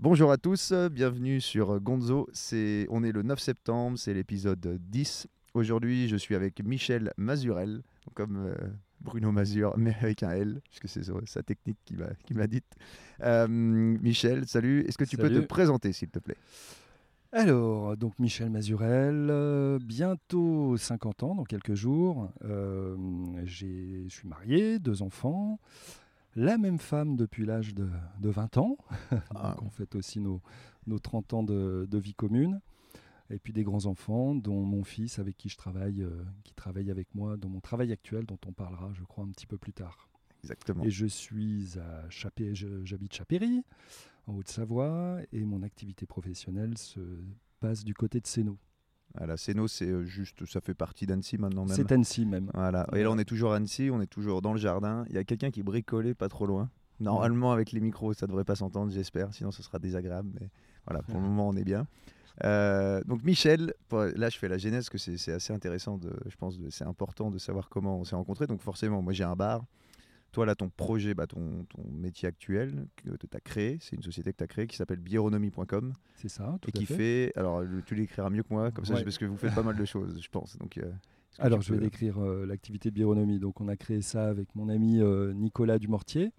Bonjour à tous, bienvenue sur Gonzo. C'est, on est le 9 septembre, c'est l'épisode 10. Aujourd'hui, je suis avec Michel Mazurel, comme euh, Bruno Mazur, mais avec un L, puisque c'est sa technique qui m'a, qui m'a dite. Euh, Michel, salut. Est-ce que tu peux te présenter, s'il te plaît? Alors, donc Michel Mazurel, euh, bientôt 50 ans dans quelques jours. je suis marié, deux enfants la même femme depuis l'âge de, 20 ans. Ah. on fête aussi nos, 30 ans de, vie commune. Et puis des grands-enfants, dont mon fils avec qui je travaille, euh, qui travaille avec moi dans mon travail actuel, dont on parlera, je crois, un petit peu plus tard. Exactement. Et je suis à Chapé, j'habite Chapéry, en Haute-Savoie, et mon activité professionnelle se passe du côté de Sénaux. Voilà, Séno, c'est euh, juste, ça fait partie d'Annecy maintenant même. C'est Annecy même. Voilà. Et là, on est toujours à Annecy, on est toujours dans le jardin. Il y a quelqu'un qui bricolait pas trop loin. Normalement, avec les micros, ça devrait pas s'entendre, j'espère. Sinon, ce sera désagréable. Mais voilà, pour le moment, on est bien. Euh, donc Michel, là je fais la genèse que c'est assez intéressant, de, je pense c'est important de savoir comment on s'est rencontrés. Donc forcément, moi j'ai un bar, toi, là, ton projet, bah, ton, ton métier actuel que tu as créé, c'est une société que tu as créée qui s'appelle bionomy.com. C'est ça, tout Et qui fait. Alors, tu l'écriras mieux que moi, comme ça, parce que vous faites pas mal de choses, je pense. Donc, euh, alors, je vais décrire euh, l'activité de Bionomy. Donc, on a créé ça avec mon ami euh, Nicolas Dumortier.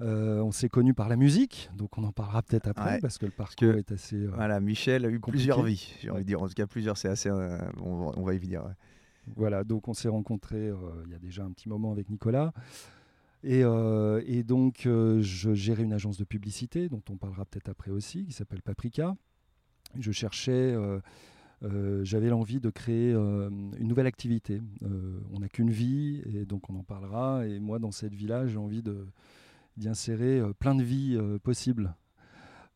on s'est connu par la musique, donc on en parlera peut-être après parce que le parcours est assez. voilà, Michel a eu plusieurs vies, j'ai envie de dire. En tout cas, plusieurs, c'est assez. On va, on, va, y venir. Voilà, donc on s'est rencontrés il y a déjà un petit moment avec Nicolas. Euh, et, donc, euh, je gérais une agence de publicité, dont on parlera peut-être après aussi, qui s'appelle Paprika. Je cherchais, euh, j'avais l'envie de créer une nouvelle activité. on n'a qu'une vie, et donc on en parlera. Et moi, dans cette vie-là, j'ai envie d'y insérer plein de vies possibles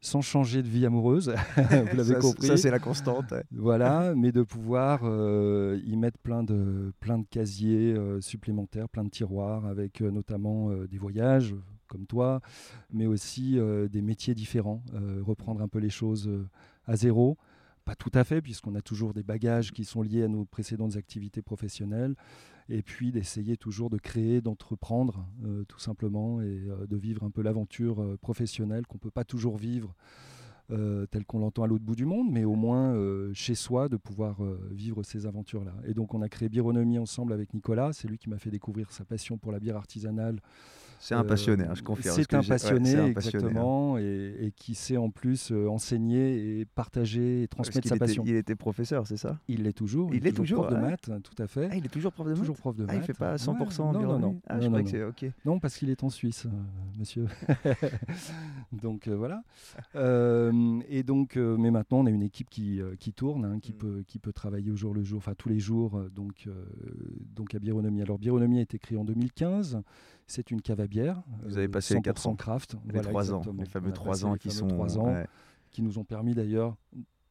sans changer de vie amoureuse, vous l'avez compris. Ça, c'est la constante. Voilà, mais de pouvoir euh, y mettre plein de, plein de casiers euh, supplémentaires, plein de tiroirs, avec euh, notamment des voyages, comme toi, mais aussi des métiers différents, reprendre un peu les choses à zéro. Pas tout à fait, puisqu'on a toujours des bagages qui sont liés à nos précédentes activités professionnelles, et puis d'essayer toujours de créer, d'entreprendre euh, tout simplement et euh, de vivre un peu l'aventure euh, professionnelle qu'on ne peut pas toujours vivre telle qu'on l'entend à l'autre bout du monde, mais au moins chez soi de pouvoir vivre ces aventures-là. Et donc on a créé Bironomie ensemble avec Nicolas, c'est lui qui m'a fait découvrir sa passion pour la bière artisanale c'est un passionné, hein, je confirme. C'est un, passionné, exactement, hein. et, qui sait en plus euh, enseigner et partager et transmettre sa passion. il était professeur, c'est ça? Il l'est toujours. Il, est toujours, prof de maths, tout à fait. Ah, il est toujours prof de maths? Toujours prof de maths. Ah, il fait pas 100% en non, non, non, ah, non, que. Non, parce qu'il est en Suisse, euh, monsieur. donc euh, voilà. et donc, mais maintenant, on a une équipe qui, qui tourne, hein, qui, mm. peut, qui peut travailler au jour le jour, enfin tous les jours, donc, donc à Bironomie. Alors, Bironomie a été créé en 2015. C'est une cave à bière. Vous avez passé les 4 ans. craft. Les 3 ans, les fameux 3 ans qui sont. 3 ans, qui nous ont permis d'ailleurs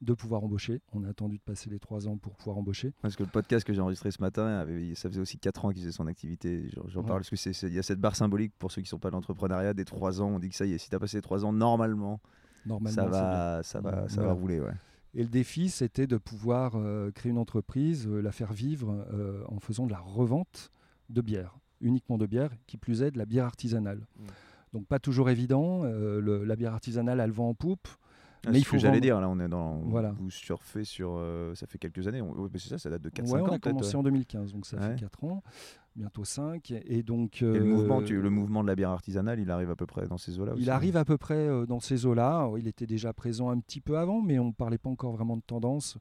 de pouvoir embaucher. On a attendu de passer les 3 ans pour pouvoir embaucher. Parce que le podcast que j'ai enregistré ce matin, ça faisait aussi 4 ans qu'il faisait son activité. J'en parle parce qu'il y a cette barre symbolique pour ceux qui ne sont pas dans l'entrepreneuriat des 3 ans. On dit que ça y est, si tu as passé les 3 ans, normalement, normalement ça, va, ça, va, ça va rouler. Ouais. Et le défi, c'était de pouvoir euh, créer une entreprise, euh, la faire vivre euh, en faisant de la revente de bière uniquement de bière, qui plus est de la bière artisanale. Mm. Donc pas toujours évident, euh, la bière artisanale elle vend en poupe. Ah, mais il faut que j'allais dire, là on est dans. Voilà. Vous surfez sur. Euh, ça fait quelques années, c'est ça, ça date de 4-5 ouais, ans. On a commencé en 2015, donc ça fait 4 ans, bientôt 5. Et donc. le, mouvement, le mouvement de la bière artisanale, il arrive à peu près dans ces eaux-là Il arrive à peu près dans ces eaux-là. Il était déjà présent un petit peu avant, mais on ne parlait pas encore vraiment de tendance.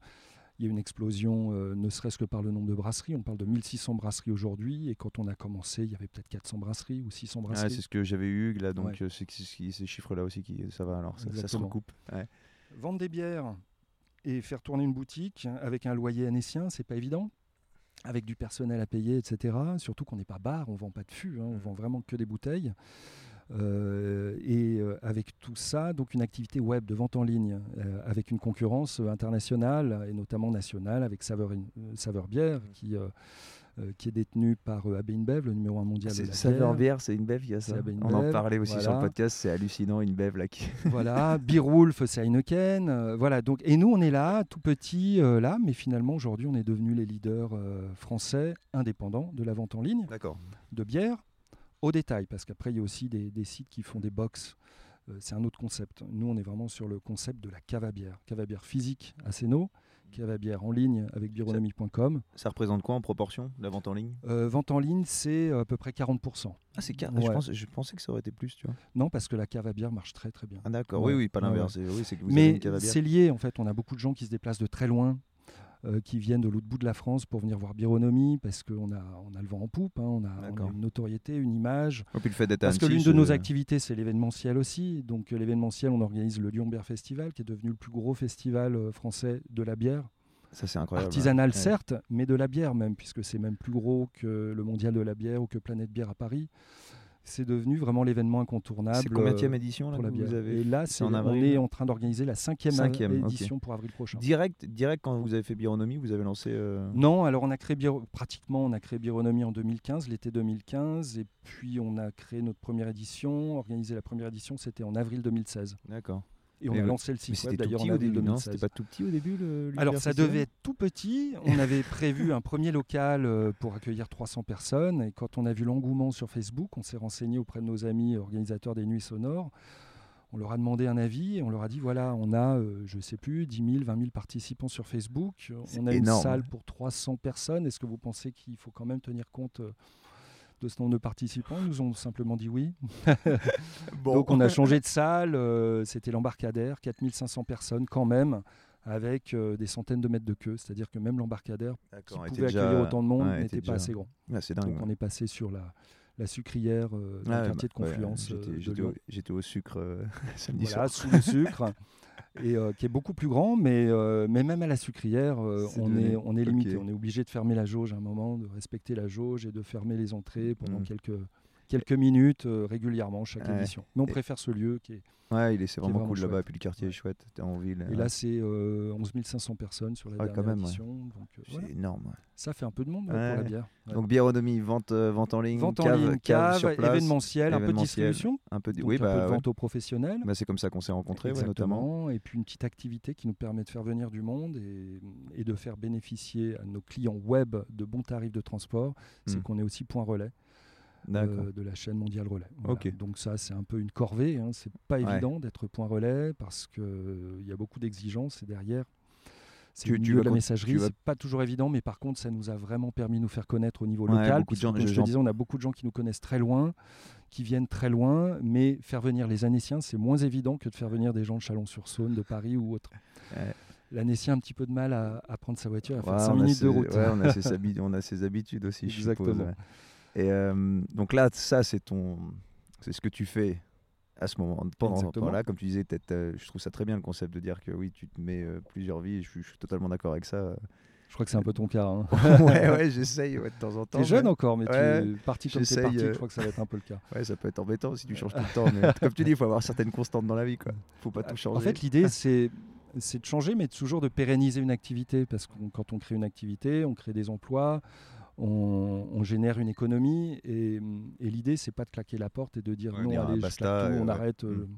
Il y a une explosion, euh, ne serait-ce que par le nombre de brasseries. On parle de 1600 brasseries aujourd'hui. Et quand on a commencé, il y avait peut-être 400 brasseries ou 600 brasseries. Ah, c'est ce que j'avais eu là. Donc, euh, c'est ces chiffres-là aussi qui ça va. Alors, ça, se recoupe. Vendre des bières et faire tourner une boutique avec un loyer anécien, c'est pas évident avec du personnel à payer, etc. Surtout qu'on n'est pas bar, on vend pas de fût, hein, on mmh. vend vraiment que des bouteilles. Euh, et euh, avec tout ça, donc une activité web de vente en ligne euh, avec une concurrence internationale et notamment nationale avec Saveur, Saveur Bière mmh. qui qui est détenu par AB InBev, le numéro 1 mondial de la Saveur bière, c'est InBev qui a ça. On en parlait aussi sur le podcast, c'est hallucinant InBev là. Qui... voilà, Beerwolf, c'est Heineken. voilà, donc et nous on est là, tout petit là, mais finalement aujourd'hui on est devenu les leaders français indépendants de la vente en ligne de bière au détail, parce qu'après, il y a aussi des, sites qui font des box euh, c'est un autre concept. Nous, on est vraiment sur le concept de la cave à bière. Cave à bière physique à Sénaux, cave à bière en ligne avec bironomie.com. Ça représente quoi en proportion, la vente en ligne? Euh, vente en ligne, c'est à peu près 40%. Ah, c'est car... Ouais. je, pense- je pensais que ça aurait été plus, tu vois. Non, parce que la cave à bière marche très très bien. Ah, d'accord. Ouais. Oui, oui, pas Ouais, l'inverse. C'est- Oui, Mais c'est lié, en fait. On a beaucoup de gens qui se déplacent de très loin, euh, qui viennent de l'autre bout de la France pour venir voir Bironomie, parce qu'on a, on a le vent en poupe, hein, on, a, on a D'accord. une notoriété, une image. Et puis le fait d'être Parce que l'une de nos activités, c'est l'événementiel aussi. Donc euh, l'événementiel, on organise le Lyon Beer Festival, qui est devenu le plus gros festival euh, français de la bière. Ça, c'est incroyable. Artisanal, ouais. certes, mais de la bière même, puisque c'est même plus gros que le mondial de la bière ou que Planète Bière à Paris. C'est devenu vraiment l'événement incontournable. C'est combien euh, édition là, pour la bière. vous avez Et là, en on est en train d'organiser la cinquième, Cinquième, ok. édition pour avril prochain. Direct, direct quand vous avez fait Bironomie, vous avez lancé. euh, Non, alors on a créé Biro- pratiquement on a créé Bironomie en 2015, l'été 2015, et puis on a créé notre première édition, organisé la première édition, c'était en avril 2016. D'accord. Et on Mais a lancé le site web d'ailleurs en petit au avril début, non 2016. C'était pas tout petit au début le Alors ça devait être tout petit. On avait prévu un premier local euh, pour accueillir 300 personnes. Et quand on a vu l'engouement sur Facebook, on s'est renseigné auprès de nos amis organisateurs des nuits sonores. On leur a demandé un avis et on leur a dit voilà, on a, euh, je sais plus, 10 000, 20 000 participants sur Facebook. On a énorme. une salle pour 300 personnes. Est-ce que vous pensez qu'il faut quand même tenir compte euh, de ce nombre de participants Ils nous ont simplement dit oui. Bon. Donc on a changé de salle, euh, c'était l'embarcadère, 4500 personnes quand même, avec euh, des centaines de mètres de queue. C'est-à-dire que même l'embarcadère qui pouvait déjà- accueillir autant de monde ouais, n'était était pas assez grand. Ouais, dingue. Donc ouais. on est passé sur la, la sucrière euh, dans Ah, le ouais, quartier de bah, Confluence euh, j'étais- au- sucre euh, samedi Voilà, soir. sous le sucre. Et euh, qui est beaucoup plus grand, mais, mais même à la sucrière, on, est, on est limité. On est obligé de fermer la jauge à un moment, de respecter la jauge et de fermer les entrées pendant Mhm. quelques, quelques minutes euh, régulièrement chaque Ouais. édition. Mais on Et- préfère ce lieu qui est, Ouais, il est, c'est est vraiment cool là-bas. puis le quartier Ouais. est chouette. T'es en ville. Et là, c'est euh, 11 500 personnes sur la Ouais, quand dernière même, ouais. édition. Donc, euh, c'est énorme. ouais. Ça fait un peu de monde ouais, Ouais. pour la bière. Ouais. Donc Bironomie, vente, euh, vente en ligne, vente en cave, ligne, cave cave, événementiel, un peu de distribution. un peu de... un peu bah, de ouais. vente aux professionnels. Bah, c'est comme ça qu'on s'est rencontrés, ouais, notamment. Et puis une petite activité qui nous permet de faire venir du monde et, et de faire bénéficier à nos clients web de bons tarifs de transport. C'est Hmm. qu'on est aussi point relais. Euh, de la chaîne mondiale relais. Voilà. Donc ça, c'est un peu une corvée. Hein. C'est pas Ouais. évident d'être point relais parce qu'il y a beaucoup d'exigences et derrière. C'est le milieu de la messagerie, c'est pas toujours évident, mais par contre, ça nous a vraiment permis de nous faire connaître au niveau Ouais, local. beaucoup de puisque, gens- comme je te disais, on a beaucoup de gens qui nous connaissent très loin, qui viennent très loin, mais faire venir les Annéciens, c'est moins évident que de faire venir des gens de Chalon-sur-Saône, de Paris ou autre. Ouais. L'Annécien a un petit peu de mal à, à prendre sa voiture, à faire Ouais, 5 on a minutes ses- de route. ouais, on, a ses habi- on a ses habitudes aussi, je suppose, Exactement. ouais. Et euh, donc là, ça, c'est ton, c'est ce que tu fais à ce moment. Pendant, pendant là, comme tu disais, peut-être, euh, je trouve ça très bien le concept de dire que oui, tu te mets euh, plusieurs vies. Je suis, je suis totalement d'accord avec ça. Je crois que c'est un peu ton cas. hein. ouais, ouais, j'essaye ouais, de temps en temps. T'es jeune mais- encore, mais Ouais, tu es parti comme t'es j'essaye, parti, euh, je crois que ça va être un peu le cas. Ouais, ça peut être embêtant si tu changes tout le temps. Mais comme tu dis, il faut avoir certaines constantes dans la vie, quoi. Faut pas tout changer. En fait, l'idée, c'est c'est de changer, mais toujours de pérenniser une activité. Parce que quand on crée une activité, on crée des emplois, on, on génère une économie. Et, et l'idée, c'est pas de claquer la porte et de dire Ouais, non, dire, ah, allez, je claque tout, euh, on ouais. arrête. euh. Mm.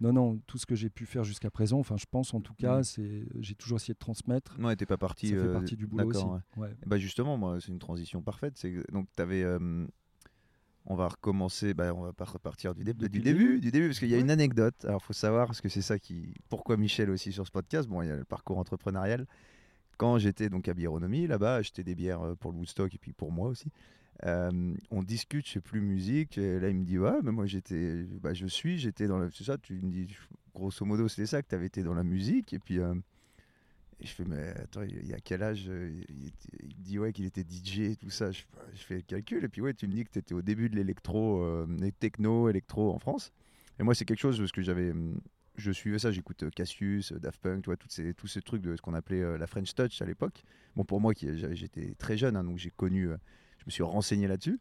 Non, non, tout ce que j'ai pu faire jusqu'à présent, enfin, je pense en tout cas, Mm. c'est j'ai toujours essayé de transmettre. ouais, t'es pas parti. ça fait euh, partie du boulot aussi. Et bah justement, moi, c'est une transition parfaite. C'est donc tu avais. on va recommencer. Bah, on va pas repartir du, dé- du début, début. du début, parce qu'il y a une anecdote. Alors, faut savoir, parce que c'est ça qui. Pourquoi Michel aussi sur ce podcast Bon, il y a le parcours entrepreneurial. Quand j'étais donc à Biéronomie, là-bas, acheter des bières euh, pour le Woodstock et puis pour moi aussi. on discute, je sais plus musique. Là, il me dit ouais, mais moi j'étais, bah, je suis, j'étais dans la. C'est ça, tu me dis grosso modo, c'était ça que tu avais été dans la musique et puis. et je fais, mais attends, il y a quel âge euh, il, dit, ouais, qu'il était DJ et tout ça. Je, je fais le calcul. Et puis, ouais, tu me dis que tu étais au début de l'électro, euh, techno, électro en France. Et moi, c'est quelque chose parce que j'avais. Je suivais ça, j'écoute euh, Cassius, euh, Daft Punk, tu vois, toutes ces, tous ces trucs de ce qu'on appelait euh, la French Touch à l'époque. Bon, pour moi, qui j'étais très jeune, hein, donc j'ai connu, euh, je me suis renseigné là-dessus.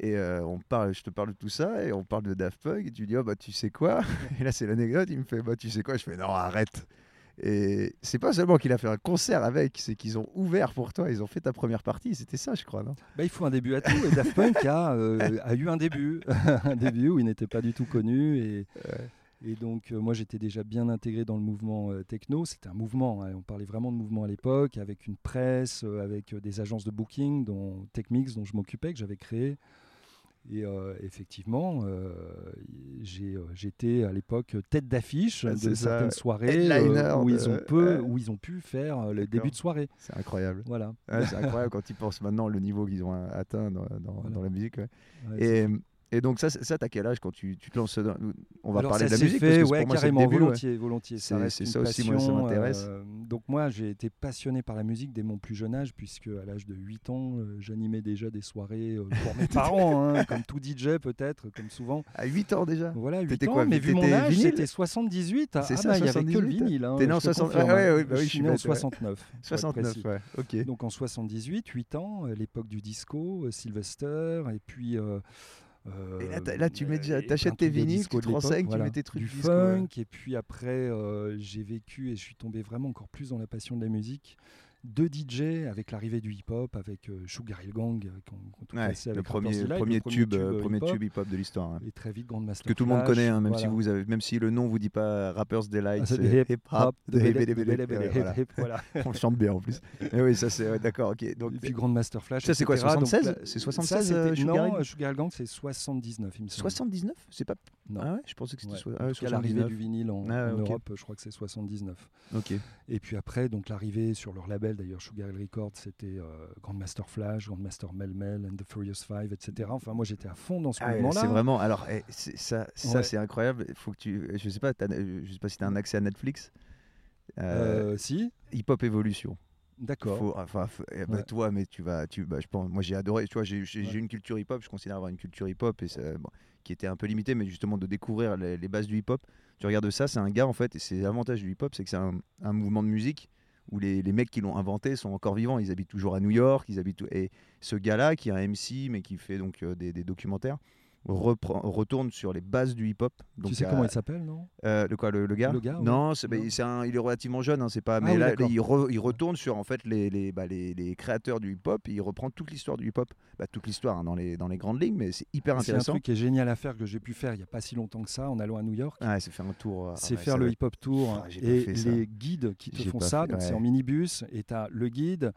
Et euh, on parle, je te parle de tout ça, et on parle de Daft Punk, et tu dis, oh bah tu sais quoi? Et là, c'est l'anecdote, il me fait, bah tu sais quoi? Je fais, non, arrête et c'est pas seulement qu'il a fait un concert avec, c'est qu'ils ont ouvert pour toi, ils ont fait ta première partie, c'était ça, je crois, non? Bah, il faut un début à tout. Et Daft Punk a, euh, a eu un début, un début où il n'était pas du tout connu. Et, et donc, euh, moi, j'étais déjà bien intégré dans le mouvement euh, techno. C'était un mouvement. hein, on parlait vraiment de mouvement à l'époque, avec une presse, euh, avec des agences de booking, dont Techmix, dont je m'occupais, que j'avais créé. Et effectivement, j'étais à l'époque tête d'affiche Ah, de ça, certaines soirées où, ils ont peu, ouais. où ils ont pu faire le début de soirée. C'est incroyable. Voilà. Ouais, c'est incroyable quand tu penses maintenant le niveau qu'ils ont atteint dans, dans- Voilà. dans la musique. ouais. Ouais, c'est Et, et donc, ça, ça t'as quel âge quand tu, tu te lances dans- On va Alors parler de la musique fait, parce que ouais, pour moi, carrément, début, ouais. volontiers, volontiers. Ça C'est- ça aussi, moi, ça m'intéresse. euh, donc moi, j'ai été passionné par la musique dès mon plus jeune âge, puisque à l'âge de 8 ans, euh, j'animais déjà des soirées euh, pour mes parents, hein, comme tout DJ peut-être, comme souvent. À 8 ans déjà? Voilà, 8 T'étais ans, quoi, mais vu mon âge, c'était 78. Ah, C'est ah ça, bah, il n'y avait que le 78. vinyle. hein, T'es né en je te 60 confirme, Ah ouais, hein. ouais, bah oui, je suis né en bête, ouais. 69. pour être 69, précis. ouais, ok. Donc en 78, 8 ans, euh, l'époque du disco, euh, Sylvester, et puis. Et là, euh, là, tu mets de tes vinyles, tu te renseignes, tu mets tes trucs du disco, ouais. funk, et puis après, euh, j'ai vécu et je suis tombé vraiment encore plus dans la passion de la musique. Deux DJ avec l'arrivée du hip-hop, avec euh, Sugar Hill Gang, euh, Ouais, cassé le avec premier, premier le tube, euh, euh, premier hip-hop, tube hip-hop de l'histoire. hein. Et très vite, Grandmaster Que tout le monde connaît, hein, même si voilà. vous avez, même si le nom vous dit pas Rapper's Delight, Ah, c'est hip hip hop, de de hip- de hip- hip- hip. On chante bien en plus. Mais oui, ça c'est ouais, d'accord, ok. Donc Et puis Grandmaster Flash. Ça, c'est quoi, etc. Donc 76? là, C'est ça, 76, euh, c'était- Sugar Non, euh, Sugar Hill Gang, c'est 79, il me semble. 79, c'est pas Non. Ah ouais, je pensais que c'était Ouais. ah l'arrivée 79. du vinyle en, Ah. Europe, je crois que c'est 79. Ok. Et puis après, donc l'arrivée sur leur label, d'ailleurs, Sugar Hill Records, c'était euh, Grandmaster Flash, Grandmaster Mel Mel, and the Furious Five, etc. Enfin, moi, j'étais à fond dans ce Ah mouvement-là. c'est vraiment. Alors, eh, ça, ça Ouais. c'est incroyable. Faut que tu. Je sais pas. Je sais pas si tu as un accès à Netflix. Euh, Euh, si, Hip Hop Evolution. d'accord. Enfin, eh ben, Ouais. toi, mais tu vas, tu, bah, je pense, moi j'ai adoré. Tu vois, j'ai Ouais. une culture hip-hop. Je considère avoir une culture hip-hop et ça- bon, qui était un peu limitée, mais justement de découvrir les, les bases du hip-hop. Tu regardes ça, c'est un gars en fait, et c'est l'avantage du hip-hop, c'est que c'est un, un mouvement de musique où les, mecs qui l'ont inventé sont encore vivants. Ils habitent toujours à New York. Ils habitent et ce gars-là, qui est un MC mais qui fait donc euh, des documentaires, reprend, retourne sur les bases du hip-hop. Donc, tu sais à- comment il s'appelle, non? Euh, de quoi le, le gars? Le gars, ouais. Non, c'est, bah, un, il est relativement jeune, hein, c'est pas. Mais oui, là, il, re- il retourne sur en fait les, les, bah, les, les créateurs du hip-hop. Il reprend toute l'histoire du hip-hop, Bah, toute l'histoire hein, dans les dans les grandes lignes, mais c'est hyper C'est un intéressant. truc qui est génial à faire que j'ai pu faire il n'y a pas si longtemps que ça en allant à New York. Ah, c'est faire un tour. euh, c'est ouais, faire le hip-hop tour Ah, et les guides qui te font ça. Donc c'est en minibus et tu as le guide.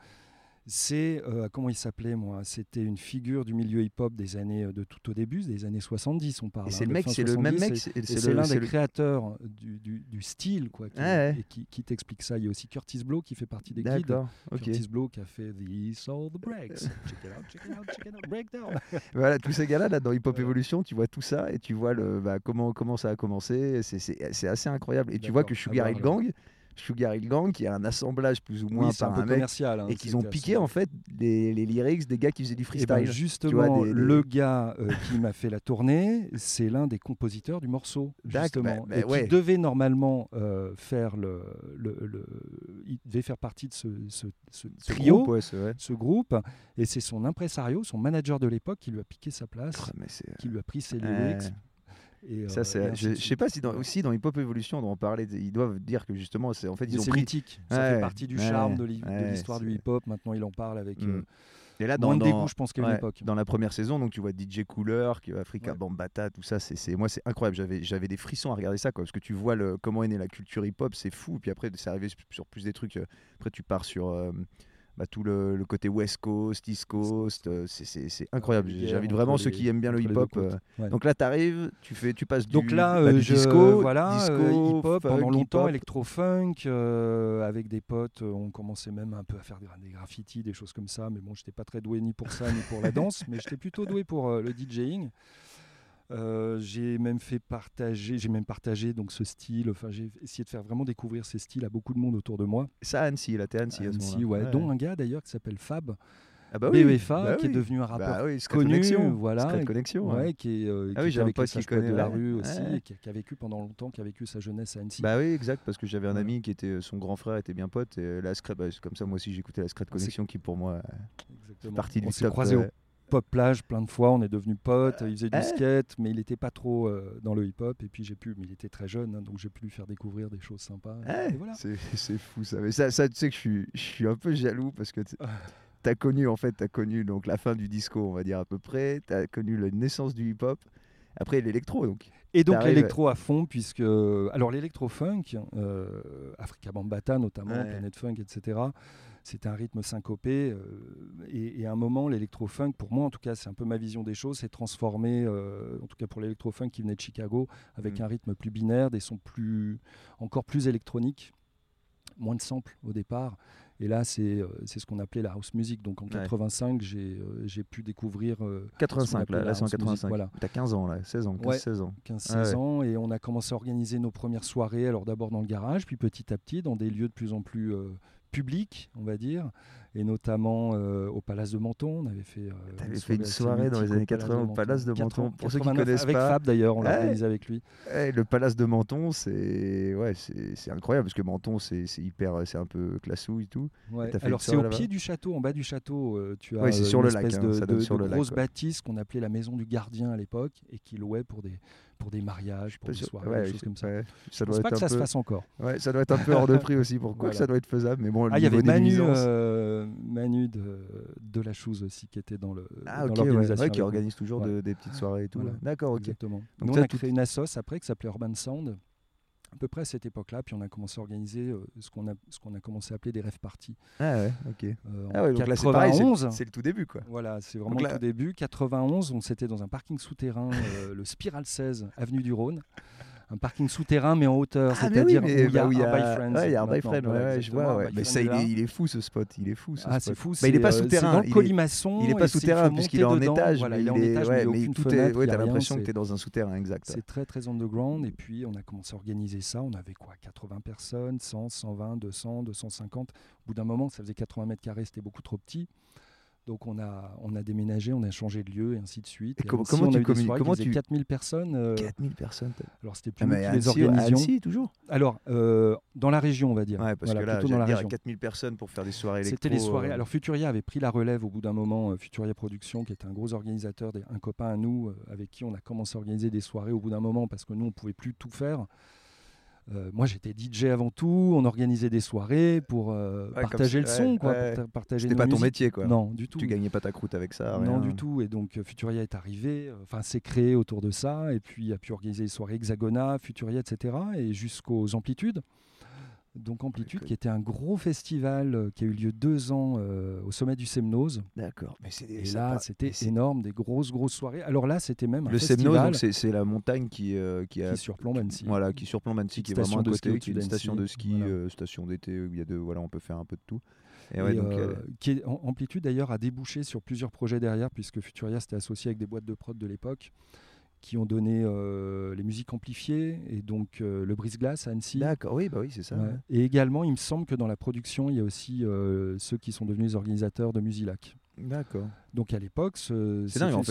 C'est euh, comment il s'appelait moi C'était une figure du milieu hip-hop des années euh, de tout au début, des années 70 on parle. Et c'est hein, le mec, c'est le même 70, mec. C'est, l'un des le- créateurs du, du- du style quoi, qui, Ouais, ouais. et qui, qui t'explique ça. Il y a aussi Curtis Blow qui fait partie des guides. D'accord. Ok. Curtis Blow qui a fait These All the Breaks. check it out, check it out, check it out, breakdown. Voilà, tous ces gars-là, là, dans Hip Hop. Evolution, tu vois tout ça et tu vois le, bah, comment, comment ça a commencé. C'est, assez incroyable. Et tu vois que Sugar à Hill Gang, Sugar Hill Gang, qui est un assemblage plus ou moins Oui, un peu mec, commercial. hein, et qu'ils ont piqué en fait les, les lyrics des gars qui faisaient du Eh freestyle. ben, justement, vois, des- des- le gars euh, qui m'a fait la tournée, c'est l'un des compositeurs du morceau, D'accord, justement, bah, bah, et qui devait normalement euh, faire le, le, le- il devait faire partie de ce, ce- ce ce trio, groupe, ouais, ce groupe, et c'est son impresario, son manager de l'époque, qui lui a piqué sa place, Ah, qui lui a pris ses Ouais. lyrics. Et, Ça, euh, c'est, je, je sais pas si dans, aussi dans Hip Hop Evolution, on en parler, ils doivent dire que justement, c'est en fait ils ont pris. mythique, ça Ouais, fait partie du ouais, charme de ouais, l'histoire du c'est- hip-hop. Maintenant, il en parle avec euh, Mm. Et là, moins dans, de dans- dégoût, je pense, qu'à une ouais, époque. dans la première saison, donc tu vois DJ Cooler, qui Africa Ouais. Bambata, tout ça, c'est, c'est- moi c'est incroyable. J'avais, j'avais des frissons à regarder ça, quoi, parce que tu vois le, comment est née la culture hip-hop, c'est fou. Puis après, c'est arrivé sur plus des trucs. euh, Après, tu pars sur euh, bah, tout le, le côté West Coast, East Coast, euh, c'est, c'est incroyable. J'invite vraiment les- ceux qui aiment bien le hip-hop. euh, Ouais. Donc là, tu arrives, tu fais, tu passes du, Donc là, bah, euh, du je, disco, voilà, disco, hip-hop pendant longtemps, électro-funk, avec des potes, on commençait même un peu à faire des, graffitis, des choses comme ça, mais bon, j'étais pas très doué ni pour ça, ni pour la danse, mais j'étais plutôt doué pour le DJing. Euh, j'ai même fait partager, j'ai même partagé donc ce style. Enfin, j'ai essayé de faire vraiment découvrir ces styles à beaucoup de monde autour de moi. Ça, Annecy, là, t'es à Annecy. à ce Annecy, moment-là. ouais, dont un gars d'ailleurs qui s'appelle Fab, Ah bah oui, BEFA, bah qui est oui. devenu un rappeur Bah oui, connu, Connexion. voilà, Connexion. ouais, ouais. qui est euh, Ah qui oui, avec les qui Poètes de connaît, la ouais. rue aussi, Ouais. et qui, a, qui a vécu pendant longtemps, qui a vécu sa jeunesse à Annecy. Bah oui, exact, parce que j'avais un ami qui était, son grand frère était bien pote, et la Secret, bah, c'est comme ça, moi aussi j'écoutais la c'est- Connexion qui pour moi Exactement. partie on du s'est top. croisés au euh, pop plage plein de fois, on est devenus potes, il faisait du ouais. skate, mais il n'était pas trop euh, dans le hip-hop, et puis j'ai pu, mais il était très jeune, hein, donc j'ai pu lui faire découvrir des choses sympas. et voilà. c'est, fou ça. Mais ça, ça, tu sais que je suis, je suis un peu jaloux parce que tu Ah. as connu, en fait, tu as connu donc, la fin du disco, on va dire à peu près, tu as connu la naissance du hip-hop, après l'électro donc. Et donc l'électro à fond, puisque alors l'électro-funk, euh, Africa Bambata notamment, Ouais. Planet Funk, etc. c'était un rythme syncopé. et, à un moment, l'électro-funk, pour moi en tout cas, c'est un peu ma vision des choses, s'est transformé, en tout cas pour l'électro-funk qui venait de Chicago, avec mmh. un rythme plus binaire, des sons plus, encore plus électroniques, moins de samples au départ. Et là, c'est c'est ce qu'on appelait la house music. Donc en 85, j'ai pu découvrir. 85, là, là c'est en 85. Voilà. Tu as 15 ans, là, 16 ans, 15, 16 ans. 15, 16 ans. Et on a commencé à organiser nos premières soirées, alors d'abord dans le garage, puis petit à petit dans des lieux de plus en plus public, on va dire, et notamment euh, au Palace de Menton. On avait fait, euh, une, fait une soirée dans les années 80 au Palace de Menton. Pour ceux qui connaissent avec Fab d'ailleurs, on l'a organisé avec lui. le Palace de Menton, c'est ouais, c'est incroyable parce que Menton, c'est hyper, c'est un peu classou et tout. Alors c'est au pied du château, en bas du château, euh, tu as sur une le espèce hein, de, sur grosse bâtisse qu'on appelait la maison du gardien à l'époque et qui louait pour des pour des mariages, pour des soirées, des choses comme ça. ça doit pas que ça se fasse encore. Ouais, ça doit être un peu hors de prix aussi. Pourquoi ça doit être faisable Mais bon, ah, il y avait Manu, euh, Manu de, de, la chose aussi qui était dans le ah, dans l'organisation. qui organise toujours des petites soirées et tout. D'accord, ok. Exactement. Donc on a créé une assoce après qui s'appelait Urban Sound à peu près à cette époque-là. Puis on a commencé à organiser euh, ce qu'on a, ce qu'on a commencé à appeler des rêves parties. Ah ouais, ok. Euh, ah ouais, donc là c'est pareil, c'est le tout début quoi. Voilà, c'est vraiment le tout début. 91, on s'était dans un parking souterrain, euh, le Spiral 16, avenue du Rhône un parking souterrain mais en hauteur, ah, c'est-à-dire où il y a, bah, y a Friends. Ouais, il y a un By Friends, ouais, je vois. Mais ça, il est, il est, fou ce spot, il est fou. Ce ah, c'est fou. Bah, il n'est pas souterrain. Dans le colimaçon. Il n'est pas souterrain puisqu'il est en étage. Voilà, il est en étage, mais. Ouais, t'as l'impression que t'es dans un souterrain, exact. C'est très très underground. Et puis on a commencé à organiser ça. On avait quoi 80 personnes, 100, 120, 200, 250. Au bout d'un moment, ça faisait 80 mètres carrés, c'était beaucoup trop petit. Donc on a, on a déménagé, on a changé de lieu et ainsi de suite. Et comment, comment, tu communiques Comment tu 4000 personnes 4000 euh, personnes. Alors c'était plus ah, les organisations. Annecy, toujours. Alors euh, dans la région, on va dire. Ouais, parce que là, plutôt dans la région. 4000 personnes pour faire des soirées C'était les soirées. Euh. Alors Futuria avait pris la relève au bout d'un moment. Futuria Productions, qui était un gros organisateur, un copain à nous, avec qui on a commencé à organiser des soirées au bout d'un moment parce que nous on pouvait plus tout faire. Euh, moi, j'étais DJ avant tout. On organisait des soirées pour euh, partager le son, quoi. partager C'était pas ton métier, quoi. Non, du tout. Tu gagnais pas ta croûte avec ça. Non, du tout. Et donc, Futuria est arrivé. Enfin, s'est créé autour de ça. Et puis, a pu organiser des soirées Hexagona, Futuria, etc. Et jusqu'aux amplitudes. Donc Amplitude, qui était un gros festival euh, qui a eu lieu deux ans euh, au sommet du Semnose. D'accord. Mais et là, c'était énorme, des grosses, grosses soirées. Alors là, c'était même un le festival. Semnose, c'est la montagne qui, euh, qui, a, qui surplombe Annecy. Voilà, qui surplombe Annecy, qui est vraiment à côté, qui est une station de ski, station d'été, il y a de, voilà, on peut faire un peu de tout. Et, ouais, donc, qui est, Amplitude d'ailleurs a débouché sur plusieurs projets derrière, puisque Futuria s'était associé avec des boîtes de prod de l'époque qui ont donné euh, les musiques amplifiées et donc euh, le brise-glace à Annecy. D'accord, oui, bah oui, c'est ça. Et également, il me semble que dans la production, il y a aussi euh, ceux qui sont devenus les organisateurs de Musilac. D'accord. Donc à l'époque, ce,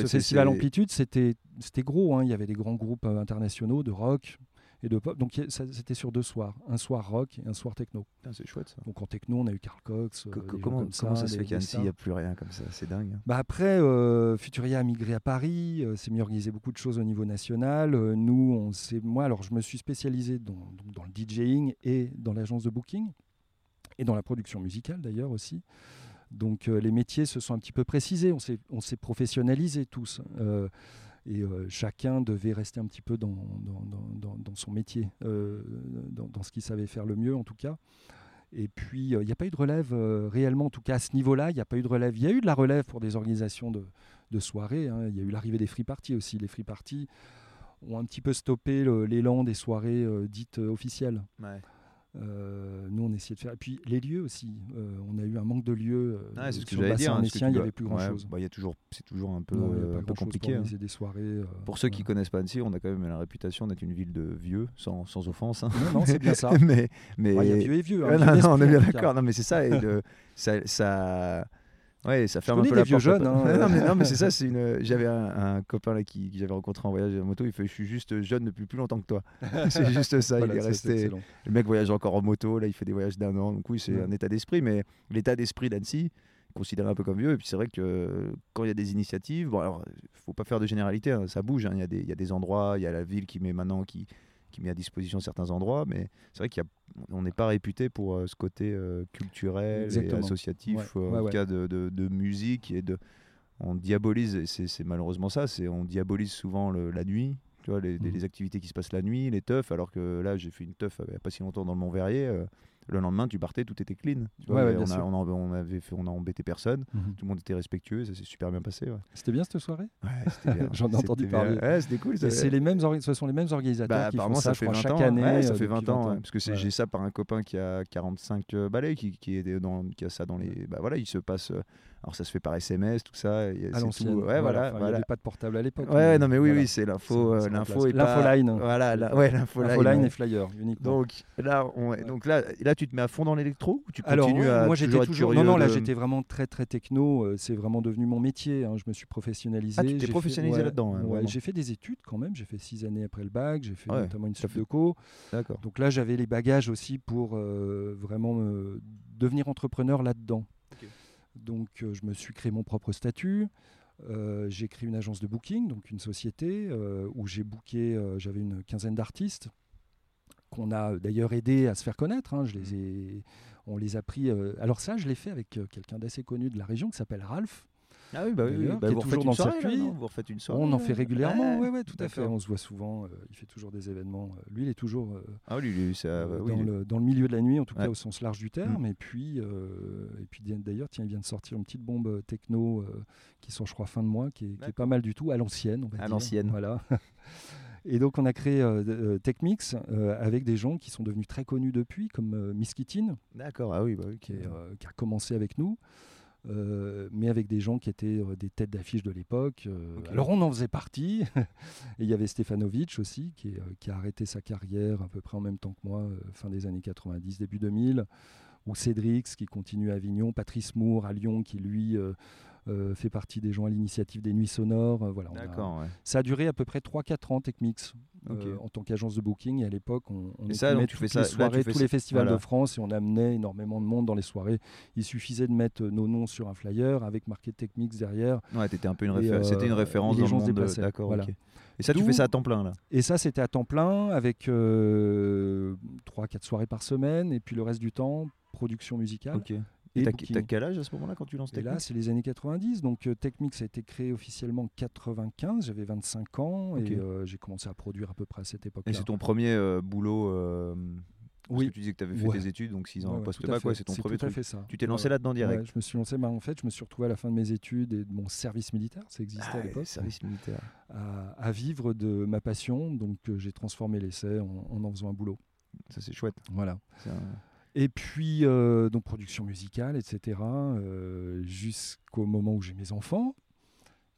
festival Amplitude, c'était gros. Hein. Il y avait des grands groupes internationaux de rock, et de pop. Donc c'était sur deux soirs, un soir rock et un soir techno. c'est chouette ça. Donc en techno, on a eu Carl Cox. Euh, comment, ça, se fait qu'Annecy, il n'y a plus rien comme ça? C'est dingue. Bah après, euh, Futuria a migré à Paris, euh, s'est mis à organiser beaucoup de choses au niveau national. nous, on moi, alors je me suis spécialisé dans, dans le DJing et dans l'agence de booking et dans la production musicale d'ailleurs aussi. Donc les métiers se sont un petit peu précisés, on s'est professionnalisé tous et euh, chacun devait rester un petit peu dans, son métier, euh, dans, ce qu'il savait faire le mieux en tout cas. Et puis, euh, il n'y a pas eu de relève réellement, en tout cas à ce niveau-là, il n'y a pas eu de relève. Il y a eu de la relève pour des organisations de, soirées. Hein. Il y a eu l'arrivée des free parties aussi. Les free parties ont un petit peu stoppé l'élan des soirées dites officielles. Euh, nous, on essayait de faire. Et puis les lieux aussi. Euh, on a eu un manque de lieux. Euh, ah, c'est ce que j'allais dire. Hein, il n'y avait plus grand chose. Bah, y a toujours, c'est toujours un peu, un peu compliqué. Pour hein. des soirées. pour ceux qui connaissent pas Annecy, on a quand même la réputation d'être une ville de vieux, sans, sans offense. Hein. Non, non c'est bien ça. mais, mais... il y a vieux et vieux. Hein, non, non, on est bien d'accord. Non, mais c'est ça. Et ça, ça Ouais, ça ferme un peu la vieux porte. Jeunes, hein, non, mais, non, mais c'est ça. C'est une. J'avais un, copain là qui, j'avais rencontré en voyage en moto. Il fait, je suis juste jeune depuis plus longtemps que toi. c'est juste ça. il est resté. le mec voyage encore en moto. Là, il fait des voyages d'un an. Donc oui, c'est un état d'esprit. Mais l'état d'esprit d'Annecy, considéré un peu comme vieux. Et puis c'est vrai que quand il y a des initiatives, bon alors, faut pas faire de généralité. Hein, ça bouge. Hein. Il y, a des, il y a des endroits. Il y a la ville qui met maintenant qui qui met à disposition certains endroits, mais c'est vrai qu'on n'est pas réputé pour euh, ce côté euh, culturel et associatif, euh, en tout cas de, de, musique et de. On diabolise, c'est malheureusement ça, c'est on diabolise souvent la nuit, tu vois, les, mmh. les, activités qui se passent la nuit, les teufs, alors que là j'ai fait une teuf il n'y a pas si longtemps dans le Mont Verrier le lendemain, tu partais, tout était clean. tu vois, ouais, on, a, sûr. on, a, on avait fait, on a embêté personne. Mhm. Tout le monde était respectueux, ça s'est super bien passé. Ouais, C'était bien cette soirée? J'en ai entendu parler. C'était cool. C'est les mêmes ce sont les mêmes organisateurs bah, qui font apparemment, ça, je fait crois, 20 chaque ans. année. Ça euh, fait depuis 20 ans. 20 ouais, parce que j'ai ça par un copain qui a 45 euh, balais, qui, qui, est dans, qui a ça dans les. Bah voilà, il se passe. Alors ça se fait par SMS, tout ça. à c'est l'ancienne. tout. Ouais, voilà. Enfin, voilà. avait pas de portable à l'époque. Ouais, non, mais oui, voilà. oui, c'est l'info. Euh, L'info pas. L'infoline. Voilà, la- ouais, l'infoline. Infoline ouais. et flyer uniquement. Donc là, on, Ouais. donc là, là, tu te mets à fond dans l'électro ou tu continues à moi j'étais toujours Non, non, là de- j'étais vraiment très très techno. euh, C'est vraiment devenu mon métier. hein, Je me suis professionnalisé. Ah, tu t'es fait- professionnalisé là-dedans, hein, ouais, j'ai fait des études quand même. J'ai fait six années après le bac. J'ai fait notamment une suite de co. D'accord. Donc là, j'avais les bagages aussi pour euh, vraiment me- devenir entrepreneur là-dedans. Donc euh, je me suis créé mon propre statut. Euh, j'ai créé une agence de booking, donc une société euh, où j'ai booké, euh, j'avais une quinzaine d'artistes qu'on a d'ailleurs aidé à se faire connaître. hein. Je les ai, on les a pris. alors ça, je l'ai fait avec quelqu'un d'assez connu de la région qui s'appelle Ralph. Ah oui, bah oui, Bah, vous refaites une soirée, circuit. Vous refaites une soirée. on en fait régulièrement, Ouais, ouais, ouais, tout à fait. On se voit souvent. euh, il fait toujours des événements. euh, lui, il est toujours euh, Ah oui, lui, ça, euh, bah dans, le, dans le milieu de la nuit, en tout cas au sens large du terme. Et puis, euh, et puis d'ailleurs, tiens, il vient de sortir une petite bombe techno qui sort, je crois, fin de mois, qui est, qui est D'accord. pas mal du tout, à l'ancienne, À l'ancienne. Voilà. Et donc, on a créé euh, Techmix euh, avec des gens qui sont devenus très connus depuis, comme euh, Miss Kittin, D'accord, ah oui, bah oui. qui, est, qui a commencé avec nous. Euh, mais avec des gens qui étaient euh, des têtes d'affiche de l'époque. euh. Alors on en faisait partie. Et il y avait Stefanovic aussi, qui, est, qui a arrêté sa carrière à peu près en même temps que moi, fin des années 90, début 2000. Ou Cédrix, qui continue à Avignon. Patrice Moore à Lyon, qui lui fait partie des gens à l'initiative des Nuits Sonores. Euh, voilà, a- ouais. Ça a duré à peu près 3-4 ans, Techmix, euh, en tant qu'agence de booking. Et à l'époque, on, on ça, donc, tu fais toutes ça- les là, tu soirées, fais tous les festivals voilà. de France, et on amenait énormément de monde dans les soirées. Il suffisait de mettre nos noms sur un flyer avec marqué Techmix derrière. Ouais, un peu une référence. C'était une euh, référence dans le monde. D'accord, voilà. Et ça, tu fais ça à temps plein, là? Et ça, c'était à temps plein, avec 3-4 soirées par semaine, et puis le reste du temps, production musicale. Ok. Et Et t'as booking. t'as quel âge à ce moment-là quand tu lances Et là, c'est les années 90. Donc, euh, Techmix a été créé officiellement en 95. J'avais 25 ans Ok. et euh, j'ai commencé à produire à peu près à cette Et époque-là. c'est ton premier euh, boulot euh, Parce Oui. que tu disais que tu avais fait Ouais. des études, donc 6 ans Ouais, ouais, poste tout à bac, ouais, fait. c'est ton premier tout à truc. fait ça. Tu t'es lancé Ouais. là-dedans direct Ouais, je me suis lancé, bah, en fait, je me suis retrouvé à la fin de mes études et de mon service militaire, ça existait Ah à ouais, l'époque, service militaire. à, à vivre de ma passion. Donc euh, j'ai transformé l'essai en, en en faisant un boulot. Ça, c'est chouette. Voilà. C'est un- Et puis, euh, donc production musicale, etc. euh, Jusqu'au moment où j'ai mes enfants,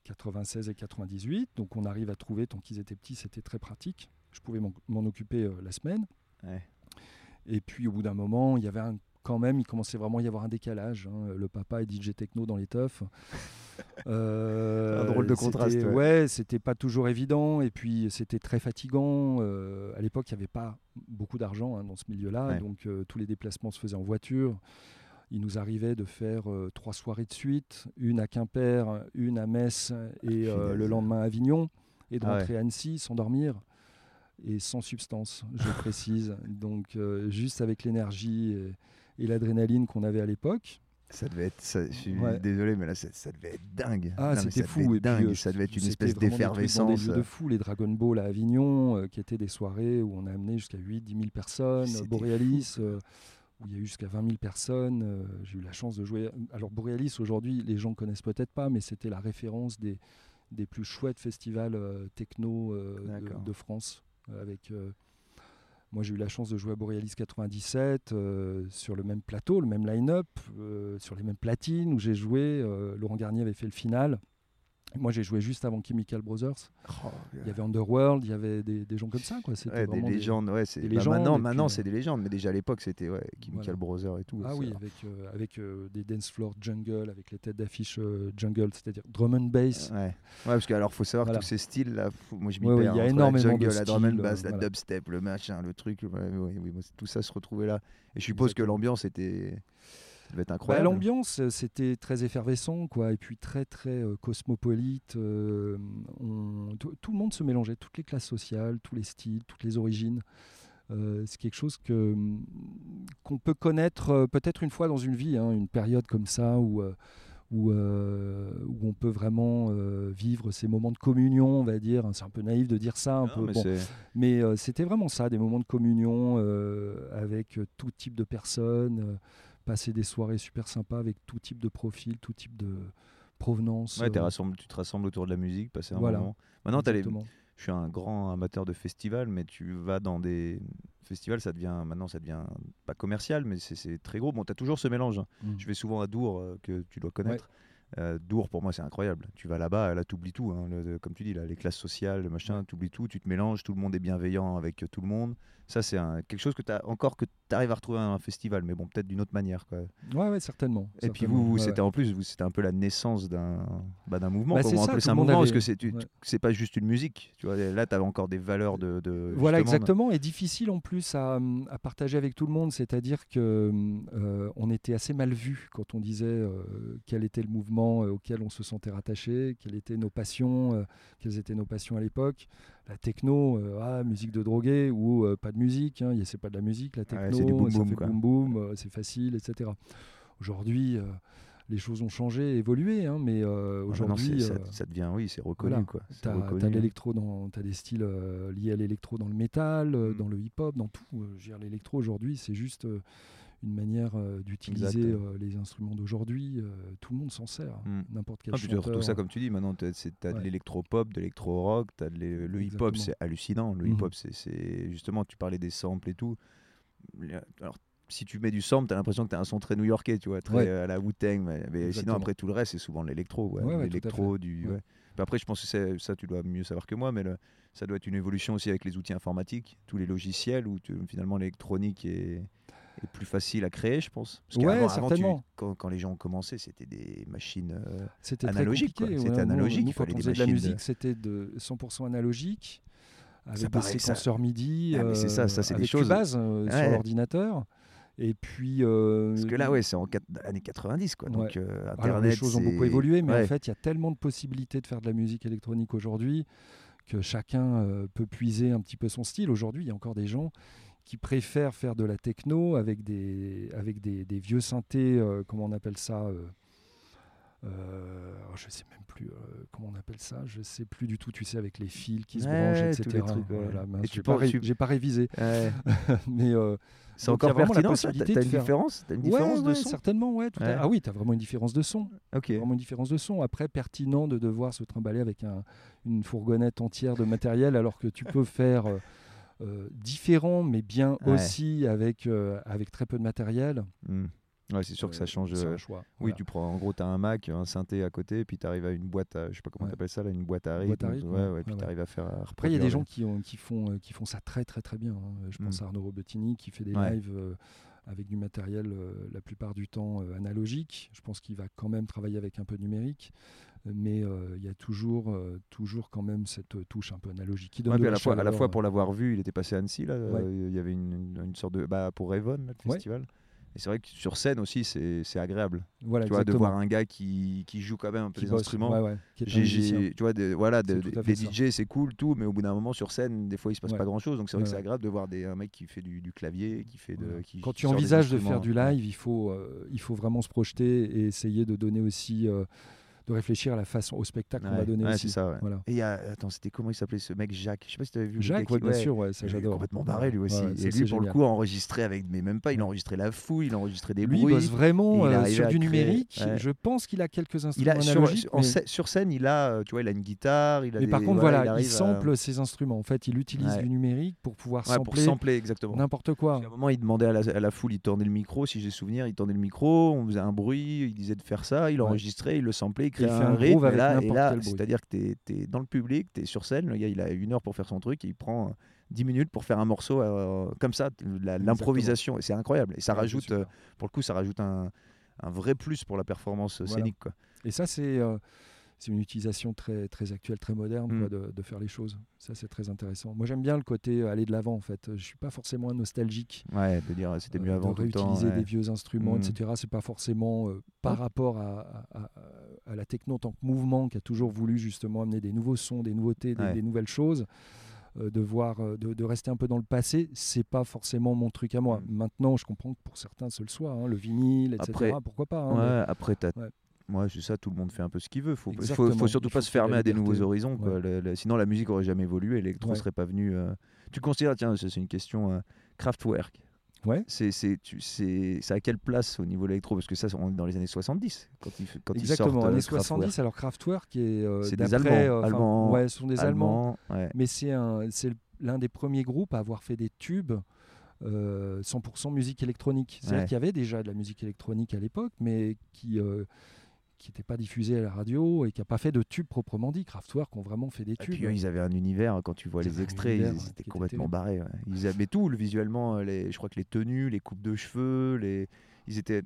96 et 98. Donc on arrive à trouver, tant qu'ils étaient petits, c'était très pratique. Je pouvais m'en occuper euh, la semaine. Ouais. Et puis au bout d'un moment, il y avait un- quand même, il commençait vraiment à y avoir un décalage. hein. Le papa est DJ techno dans les teufs. Euh, Un drôle de contraste, ouais. Ouais, c'était pas toujours évident. Et puis c'était très fatigant. Euh, à l'époque, il n'y avait pas beaucoup d'argent hein, dans ce milieu-là. Ouais. Donc euh, tous les déplacements se faisaient en voiture. Il nous arrivait de faire euh, trois soirées de suite, une à Quimper, une à Metz et Punaise. le lendemain à Avignon, et de Ah ouais. rentrer à Annecy sans dormir et sans substance, je précise. Donc juste avec l'énergie et, et l'adrénaline qu'on avait à l'époque. Ça devait être. ça- je suis Ouais. désolé, mais là, ça, ça devait être dingue. Ah, c'était fou. Et dingue. euh, ça devait être une espèce d'effervescence. De fou, les Dragon Ball à Avignon, euh, qui étaient des soirées où on a amené jusqu'à 8-10 000 personnes. Borealis, euh, où il y a eu jusqu'à 20 000 personnes. euh, J'ai eu la chance de jouer. Alors, Borealis, aujourd'hui, les gens connaissent peut-être pas, mais c'était la référence des, des plus chouettes festivals euh, techno euh, de, de France. euh, avec. Moi, j'ai eu la chance de jouer à Borealis 97 euh, sur le même plateau, le même line-up, euh, sur les mêmes platines où j'ai joué. euh, Laurent Garnier avait fait le final. Moi, j'ai joué juste avant Chemical Brothers. Oh, Il y avait Underworld, il y avait des, des gens comme ça. Quoi. Ouais, des légendes, ouais, des bah, légendes, maintenant, maintenant euh, c'est des légendes, mais déjà à l'époque c'était ouais, Chemical Voilà. Brothers et tout. Ah oui, avec, euh, avec euh, des dance floor jungle, avec les têtes d'affiche euh, jungle, c'est-à-dire drum and bass. Ouais. ouais, parce que alors faut savoir Voilà. tous ces styles là, fou- moi je m'y Ouais, ouais, perds. il y a énormément la de jungle, la drum and styles, bass, euh, la dubstep, le machin, le truc, ouais, ouais, tout ça se retrouvait là. Et je suppose que l'ambiance était, ça devait être Bah. L'ambiance, euh, c'était très effervescent, quoi, et puis très très euh, cosmopolite. euh, on- tout, le monde se mélangeait, toutes les classes sociales, tous les styles, toutes les origines. Euh, c'est quelque chose que hum, qu'on peut connaître peut-être une fois dans une vie, hein, une période comme ça où euh, où, on peut vraiment vivre ces moments de communion, on va dire. C'est un peu naïf de dire ça, un peu. Mais, mais c'était vraiment ça, des moments de communion avec tout type de personnes, passer des soirées super sympas avec tout type de profil, tout type de provenance. Ouais, tu te rassembles autour de la musique, passer un moment. Maintenant, as les je suis un grand amateur de festivals, mais tu vas dans des festivals, ça devient maintenant ça devient pas commercial, mais c'est très gros. Bon, tu as toujours ce mélange. Hein. Mmh. Je vais souvent à Dour, euh, que tu dois connaître. Euh, Dour, pour moi, c'est incroyable. Tu vas là-bas, là, tu oublies tout. Hein. comme tu dis, là, les classes sociales, le machin, tu oublies tout, tu te mélanges, tout le monde est bienveillant avec tout le monde. Ça, c'est quelque chose que tu as encore que tu arrives à retrouver à un festival, mais bon, peut-être d'une autre manière. Quoi. Ouais, ouais, certainement. Et puis vous, c'était en plus, c'était un peu la naissance d'un bah, mouvement. Bah, Comment un mouvement Parce que c'est pas juste une musique. Tu vois, là, tu as encore des valeurs de. voilà, exactement. Et difficile en plus à, à partager avec tout le monde. C'est-à-dire que euh, on était assez mal vu quand on disait euh, quel était le mouvement euh, auquel on se sentait rattaché, quelles étaient nos passions, quelles étaient nos passions à l'époque la techno, euh, ah, musique de drogué ou euh, pas de musique, hein, c'est pas de la musique, la techno, c'est boom, ça fait boom boom, euh, c'est facile, etc. Aujourd'hui, les choses ont changé, évolué, hein, mais ah, aujourd'hui. ça, devient, oui, c'est reconnu. quoi. Tu as, hein. l'électro dans, as des styles liés à l'électro dans le métal, mm. dans le hip-hop, dans tout. l'électro aujourd'hui, c'est juste une manière euh, d'utiliser euh, les instruments d'aujourd'hui. Euh, tout le monde s'en sert, mm. n'importe quel ah, chanteur. Tout ça, comme tu dis, maintenant, tu as, de l'électro-pop, de l'électro-rock, le hip-hop, c'est hallucinant. Le mhm. hip-hop, c'est justement, tu parlais des samples et tout. Alors, si tu mets du sample, tu as l'impression que tu as un son très new-yorkais, tu vois, très à la Wu-Tang. Mais, sinon, après, tout le reste, c'est souvent l'électro. l'électro, du. après, je pense que ça, tu dois mieux savoir que moi, mais ça doit être une évolution aussi avec les outils informatiques, tous les logiciels où finalement l'électronique est est plus facile à créer, je pense. Parce ouais, certainement. quand, les gens ont commencé, c'était des machines euh, c'était analogiques. C'était analogique. Nous, quand on faisait de la musique, c'était de 100% analogique, avec des séquenceurs MIDI, ah, c'est ça, ça c'est des choses. Base, euh, sur l'ordinateur. Et puis. Euh, Parce que là, ouais, c'est en années 90, quoi. Donc, Internet, les choses ont beaucoup évolué, mais en fait, il y a tellement de possibilités de faire de la musique électronique aujourd'hui que chacun peut puiser un petit peu son style. Aujourd'hui, il y a encore des gens qui préfèrent faire de la techno avec des, avec des, des vieux synthés, euh, comment on appelle ça euh, euh, je sais même plus euh, comment on appelle ça, je sais plus du tout, tu sais, avec les fils qui se branchent, etc. Voilà, j'ai pas, pas, révisé. Mais c'est encore pertinent, tu as, une différence, as une différence de son? Certainement, ouais. Ah oui, tu as vraiment une différence de son. Vraiment une différence de son. Après, pertinent de devoir se trimballer avec un, une fourgonnette entière de matériel alors que tu peux faire euh, différent, mais bien aussi avec, euh, avec très peu de matériel. Hmm. Ouais, c'est sûr que ça euh, change. un choix. Oui, tu prends en gros, tu as un Mac, un synthé à côté, et puis tu arrives à une boîte, à, je sais pas comment tu appelles ça, là, une boîte à rythme. ouais, ouais, puis tu arrives à faire. Après, il y a des gens qui, ont, qui, font, qui font ça très très très bien. Hein. Je pense hmm. à Arnaud Robotini qui fait des lives avec du matériel la plupart du temps analogique. Je pense qu'il va quand même travailler avec un peu numérique mais euh, il y a toujours, euh, toujours quand même cette touche un peu analogique qui donne à, la fois, à la fois pour l'avoir vu, il était passé à Annecy, là, euh, il y avait une, une, sorte de... Bah, pour Raven, le festival. Et c'est vrai que sur scène aussi, c'est agréable. Voilà, tu vois, de voir un gars qui, qui joue quand même un peu les instruments. Ouais, tu vois, voilà, des DJ, c'est cool, tout, mais au bout d'un moment, sur scène, des fois, il se passe pas grand chose. Donc c'est vrai que c'est agréable de voir des, un mec qui fait du, du clavier, qui fait de. Qui, Quand tu envisages de faire du live, il faut, il faut vraiment se projeter et essayer de donner aussi de réfléchir à la façon, au spectacle qu'on va donner aussi. Ça, voilà. Et y a, attends, c'était comment il s'appelait ce mec Jacques? Je sais pas si tu avais vu. Jacques, ouais, bien sûr, ouais, ça j'adore. Complètement barré lui aussi. et lui, pour le coup, enregistré avec, mais même pas, il a enregistré la fouille, il a enregistré des lui, bruits. Il bosse vraiment euh, sur du numérique. Je pense qu'il a quelques instruments il analogiques. Sur, scène, il a, euh, tu vois, il a une guitare. Il a mais par contre, voilà, il sample ses instruments. En fait, il utilise du numérique pour pouvoir sampler exactement. n'importe quoi. À un moment, il demandait à la foule, il tournait le micro, si j'ai souvenir, il tournait le micro, on faisait un bruit, il disait de faire ça, il enregistrait, il le samplait, il créait un rythme et là, c'est-à-dire que tu es, dans le public, tu es sur scène, le gars il a une heure pour faire son truc, il prend 10 minutes pour faire un morceau euh, comme ça, l'improvisation, et c'est incroyable. Et ça rajoute, euh, pour le coup, ça rajoute un, vrai plus pour la performance scénique. Quoi. Et ça, c'est euh, c'est une utilisation très, très actuelle, très moderne mm. de, faire les choses. Ça, c'est très intéressant. Moi, j'aime bien le côté euh, aller de l'avant, en fait. Je suis pas forcément nostalgique. Ouais, de dire c'était mieux euh, avant. De réutiliser des vieux instruments, mm. etc. C'est pas forcément euh, par rapport à, à, la techno en tant que mouvement qui a toujours voulu justement amener des nouveaux sons, des nouveautés, des, nouvelles choses. de voir, de, rester un peu dans le passé, c'est pas forcément mon truc à moi. Mm. Maintenant, je comprends que pour certains, ce le soit, hein, le vinyle, etc. pourquoi pas. Hein, ouais, après, tu Moi, c'est ça, tout le monde fait un peu ce qu'il veut. Faut, faut, faut surtout pas se fermer à des nouveaux horizons. quoi. Ouais. Le- le- sinon, la musique aurait jamais évolué, l'électro Ouais. serait pas venu. euh, Tu considères, tiens, c'est une question, euh, Kraftwerk. Ouais. C'est c'est tu- c'est- c'est à quelle place au niveau de l'électro? Parce que ça, on est dans les années 70 quand ils, quand ils Exactement, sortent. euh, années Kraftwerk. 70. Alors Kraftwerk est euh, C'est des Allemands, Allemands, ouais, ce sont des Allemands. Allemand, ouais. Mais c'est un, c'est l'un des premiers groupes à avoir fait des tubes euh, 100% musique électronique. C'est-à-dire Ouais. qu'il y avait déjà de la musique électronique à l'époque, mais qui qui n'était pas diffusée à la radio et qui n'a pas fait de tubes proprement dit. Kraftwerk ont vraiment fait des Et tubes. puis eux, ils avaient un univers, quand tu vois les extraits, univers, ils ouais, étaient était complètement terrible. barrés. ouais. Ils avaient tout, le visuellement, euh, les, je crois que les tenues, les coupes de cheveux, les... ils étaient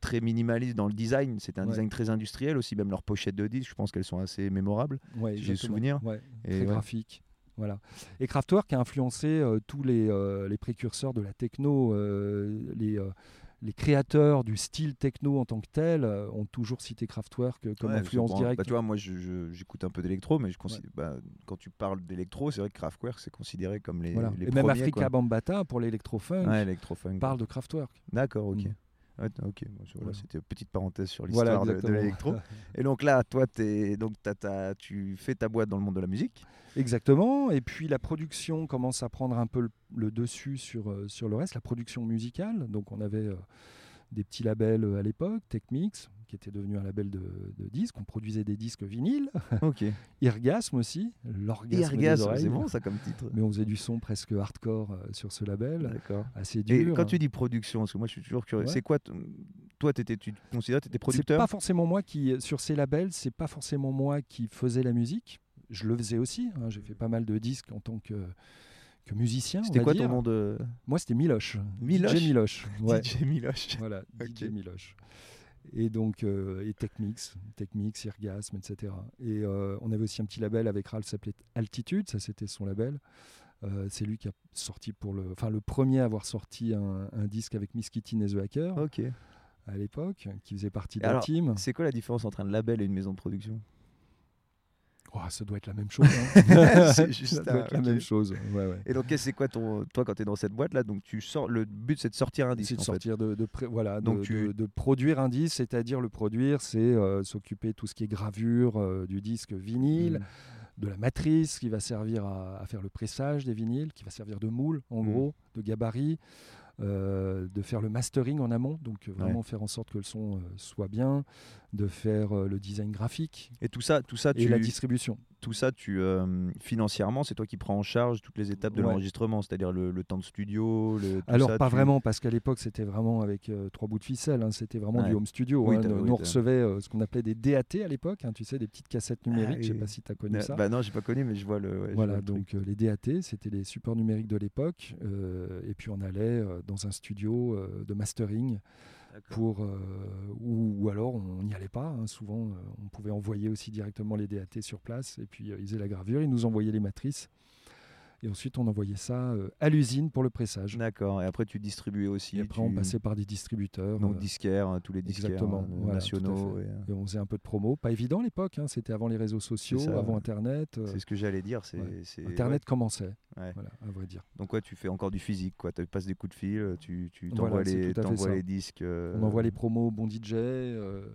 très minimalistes dans le design. C'était un Ouais. design très industriel aussi, même leurs pochettes de disques, je pense qu'elles sont assez mémorables. Ouais, j'ai souvenir. Ouais, Et très graphique. Voilà. Et Kraftwerk a influencé euh, tous les, euh, les précurseurs de la techno, euh, les, les créateurs du style techno en tant que tel euh, ont toujours cité Kraftwerk comme Ouais, influence directe. bah, tu vois, moi, j'écoute un peu d'électro, mais je considère, bah, quand tu parles d'électro, c'est vrai que Kraftwerk, c'est considéré comme les, Voilà. les Et même Africa quoi. Bambata pour l'électro-funk Ouais, parle de Kraftwerk. D'accord, ok. Mm. Ouais, t- ok, voilà, c'était une petite parenthèse sur Voilà, l'histoire de- de, l'électro. Et donc là, toi, t'es- donc, t'as- t'as- tu fais ta boîte dans le monde de la musique. Exactement. Et puis la production commence à prendre un peu le, le dessus sur, euh, sur le reste, la production musicale. Donc on avait euh, des petits labels euh, à l'époque, Techmix, qui était devenu un label de, de disques. On produisait des disques vinyles. Ok. Irgasme aussi, l'orgasme Et des Ergas, oreilles. c'est bon ça comme titre. Mais on faisait du son presque hardcore euh, sur ce label, D'accord. assez Et dur. quand tu dis production, parce que moi je suis toujours curieux, Ouais. c'est quoi Toi, t'étais- tu te considères que tu étais c'est producteur? pas forcément moi qui, sur ces labels, c'est pas forcément moi qui faisais la musique. Je le faisais aussi. hein. J'ai fait pas mal de disques en tant que, que musicien. C'était quoi dire. ton nom de. Moi, c'était Miloche. Miloche DJ Miloche. Ouais. DJ Miloche. Voilà. DJ Miloche. Et donc, euh, et Techmix, Techmix, Irgasme, etc. Et euh, on avait aussi un petit label avec Ralph, ça s'appelait Altitude, ça c'était son label. Euh, c'est lui qui a sorti pour le, enfin le premier à avoir sorti un, un disque avec Miss Kitty et The Hacker Ok. à l'époque, qui faisait partie de la team. C'est quoi la différence entre un label et une maison de production? Oh, ça doit être la même chose. hein. C'est juste ça doit un- être la même chose. Ouais, ouais. Et donc, c'est quoi ton. Toi, quand tu es dans cette boîte là, donc tu sors. Le but, c'est de sortir un disque. C'est de sortir de, voilà, Donc de, tu- de- de produire un disque, c'est-à-dire le produire, c'est euh, s'occuper de tout ce qui est gravure euh, du disque vinyle, Mm. de la matrice qui va servir à, à faire le pressage des vinyles, qui va servir de moule en Mm. gros, de gabarit, euh, de faire le mastering en amont, donc euh, vraiment faire en sorte que le son soit bien, de faire euh, le design graphique Et tout ça, tout ça, et tu, la distribution. tout ça, tu euh, financièrement, c'est toi qui prends en charge toutes les étapes de Ouais. l'enregistrement, c'est-à-dire le, le temps de studio. Le, tout Alors ça, pas tu- vraiment parce qu'à l'époque c'était vraiment avec euh, trois bouts de ficelle, hein, c'était vraiment Ouais. du home studio. Oui, hein. Nous, oui, on recevait euh, ce qu'on appelait des DAT à l'époque, hein, tu sais, des petites cassettes numériques. Je sais pas si tu as connu Euh, ça. Bah non, j'ai pas connu, mais je vois le. ouais, Voilà, vois donc les DAT, c'était les supports numériques de l'époque. et puis on allait dans un studio de mastering. Pour euh, ou, alors on n'y allait pas. hein. souvent, euh, on pouvait envoyer aussi directement les DAT sur place. Et puis euh, ils faisaient la gravure, ils nous envoyaient les matrices. Et ensuite, on envoyait ça euh, à l'usine pour le pressage. D'accord. Et après, tu distribuais aussi. Et après, on passait par des distributeurs. Donc euh, disquaires, hein, tous les disquaires Exactement, euh, voilà, nationaux. et, et on faisait un peu de promo. Pas évident à l'époque, hein, c'était avant les réseaux sociaux, ça, avant. Internet. C'est ce que j'allais dire. C'est, ouais. Internet commençait, ouais. voilà, à vrai dire. Donc ouais, tu fais encore du physique, quoi. Tu passes des coups de fil, tu, tu t'envoies les, disques. euh, On envoie les promos au bon DJ. euh.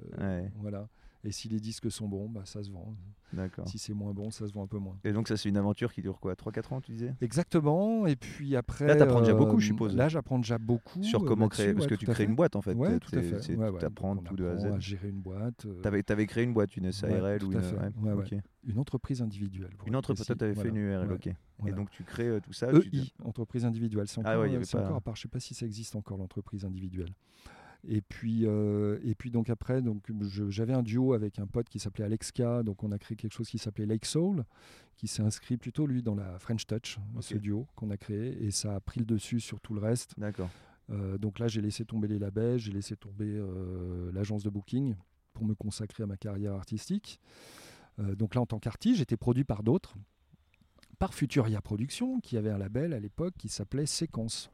Voilà. Et si les disques sont bons, bah, ça se vend. D'accord. Si c'est moins bon, ça se vend un peu moins. Et donc ça, c'est une aventure qui dure quoi 3-4 ans, tu disais? Exactement. Et puis après. Là, t'apprends déjà beaucoup, je euh, suppose. Là, j'apprends déjà beaucoup. Sur euh, comment créer, parce ouais, que tu crées fait. une boîte en fait. Ouais, tout à fait. Ouais, tu on tout de A à Z. à gérer une boîte. euh, T'avais, t'avais créé une boîte, une SARL ou une, fait. Ouais, ouais. ok. Une entreprise individuelle. Une entreprise, toi, t'avais fait Voilà. une URL, ok. Et donc tu crées euh, tout ça. tu- EI, entreprise individuelle. C'est encore, Ah encore à part. Je sais pas si ça existe encore l'entreprise individuelle. Et puis, euh, et puis donc après, donc j'avais un duo avec un pote qui s'appelait Alexka. Donc on a créé quelque chose qui s'appelait Lake Soul, qui s'est inscrit plutôt lui dans la French Touch, ce duo qu'on a créé, et ça a pris le dessus sur tout le reste. D'accord. Euh, donc là, j'ai laissé tomber les labels, j'ai laissé tomber euh, l'agence de booking pour me consacrer à ma carrière artistique. Donc là, en tant qu'artiste, j'étais produit par d'autres, par Futuria Productions, qui avait un label à l'époque qui s'appelait Séquence.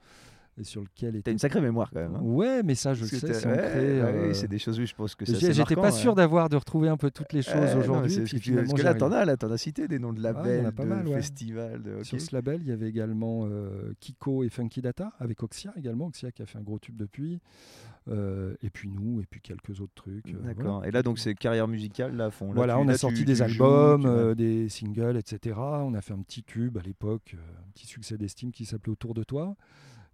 Et sur lequel T'as était. une sacrée mémoire quand même. hein. Ouais, mais ça, je le Parce sais, t'as- c'est ouais, euh, des choses, oui, je pense que c'est J'étais pas sûr d'avoir de retrouver un peu toutes les choses aujourd'hui. parce que- là, t'en as, là, t'en as cité des noms de Ah, labels, a pas de mal, festivals. De... Sur ce label, il y avait également euh, Kiko et Funky Data, avec Oxia également, Oxia qui a fait un gros tube depuis, euh, et puis nous, et puis quelques autres trucs. euh, D'accord. voilà. Et là, donc, c'est carrière musicale, là, fond. Là, Voilà, on là, a sorti des albums, des singles, etc. On a fait un petit tube à l'époque, un petit succès d'estime qui s'appelait Autour de toi.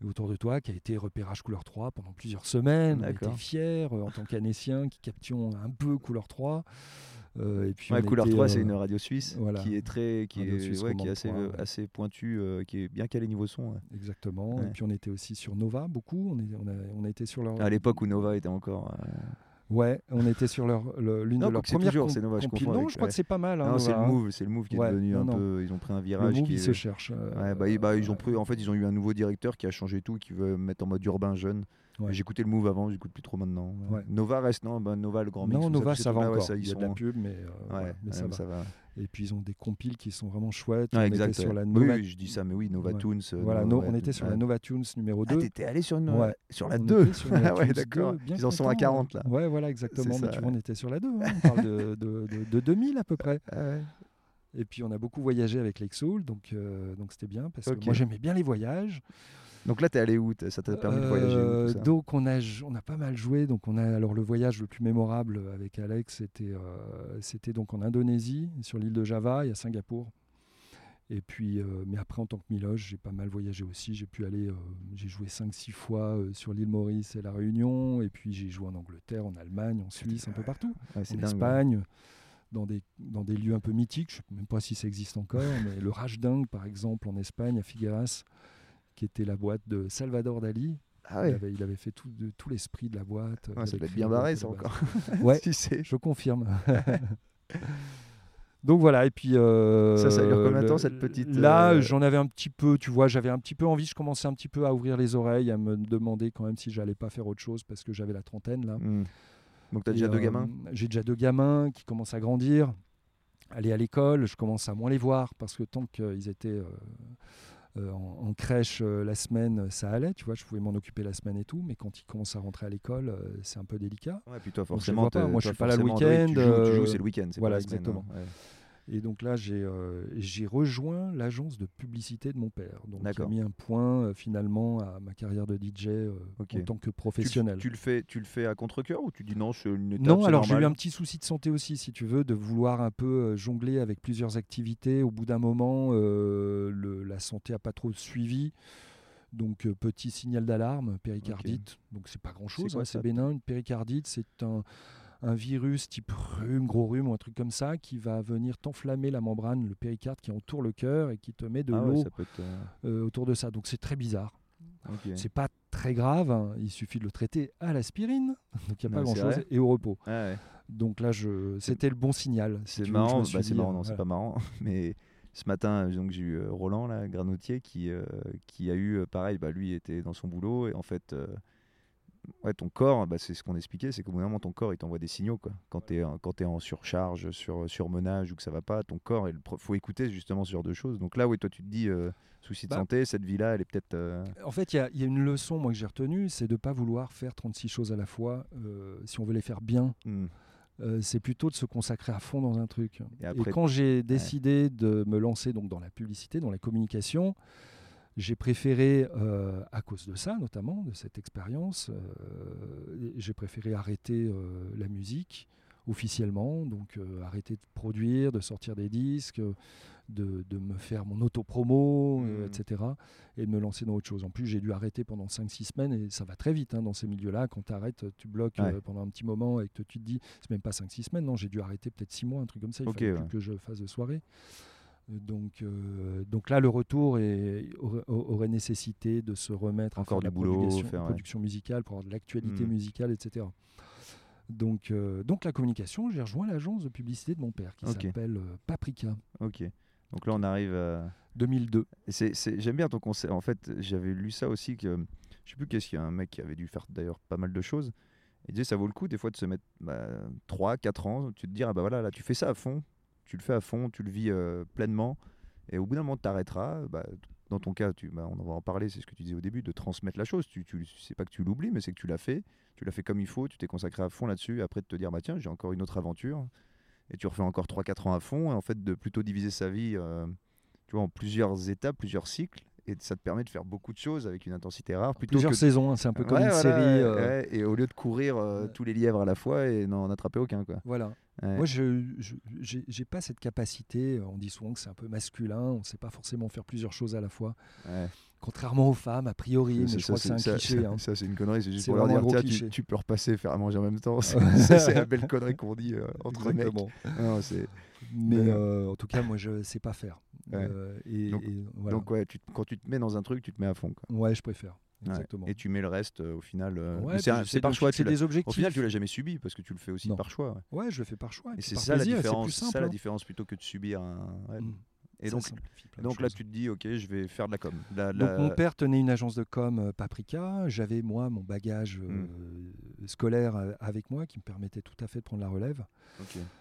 Autour de toi, qui a été repérage couleur 3 pendant plusieurs semaines. On était fiers euh, en tant qu'Annéciens qui captions un peu couleur 3. Euh, et puis Ouais, Couleur était, 3, c'est euh, une radio suisse voilà. qui est très, qui Radio est, suisse ouais, qui est romande assez, euh, ouais. assez pointue, qui est bien calé niveau son. Exactement. Et puis on était aussi sur Nova beaucoup. On, est- on, a, on a été sur leur. À l'époque où Nova était encore. Euh, Ouais, on était sur leur le- l'une Non, de leurs premières toujours, com- c'est Nova, je Non, avec- je crois ouais. que c'est pas mal. hein, Non, c'est le move, c'est le move qui est Ouais, devenu un peu. Ils ont pris un Le virage. move, qui il est- se cherche. euh, Ouais, bah, ils- bah, ils ont pris, en fait, ils ont eu un nouveau directeur qui a changé tout, qui veut mettre en mode urbain jeune. J'écoutais le move avant, j'écoute plus trop maintenant. Nova reste, non, bah, Nova le grand mix. Non, Nova, ça va encore. ça, il ils y a de la sont- pub, mais, euh, Ouais, ouais, mais ouais, ça, va. Et puis ils ont des compiles qui sont vraiment chouettes. Ouais, on exact, était sur la Nova. oui, je dis ça, mais oui, Nova Ouais. Tunes. euh, Voilà, no- on était sur la ouais. Nova Tunes numéro Ah, 2. t'étais allé sur, une... Sur la On 2 était sur la Ah ouais, Tunes d'accord. 2, bien Ils en sont à content, 40 là. Ouais, voilà, exactement. C'est Mais ça, tu vois, on était sur la 2. hein. On parle de, de, de- de 2000 à peu près. Ah. Et puis on a beaucoup voyagé avec Lexoul, donc euh, donc c'était bien parce que moi j'aimais bien les voyages. Donc là, t'es allé où? Ça t'a permis de voyager où, Euh, tout ça? donc on a on a pas mal joué. Donc on a alors le voyage le plus mémorable avec Alex, c'était euh, c'était donc en Indonésie, sur l'île de Java et à Singapour. Et puis, euh, mais après en tant que Miloche, j'ai pas mal voyagé aussi. J'ai pu aller, euh, j'ai joué 5-6 fois euh, sur l'île Maurice et la Réunion. Et puis j'ai joué en Angleterre, en Allemagne, en Suisse, un peu partout. Ouais, en dingue, ouais. Espagne, dans des, dans des lieux un peu mythiques. Je sais même pas si ça existe encore, mais le Rage Dingue, par exemple, en Espagne, à Figueras, qui était la boîte de Salvador Dali. Ah Il, avait, il avait fait tout, de, tout l'esprit de la boîte. Ça doit être bien barré, ça encore. Ouais, si je confirme. Donc voilà, et puis... euh, Ça, ça dure combien de temps, cette petite, Là, euh, j'en avais un petit peu, tu vois, j'avais un petit peu envie, je commençais un petit peu à ouvrir les oreilles, à me demander quand même si j'allais pas faire autre chose, parce que j'avais la trentaine, là. Hmm. Donc t'as Et, déjà deux euh, gamins? J'ai déjà deux gamins qui commencent à grandir, aller à l'école. Je commence à moins les voir parce que tant qu'ils étaient euh, euh, en, en crèche euh, la semaine, ça allait. Tu vois, je pouvais m'en occuper la semaine et tout. Mais quand ils commencent à rentrer à l'école, euh, c'est un peu délicat. Ouais, puis toi, Donc, je forcément, vois pas. Moi, je suis pas là le forcément, tu week-end, joues- Tu joues, euh, c'est le week-end. c'est pas voilà, la semaine, exactement. hein, ouais. Et donc là, j'ai euh, j'ai rejoint l'agence de publicité de mon père. Donc, qui a mis un point euh, finalement à ma carrière de DJ euh, en tant que professionnel. Tu le fais, tu le fais à contre-cœur ou tu dis non, c'est une étape Non, alors j'ai eu un petit souci de santé aussi, si tu veux, de vouloir un peu jongler avec plusieurs activités. Au bout d'un moment, euh, le- la santé a pas trop suivi. Donc euh, petit signal d'alarme, péricardite. Donc c'est pas grand chose, quoi c'est bénin. Une péricardite, c'est un, un virus type rhume, gros rhume ou un truc comme ça qui va venir t'enflammer la membrane, le péricarde qui entoure le cœur et qui te met de Ah l'eau euh, euh, autour de ça. Donc c'est très bizarre. ok. C'est pas très grave, hein. il suffit de le traiter à l'aspirine, donc il n'y a pas grand chose, et au repos. Ah ouais. Donc là, je... c'était le bon signal. si C'est marrant, bah, c'est marrant, non, c'est pas marrant. Mais ce matin, donc j'ai eu euh, Roland, là, Granotier, qui, euh, qui a eu, pareil, bah, lui était dans son boulot et en fait, euh, ouais, ton corps, bah, c'est ce qu'on expliquait, c'est qu'au bout d'un moment, ton corps, il t'envoie des signaux. Quoi. Quand tu es, quand es en surcharge, sur, surmenage ou que ça va pas, ton corps, il faut écouter justement ce genre de choses. Donc là, oui, toi, tu te dis, euh, souci de Bah. santé, cette vie-là, elle est peut-être. euh, En fait, il y, a- il y a une leçon moi que j'ai retenue, c'est de ne pas vouloir faire 36 choses à la fois. euh, si on veut les faire bien, euh, c'est plutôt de se consacrer à fond dans un truc. Et quand j'ai décidé de me lancer donc dans la publicité, dans la communication, j'ai préféré, euh, à cause de ça notamment, de cette expérience, euh, j'ai préféré arrêter euh, la musique officiellement, donc arrêter de produire, de sortir des disques, de, de me faire mon auto-promo, Mhm. etc. Et de me lancer dans autre chose. En plus, j'ai dû arrêter pendant 5-6 semaines et ça va très vite hein, dans ces milieux-là. Quand tu arrêtes, tu bloques Ouais. pendant un petit moment et que tu te dis, c'est même pas 5-6 semaines, non, j'ai dû arrêter peut-être 6 mois, un truc comme ça. Il Ok, fallait ouais. plus que je fasse de soirée. Euh, Donc, euh, donc là, le retour est- aurait, aurait nécessité de se remettre Encore à faire du boulot, production, faire, ouais. production musicale pour avoir de l'actualité Mhm. musicale, etc. Donc, euh, donc la communication, j'ai rejoint l'agence de publicité de mon père qui s'appelle euh, Paprika Ok. Donc là, on arrive à. 2002. Et c'est- c'est- J'aime bien ton conseil. En fait, j'avais lu ça aussi que je sais plus qu'est-ce qu'il y a un mec qui avait dû faire d'ailleurs pas mal de choses. Il disait ça vaut le coup des fois de se mettre bah, 3, 4 ans, tu te dire ah bah voilà là tu fais ça à fond, tu le fais à fond, tu le vis euh, pleinement et au bout d'un moment tu t'arrêteras. Bah, dans ton cas, tu, bah, on va en parler, c'est ce que tu disais au début, de transmettre la chose. Tu, tu c'est pas que tu l'oublies, mais c'est que tu l'as fait, tu l'as fait comme il faut, tu t'es consacré à fond là-dessus. Après de te dire, bah tiens, j'ai encore une autre aventure, et tu refais encore 3-4 ans à fond. Et en fait, de plutôt diviser sa vie, euh, tu vois, en plusieurs étapes, plusieurs cycles, et ça te permet de faire beaucoup de choses avec une intensité rare. Plutôt plusieurs que... saisons, hein, c'est un peu comme Ouais, une voilà, série. euh, ouais, et au lieu de courir euh, tous les lièvres à la fois et n'en attraper aucun, quoi. Voilà. Ouais. Moi, je j'ai pas cette capacité. On dit souvent que c'est un peu masculin. On ne sait pas forcément faire plusieurs choses à la fois. Ouais. Contrairement aux femmes, a priori. Mais Ça, je crois que c'est un ça, cliché. ça, hein. ça, c'est une connerie, c'est juste pour leur dire tiens, tu, peux repasser et faire à manger en même temps. C'est la belle connerie qu'on dit euh, entre mecs. Exactement. Non, c'est- Mais euh, en tout cas, moi, je ne sais pas faire. Ouais. Euh, et, Donc- et voilà. Donc, ouais, tu, quand tu te mets dans un truc, tu te mets à fond. Quoi. ouais, je préfère. Ouais. Et tu mets le reste euh, au final. euh, Ouais, c'est c'est par choix. l'as- des objectifs. au final, tu l'as jamais subi parce que tu le fais aussi Non. par choix. ouais. Je le fais par choix. Et c'est ça la différence. C'est C'est ça la différence plutôt que de subir un. Mm. Et donc, là, tu te dis, ok, je vais faire de la com. La- Donc mon père tenait une agence de com euh, Paprika. J'avais moi mon bagage euh, Hmm. scolaire euh, avec moi qui me permettait tout à fait de prendre la relève.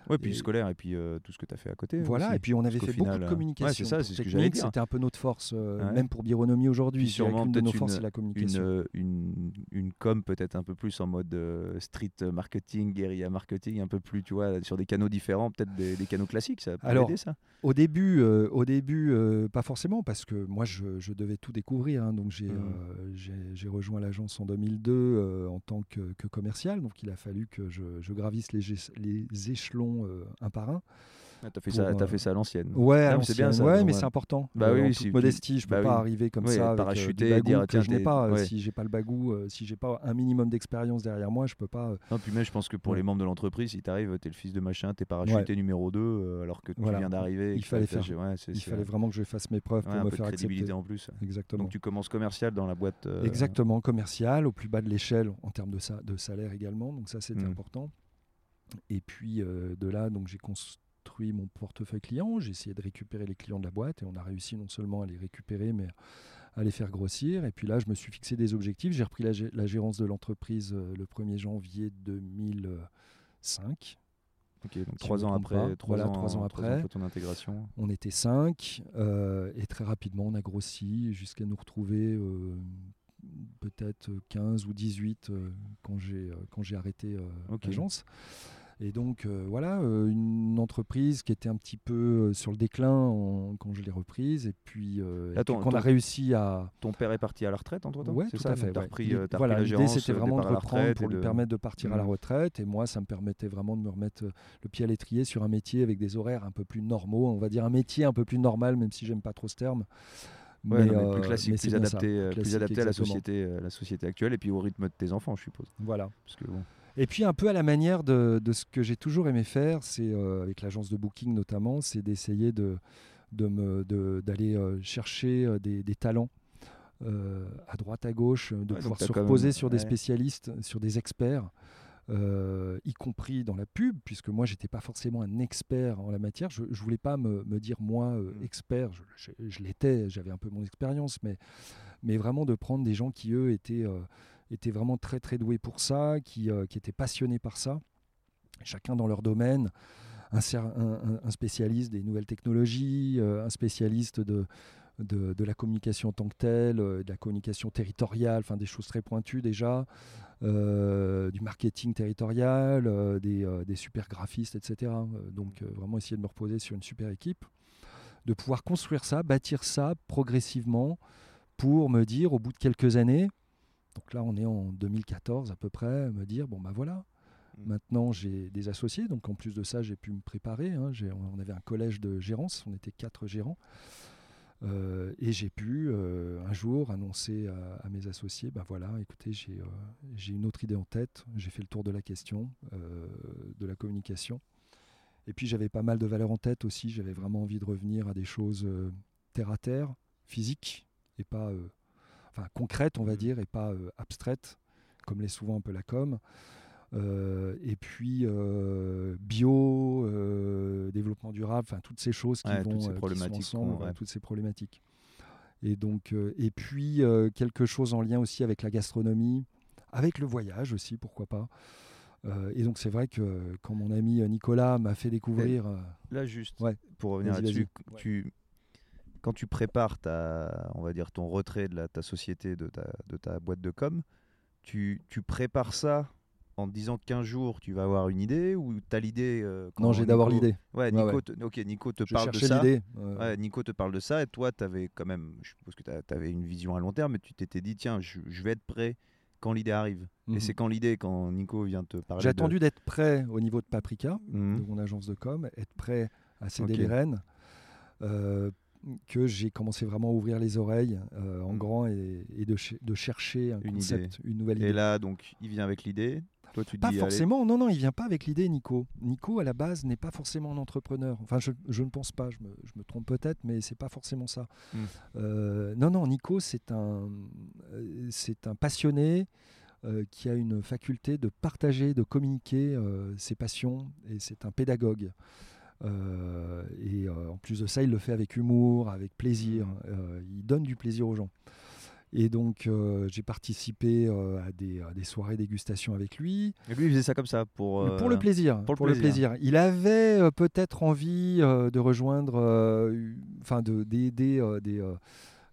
Ouais, puis Et- scolaire et puis euh, tout ce que tu as fait à côté. Voilà. aussi. Et puis on avait fait beaucoup de communication. ouais, c'est ça, c'est ce que technique, j'allais dire. C'était un peu notre force, euh, Ouais. même pour Bironomie aujourd'hui. Sûrement qu'une de nos forces, une- c'est la communication. une, une, une com peut-être un peu plus en mode street marketing, guérilla marketing, un peu plus, tu vois, sur des canaux différents, peut-être des, des canaux classiques, ça peut Alors, aider ça Au début, au début euh, pas forcément, parce que moi, je, je devais tout découvrir. hein. donc, j'ai Mhm. euh, j'ai- rejoint l'agence en 2002 euh, en tant que, que commercial. Donc, il a fallu que je, je gravisse les, échelons un par un. Ah, T'as fait, pour, ça, t'as euh, fait ça à l'ancienne. Ouais, Non, c'est bien ça, Ouais, mais ouais. c'est important. Bah Euh, oui, en oui, toute si modestie, je peux bah pas oui. arriver comme ça avec euh, parachuter du et bagou dire, que je n'ai pas. Euh, ouais. Si j'ai pas le bagou, euh, si j'ai pas un minimum d'expérience derrière moi, je peux pas. euh, Non, puis même, je pense que pour les membres de l'entreprise, si t'arrives, t'es le fils de machin, t'es parachuté numéro 2, alors que tu Voilà. viens d'arriver. Il fallait faire. il fallait vraiment que je fasse mes preuves pour me faire accepter. en plus. Exactement. Donc tu commences commercial dans la boîte. euh, Exactement, commercial, au plus bas de l'échelle en termes de, sa- de salaire également, donc ça c'était Mm. important. Et puis euh, de là, donc j'ai construit mon portefeuille client, j'ai essayé de récupérer les clients de la boîte et on a réussi non seulement à les récupérer, mais à les faire grossir. Et puis là, je me suis fixé des objectifs. J'ai repris la, la gérance de l'entreprise euh, le 1er janvier 2005. Ok, donc trois ans après, trois Voilà, ans, trois ans après. après ton intégration. On était cinq euh, et très rapidement on a grossi jusqu'à nous retrouver euh, peut-être 15 ou 18 euh, quand j'ai quand j'ai arrêté l'agence. Et donc euh, voilà, euh, une entreprise qui était un petit peu euh, sur le déclin en- quand je l'ai reprise et puis, euh, et puis qu'on a réussi à... Ton père est parti à la retraite entre temps c'est tout ça à fait. Ouais. repris, voilà, l'idée c'était vraiment de reprendre pour lui permettre de partir à la Mhm. retraite et moi ça me permettait vraiment de me remettre le pied à l'étrier sur un métier avec des horaires un peu plus normaux, on va dire un métier un peu plus normal même si j'aime pas trop ce terme. Ouais, non, mais plus classique, mais plus ça, adapté, plus classique, adapté à la société, la société actuelle et puis au rythme de tes enfants, je suppose. Voilà. Parce que bon. Et puis un peu à la manière de, de ce que j'ai toujours aimé faire, c'est euh, avec l'agence de booking notamment, c'est d'essayer de, de me- de- d'aller euh, chercher euh, des, des talents euh, à droite à gauche, de Ouais, pouvoir se reposer même- sur des ouais. spécialistes, sur des experts. euh, y compris dans la pub, puisque moi j'étais pas forcément un expert en la matière. Je, je voulais pas me, me dire moi euh, Mm. expert. Je, je- je l'étais, j'avais un peu mon expérience, mais mais vraiment de prendre des gens qui eux étaient euh, étaient vraiment très très doués pour ça, qui, euh, qui étaient passionnés par ça, chacun dans leur domaine. Un, spécialiste des nouvelles technologies, euh, un spécialiste de, de, la communication en tant que telle, euh, de la communication territoriale, des choses très pointues déjà, du marketing territorial, des, des super graphistes, etc. Donc vraiment essayer de me reposer sur une super équipe, de pouvoir construire ça, bâtir ça progressivement pour me dire au bout de quelques années, donc là on est en 2014 à peu près, me dire bon bah voilà, Mm. maintenant j'ai des associés, donc en plus de ça j'ai pu me préparer, hein, on avait un collège de gérance, on était quatre gérants, euh, et j'ai pu euh, un jour annoncer à, à mes associés, ben voilà, écoutez, j'ai euh, j'ai une autre idée en tête, j'ai fait le tour de la question, de la communication. Et puis j'avais pas mal de valeurs en tête aussi, j'avais vraiment envie de revenir à des choses terre à terre, physiques, et pas, enfin concrètes on va Mhm. dire, et pas euh, abstraites, comme l'est souvent un peu la com. Euh, et puis euh, bio, euh, développement durable, enfin toutes ces choses qui Ouais, vont toutes ces qui sont problématiques ensemble, ouais. toutes ces problématiques. Et donc et puis quelque chose en lien aussi avec la gastronomie, avec le voyage aussi, pourquoi pas. Et donc c'est vrai que quand mon ami Nicolas m'a fait découvrir, euh, Là, juste Ouais. pour revenir là-dessus, tu quand tu prépares ta, on va dire ton retrait de la, ta société, de ta, de ta boîte de com, tu, tu prépares ça en te disant qu'un jour tu vas avoir une idée ou tu as l'idée euh, Non, j'ai d'abord Nico- l'idée. Ouais, Nico, ouais. te, Nico te Je parle de ça. Ouais, Nico te parle de ça et toi, tu avais quand même, je suppose que tu avais une vision à long terme, mais tu t'étais dit, tiens, je, je vais être prêt quand l'idée arrive. mhm. Et c'est quand l'idée, quand Nico vient te parler. J'ai attendu d'être prêt au niveau de Paprika, Mhm. de mon agence de com, être prêt à céder les rênes, euh, que j'ai commencé vraiment à ouvrir les oreilles euh, en Mm. grand et, et de, ch- de chercher un Une concept, une nouvelle Et idée. là, donc, il vient avec l'idée. Toi, tu te Pas dis, allez, forcément, non, non, il vient pas avec l'idée, Nico. Nico, à la base, n'est pas forcément un entrepreneur. Enfin, je, je ne pense pas, je me, je me trompe peut-être, mais c'est pas forcément ça. Mm. Euh, non, non, Nico, c'est un, euh, c'est un passionné qui a une faculté de partager, de communiquer ses passions, et c'est un pédagogue. Euh, et euh, en plus de ça, il le fait avec humour, avec plaisir. Euh, il donne du plaisir aux gens. Et donc, euh, j'ai participé euh, à, des, à des soirées dégustation avec lui. Et lui, il faisait ça comme ça pour. Euh, Pour le plaisir. pour le plaisir. Il avait peut-être envie de rejoindre, enfin de d'aider des,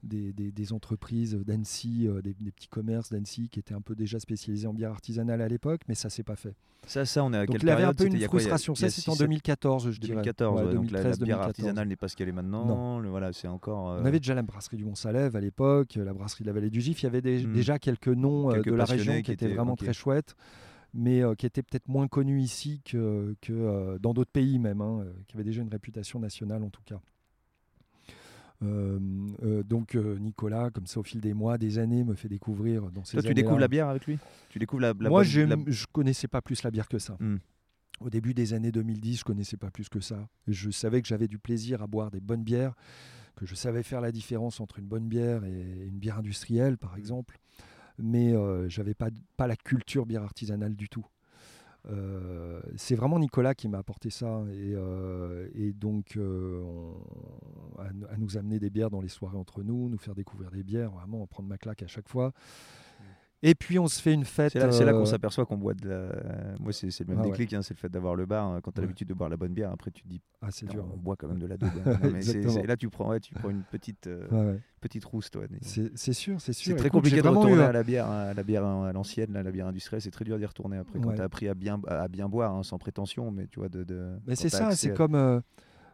des, des- des entreprises d'Annecy, euh, des, des petits commerces d'Annecy qui étaient un peu déjà spécialisés en bière artisanale à l'époque, mais ça s'est pas fait. Ça, ça, on est à Donc quelle il avait un peu une quoi, y a- frustration. il y a Ça, c'est en six, sept- 2014, je dirais. 2014, Ouais, ouais, donc la, la 2013, bière 2014. artisanale n'est pas ce qu'elle est maintenant. le- voilà, c'est encore. euh, On avait déjà la brasserie du Mont-Salève à l'époque, la brasserie de la Vallée du Gif. Il y avait des- Hmm. déjà quelques noms euh, Quelques de la région qui qui étaient vraiment très chouettes, mais euh, qui étaient peut-être moins connus ici que, que euh, dans d'autres pays même, hein, qui avaient déjà une réputation nationale en tout cas. Euh, euh, donc euh, Nicolas, comme ça au fil des mois, des années, me fait découvrir dans ces Toi, tu découvres la bière avec lui? Tu découvres la, la Moi, j'aime- la- je connaissais pas plus la bière que ça. Hmm. Au début des années 2010, je connaissais pas plus que ça. Je savais que j'avais du plaisir à boire des bonnes bières, que je savais faire la différence entre une bonne bière et une bière industrielle, par exemple. Mais euh, j'avais pas, pas la culture bière artisanale du tout. Euh, c'est vraiment Nicolas qui m'a apporté ça et, euh, donc euh, on- à, nous- à nous amener des bières dans les soirées entre nous, nous faire découvrir des bières, vraiment prendre ma claque à chaque fois. Et puis on se fait une fête. C'est là, qu'on euh, s'aperçoit qu'on boit de la. Moi, c'est le même Ah ouais. déclic, hein, c'est le fait d'avoir le bar. hein. Quand tu as Ouais. l'habitude de boire la bonne bière, après tu te dis, ah, c'est dur. on boit quand même de la daube. hein. Là, tu prends, ouais, tu prends une petite, euh, petite rousse, toi. C'est sûr, c'est sûr. C'est très compliqué de retourner eu à la bière, à la bière à l'ancienne, la bière industrielle. C'est très dur d'y retourner après. Quand tu as appris à bien, à bien boire, hein, sans prétention, mais tu vois, de. de Mais c'est ça, c'est comme euh,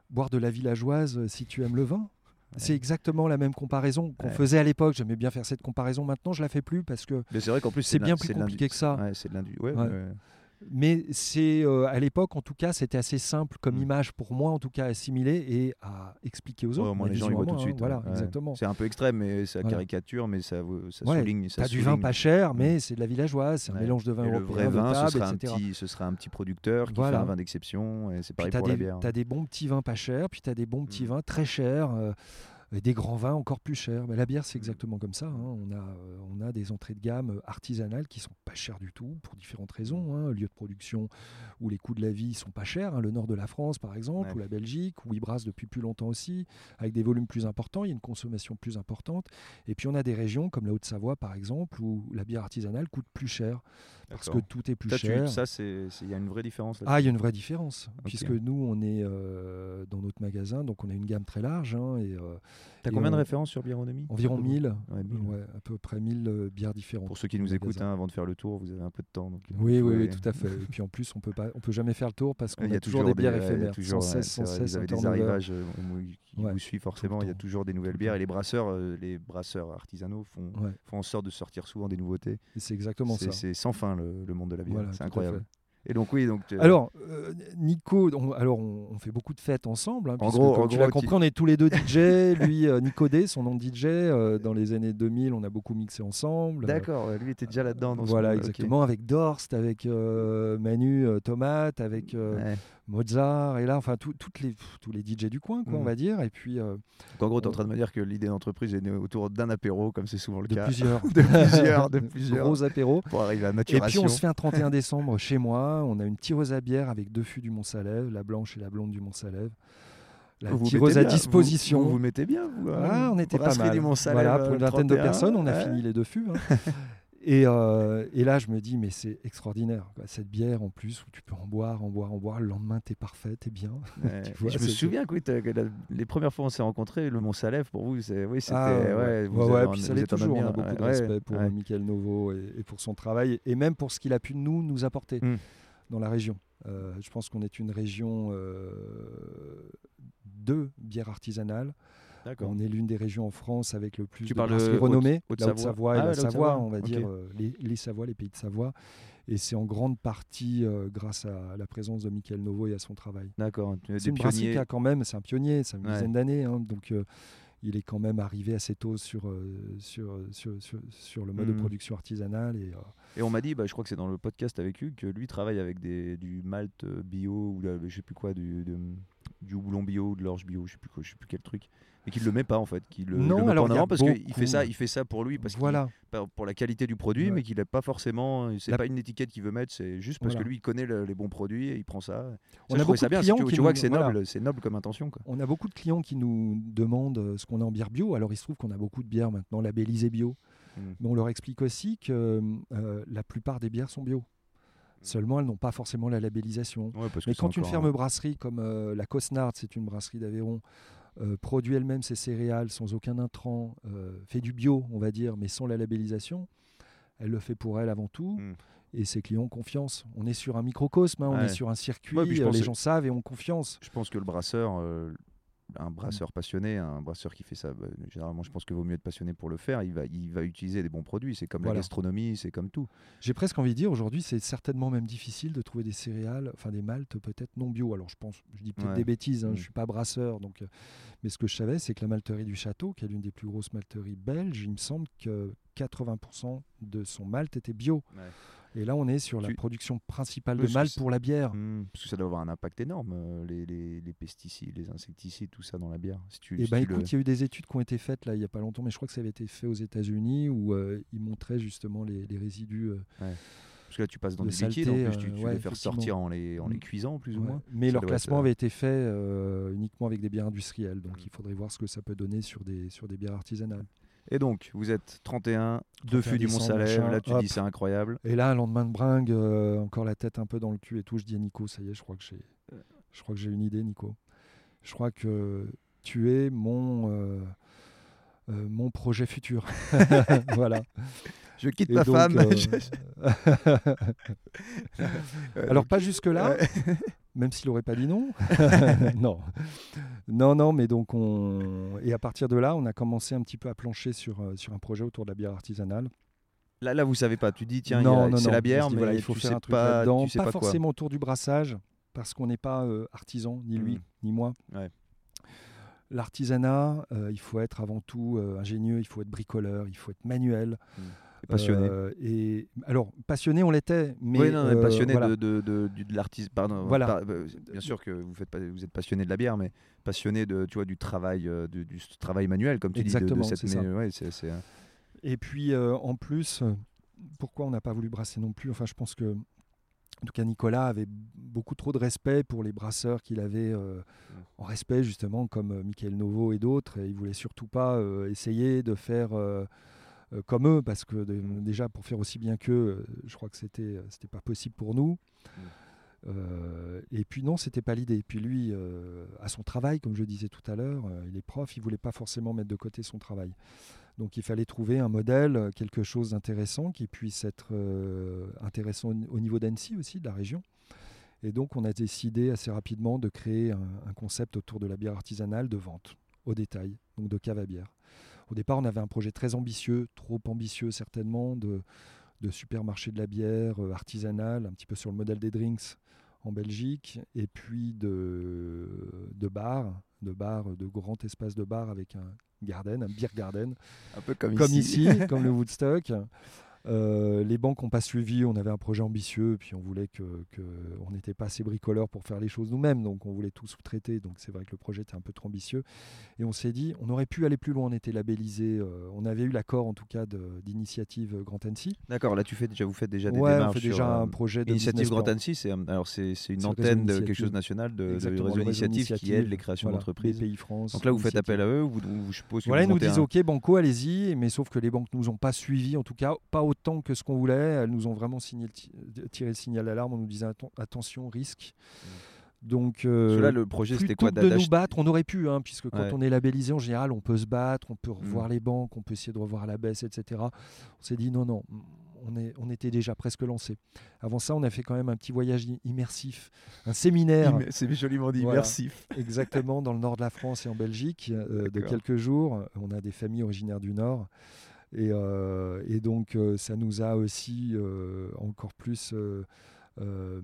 boire de la villageoise euh, si tu aimes le vin. C'est exactement la même comparaison qu'on Ouais. faisait à l'époque. J'aimais bien faire cette comparaison. Maintenant, je la fais plus parce que. Mais c'est vrai qu'en plus, C'est bien plus compliqué que ça. Ouais, c'est de l'indu. Ouais, Ouais. ouais. Mais c'est euh, à l'époque, en tout cas, c'était assez simple comme Mm. image pour moi, en tout cas, à assimiler et à expliquer aux Ouais, autres. au moins, ma les gens voient tout de moi, suite. hein. Voilà, ouais. exactement. C'est un peu extrême, mais ça Voilà. caricature, mais ça, ça Ouais, souligne. ça T'as du vin pas cher, Mm. mais c'est de la villageoise. C'est un Ouais. mélange de vin Et le européen, vrai de vin, table, ce, sera un petit, ce sera un petit producteur qui Voilà. fait un vin d'exception. Et c'est Puis pareil as, la des, bière. t'as des bons petits vins pas chers, puis tu as des bons petits Mm. vins très chers, euh, et des grands vins encore plus chers. Mais la bière, c'est Mm. exactement comme ça. hein. On, a, euh, on a des entrées de gamme euh, artisanales qui sont pas chères du tout, pour différentes raisons. hein. Lieu de production où les coûts de la vie sont pas chers. hein. Le nord de la France, par exemple, Ouais. ou la Belgique, où ils brassent depuis plus longtemps aussi, avec des volumes plus importants. Il y a une consommation plus importante. Et puis on a des régions comme la Haute-Savoie, par exemple, où la bière artisanale coûte plus cher, parce que tout est plus Ça, tu- cher. ça, il y a une vraie différence. là Ah, il y a une vraie différence, puisque nous, on est euh, dans notre magasin, donc on a une gamme très large, hein, et euh, T'as combien de on- références sur Biéronomie environ 1000, Ouais, 1000. ouais, à peu près 1000 euh, bières différentes. Pour ceux qui nous écoutent, hein, avant de faire le tour, vous avez un peu de temps. Donc, euh, Oui, oui, oui, tout à fait. Et puis en plus, on peut pas, on peut jamais faire le tour parce qu'on Il y a, toujours, des bières ouais, il y a éphémères, toujours, sans ouais, cesse, sans cesse, Vous avez des arrivages euh, qui Ouais, vous suivent forcément. Il y a toujours des nouvelles bières et les brasseurs, euh, les brasseurs artisanaux font, Ouais, font en sorte de sortir souvent des nouveautés. c'est exactement ça. c'est sans fin le, le monde de la bière. Voilà, c'est incroyable. Et donc oui, donc euh, Alors, euh, Nico, on, alors on, on fait beaucoup de fêtes ensemble. hein, En puisque, gros- comme en tu l'as compris, on est tous les deux DJ. lui, euh, Nico D, son nom de DJ. euh, dans les années 2000, on a beaucoup mixé ensemble. d'accord, lui était déjà là-dedans. Voilà, exactement. Avec Dorst, avec Manu Tomate, avec Ouais. Mozart, et là, enfin, tout- toutes les, tous les DJ du coin, quoi, on Mhm. va dire. Et puis, euh, en gros, tu es en train de me dire que l'idée d'entreprise est née autour d'un apéro, comme c'est souvent le de cas. plusieurs. de plusieurs, de plusieurs. Gros apéros. Pour arriver à Et maturation. puis on se fait un 31 décembre chez moi. On a une tireuse à bière avec deux fûts du Mont-Salève, la blanche et la blonde du Mont-Salève. La Vous tireuse à disposition. Vous vous, mettez bien, vous. Ah, on était pas mal. du Mont-Salève, voilà, pour une euh, vingtaine de 31, personnes, on a ouais. fini les deux fûts. hein. Et, euh, et, là, je me dis, mais c'est extraordinaire. Cette bière, en plus, où tu peux en boire, en boire, en boire. Le lendemain, t'es parfait, t'es bien. je me souviens que, les premières fois où on s'est rencontrés, le Mont Salève, pour vous, c'est, oui, c'était. Ah, ouais, ouais, puis ça l'est toujours. On a beaucoup de respect pour Michael Novo et, pour son travail, et même pour ce qu'il a pu nous, nous apporter mmh. dans la région. Euh, je pense qu'on est une région euh, de bière artisanale. On est l'une des régions en France avec le plus de brasseries renommées, la Haute-Savoie et ah la Savoie, on va dire euh, les, les Savoies, les pays de Savoie. Et c'est en grande partie grâce à la présence de Michael Novo et à son travail. D'accord. C'est une brasserie qui a quand même, c'est un pionnier, c'est une dizaine d'années, hein, donc il est quand même arrivé assez tôt sur, sur, sur, sur, le mode de mmh. production artisanale. Et, et on m'a dit, bah, je crois que c'est dans le podcast avec Hugues, que lui travaille avec des, du malt bio ou je sais plus quoi, du, du houblon bio de l'orge bio, je sais plus quoi, je sais plus quel truc et qu'il le met pas en fait, qu'il le, non, le alors, met parce qu'il fait ça, il fait ça pour lui parce voilà. pour la qualité du produit, mais qu'il n'a pas forcément, c'est pas une étiquette qu'il veut mettre, c'est juste parce que lui il connaît les bons produits et il prend ça. On a beaucoup ça de bien, clients tu, vois que c'est noble, c'est noble comme intention. Quoi. On a beaucoup de clients qui nous demandent euh, ce qu'on a en bière bio. Alors il se trouve qu'on a beaucoup de bières maintenant labellisées bio, hmm. mais on leur explique aussi que euh, la plupart des bières sont bio. Seulement, elles n'ont pas forcément la labellisation. mais quand une ferme brasserie comme euh, la Cosnard, c'est une brasserie d'Aveyron, euh, produit elle-même ses céréales sans aucun intrant, euh, fait du bio, on va dire, mais sans la labellisation, elle le fait pour elle avant tout. Hmm. Et ses clients ont confiance. On est sur un microcosme, hein, on est sur un circuit, les gens savent et ont confiance. Je pense que le brasseur, un brasseur passionné, un brasseur qui fait ça, bah, généralement, je pense qu'il vaut mieux être passionné pour le faire. Il va, il va utiliser des bons produits. C'est comme la gastronomie, c'est comme tout. J'ai presque envie de dire aujourd'hui, c'est certainement même difficile de trouver des céréales, enfin des maltes peut-être non bio. Alors je pense, je dis peut-être des bêtises. Hein, mm. Je suis pas brasseur, donc. Euh, mais ce que je savais, c'est que la malterie du château, qui est l'une des plus grosses malteries belges, il me semble que 80% de son malt était bio. Et là, on est sur la production principale de malt pour la bière. Hmm, parce que ça doit avoir un impact énorme, euh, les, pesticides, les insecticides, tout ça dans la bière. Si tu, eh ben, écoute, il y a eu des études qui ont été faites là, il n'y a pas longtemps, mais je crois que ça avait été fait aux États-Unis où euh, ils montraient justement les, résidus. Euh, parce que là, tu passes dans des liquides, en plus, tu, tu les faire sortir en les, en les mm. cuisant, plus ou moins. Mais leur classement avait été fait uniquement avec des bières industrielles, donc mm. il faudrait voir ce que ça peut donner sur des, sur des bières artisanales. Et donc, vous êtes 31, deux fûts du Mont-Salève, là tu dis c'est incroyable. Et là, un lendemain de bringue, euh, encore la tête un peu dans le cul et tout, je dis à Nico, ça y est, je crois que j'ai, je crois que j'ai une idée, Nico. Je crois que tu es mon, euh, euh, mon projet futur. voilà. Je quitte ma femme. Alors pas jusque là, même s'il n'aurait pas dit non. non, non, non, mais donc on et à partir de là, on a commencé un petit peu à plancher sur euh, sur un projet autour de la bière artisanale. Là, là, vous savez pas. Tu dis tiens, c'est la bière, mais il faut faire un truc pas, là-dedans. Pas, forcément autour du brassage, parce qu'on n'est pas euh, artisan, ni lui, hmm. ni moi. L'artisanat, euh, il faut être avant tout ingénieux, il faut être bricoleur, il faut être manuel. Hmm passionné. Euh, et alors passionné, on l'était, mais oui, non, passionné de, de, de, de l'artiste. Pardon. Voilà. Euh, bien sûr que vous faites, vous êtes passionné de la bière, mais passionné de, tu vois, du travail, euh, du, travail manuel, comme tu Exactement, dis. Exactement, c'est ça. Et puis en plus, pourquoi on n'a pas voulu brasser non plus? Enfin, je pense que en tout cas, Nicolas avait beaucoup trop de respect pour les brasseurs qu'il avait mm. en respect, justement, comme Michael Novo et d'autres. Et il voulait surtout pas essayer de faire euh, comme eux, parce que déjà pour faire aussi bien qu'eux, euh, je crois que c'était euh, c'était pas possible pour nous. Mm. et puis non, c'était pas l'idée. Puis lui, à son travail, comme je disais tout à l'heure, il est prof, il voulait pas forcément mettre de côté son travail. Donc il fallait trouver un modèle, quelque chose d'intéressant qui puisse être intéressant au niveau d'Annecy aussi, de la région. Et donc on a décidé assez rapidement de créer un, un, concept autour de la bière artisanale de vente au détail, donc de cave à bière. Au départ, on avait un projet très ambitieux, trop ambitieux certainement, de, supermarché de la bière euh, artisanal, un petit peu sur le modèle des drinks en Belgique, et puis de, de bars, de bars, de grands espaces de bar avec un garden, un beer garden, un peu comme, comme ici, comme le Woodstock. Euh, les banques n'ont pas suivi, on avait un projet ambitieux, puis on voulait que, on n'était pas assez bricoleurs pour faire les choses nous-mêmes, donc on voulait tout sous-traiter. Donc c'est vrai que le projet était un peu trop ambitieux. Et on s'est dit, on aurait pu aller plus loin, on était labellisé, euh, on avait eu l'accord en tout cas d'initiative Grand Annecy. D'accord, là tu fais déjà, vous faites déjà des ouais, démarches. On fait déjà un euh, projet de Initiative Grand Annecy, c'est alors c'est une antenne de quelque chose national de, de réseau initiative qui aide les créations d'entreprises. Pays France. Donc là vous faites appel à eux, vous, je suppose. Voilà, ils nous disent ok, banco, allez-y, mais sauf que les banques nous ont pas suivis, en tout cas pas autant que ce qu'on voulait. Elles nous ont vraiment signé, tiré le signal d'alarme. On nous disait attention, risque. Mmh. Donc, euh, le projet, c'était quoi de nous battre, on aurait pu, hein, puisque quand on est labellisé en général, on peut se battre, on peut revoir mmh. les banques, on peut essayer de revoir la baisse, etc. On s'est dit non, non, on, est, on était déjà presque lancé. Avant ça, on a fait quand même un petit voyage immersif, un séminaire. C'est joliment dit, immersif. Exactement, dans le nord de la France et en Belgique, euh, de quelques jours. On a des familles originaires du nord. Et, euh, et donc, ça nous a aussi encore plus euh,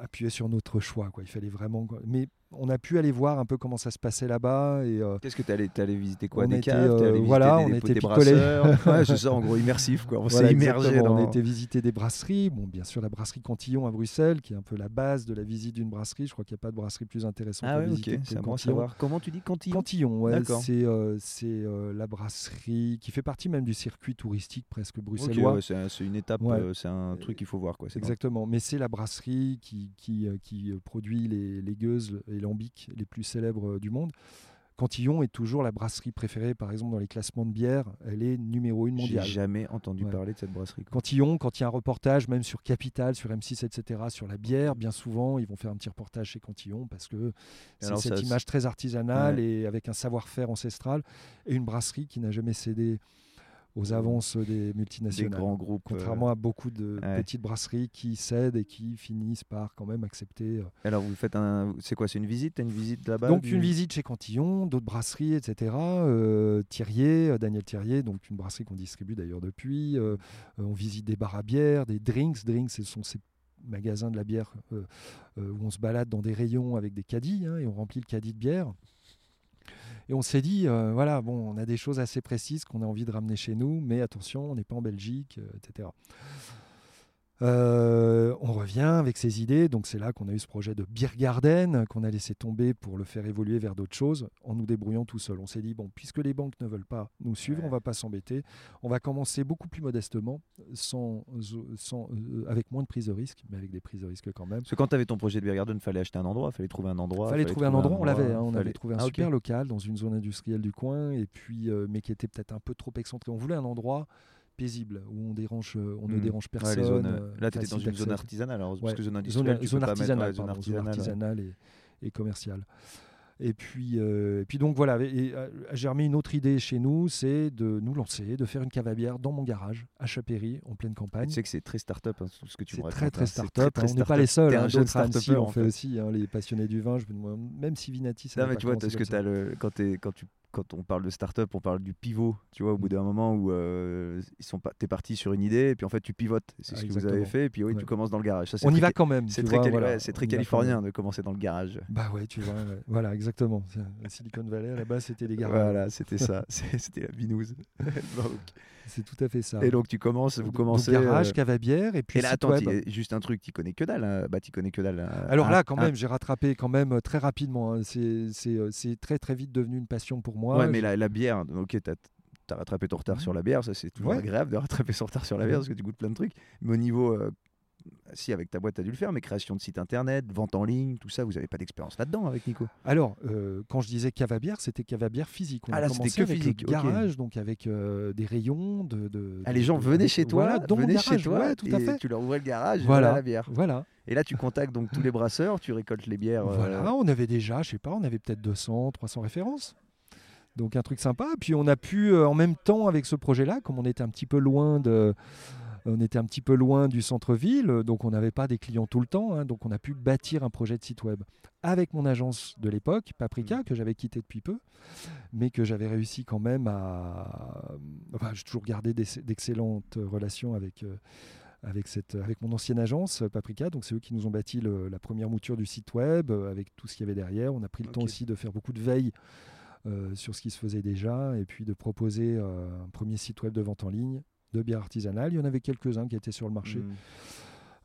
appuyer sur notre choix. Il fallait vraiment. Mais on a pu aller voir un peu comment ça se passait là-bas. Et euh, qu'est-ce que tu allais, visiter quoi? Des euh, Voilà, on était picolés. ouais, c'est ça, en gros immersif quoi. On s'est immergé. Dans... On était visiter des brasseries. Bon, bien sûr la brasserie Cantillon à Bruxelles, qui est un peu la base de la visite d'une brasserie. Je crois qu'il n'y a pas de brasserie plus intéressante ah ouais, visiter c'est bon savoir. Comment tu dis Cantillon? Cantillon, ouais, c'est euh, c'est la brasserie qui fait partie même du circuit touristique presque bruxellois. c'est une étape, c'est un truc qu'il faut voir quoi. Exactement, mais c'est la brasserie qui qui, qui produit les, les gueuses et lambics les plus célèbres euh, du monde. Cantillon est toujours la brasserie préférée, par exemple, dans les classements de bière. Elle est numéro une mondiale. J'ai jamais entendu parler de cette brasserie. Cantillon, quand il y a un reportage, même sur Capital, sur M6, etc., sur la bière, bien souvent, ils vont faire un petit reportage chez Cantillon parce que c'est cette image très artisanale et avec un savoir-faire ancestral et une brasserie qui n'a jamais cédé aux avances des multinationales. Des grands groupes. Contrairement à beaucoup de petites brasseries qui cèdent et qui finissent par quand même accepter. Euh, Alors vous faites un, c'est quoi, c'est une visite, as une visite là-bas Donc une visite chez Cantillon, d'autres brasseries, etc. Euh, Thierrier, euh, Daniel Thierrier, donc une brasserie qu'on distribue d'ailleurs depuis. on visite des bars à bière, des drinks. Drinks, ce sont ces magasins de la bière où on se balade dans des rayons avec des caddies hein, et on remplit le caddie de bière. Et on s'est dit, euh, voilà, bon, on a des choses assez précises qu'on a envie de ramener chez nous, mais attention, on n'est pas en Belgique, euh, etc. Euh, on revient avec ses idées, donc c'est là qu'on a eu ce projet de Beer Garden qu'on a laissé tomber pour le faire évoluer vers d'autres choses en nous débrouillant tout seul. On s'est dit bon, puisque les banques ne veulent pas nous suivre, on va pas s'embêter, on va commencer beaucoup plus modestement, sans, sans euh, avec moins de prise de risque, mais avec des prises de risque quand même. Parce que quand tu avais ton projet de Beer Garden, fallait acheter un endroit, fallait trouver un endroit. Fallait, trouver un endroit, on l'avait, hein, on avait trouvé un ah, super local dans une zone industrielle du coin, et puis euh, mais qui était peut-être un peu trop excentré. On voulait un endroit paisible où on dérange euh, ne hmm. dérange personne euh, là tu étais dans une zone artisanale alors parce que zone industrielle zone, zone artisanale, zone artisanale, et, et commerciale et puis, euh, et puis donc voilà, et, a germé une autre idée chez nous, c'est de nous lancer, de faire une cave à bière dans mon garage à Chapéry, en pleine campagne. Tu sais que c'est très start-up hein, ce que tu me Très très hein. start-up. on n'est pas les seuls. Hein, D'autres Annecy, on fait, aussi hein, les passionnés du vin. Je me même si Vinati, ça. Non mais tu vois, parce que as le, quand, es, quand tu quand on parle de start-up, on parle du pivot, tu vois, au bout d'un moment où euh, ils sont pas, es parti sur une idée et puis en fait tu pivotes. C'est ce que vous avez fait et puis oui, tu commences dans le garage. on y va quand même. C'est très, voilà, très californien de commencer dans le garage. Bah ouais, tu vois, voilà, exactement. Silicon Valley là-bas, c'était les garages. Voilà, c'était ça, c'était la binouse. C'est tout à fait ça. Et donc tu commences, vous commencez. garage, euh... cave à bière et puis. Et là, attends, juste un truc, tu connais que dalle. Hein. Bah, tu connais que dalle. Hein. Alors là, quand même, j'ai rattrapé quand même très rapidement. Hein. Euh, c'est très très vite devenu une passion pour moi. Ouais, mais la, bière, ok, t'as as rattrapé ton retard sur la bière, ça c'est toujours agréable de rattraper son retard sur la bière parce que tu goûtes plein de trucs. Mais au niveau euh, si avec ta boîte, tu as dû le faire, mais création de site internet, vente en ligne, tout ça, vous n'avez pas d'expérience là-dedans avec Nico? Alors, euh, quand je disais cavabière, c'était cavabière physique. On ah, a commencé que avec physique. garage, donc avec euh, des rayons de. de ah, les gens venaient chez toi, venaient chez toi, tout à fait. tu leur ouvrais le garage, voilà, la bière. Voilà. Et là, tu contactes donc tous les brasseurs, tu récoltes les bières. Euh, voilà, on avait déjà, je sais pas, on avait peut-être 200, 300 références. Donc un truc sympa. Puis on a pu, en même temps avec ce projet-là, comme on était un petit peu loin de on était un petit peu loin du centre-ville, donc on n'avait pas des clients tout le temps, hein, donc on a pu bâtir un projet de site web avec mon agence de l'époque, Paprika, mmh. que j'avais quitté depuis peu, mais que j'avais réussi quand même à... Enfin, j'ai toujours gardé d'excellentes relations avec... Euh, avec, cette, avec mon ancienne agence Paprika. Donc c'est eux qui nous ont bâti la première mouture du site web euh, avec tout ce qu'il y avait derrière. On a pris le temps aussi de faire beaucoup de veille euh, sur ce qui se faisait déjà et puis de proposer un premier site web de vente en ligne de bière artisanale. Il y en avait quelques-uns qui étaient sur le marché. Hmm.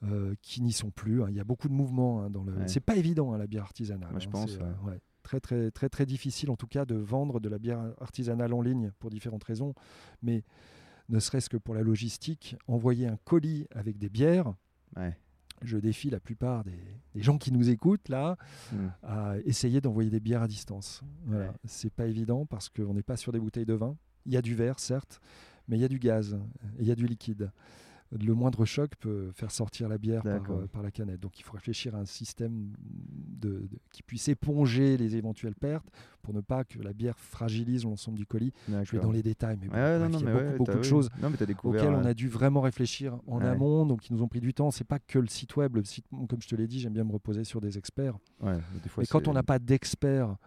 Euh, qui n'y sont plus. Hein. Il y a beaucoup de mouvements hein, dans le. C'est pas évident hein, la bière artisanale. je pense. Euh, très très très très difficile en tout cas de vendre de la bière artisanale en ligne pour différentes raisons, mais ne serait-ce que pour la logistique, envoyer un colis avec des bières. Je défie la plupart des, gens qui nous écoutent là hmm. à essayer d'envoyer des bières à distance. Voilà. C'est pas évident parce qu'on n'est pas sur des bouteilles de vin. Il y a du verre, certes, mais il y a du gaz et il y a du liquide. Le moindre choc peut faire sortir la bière par, euh, par la canette. Donc il faut réfléchir à un système de, de- qui puisse éponger les éventuelles pertes pour ne pas que la bière fragilise l'ensemble du colis. Je vais dans les détails, mais bon, Ouais, bref, non, non, il y a mais beaucoup, ouais, beaucoup t'as- de choses Non, auxquelles on a dû vraiment réfléchir en amont, donc qui nous ont pris du temps. C'est pas que le site web. Le site, comme je te l'ai dit, j'aime bien me reposer sur des experts. mais des fois, Et quand on n'a pas d'experts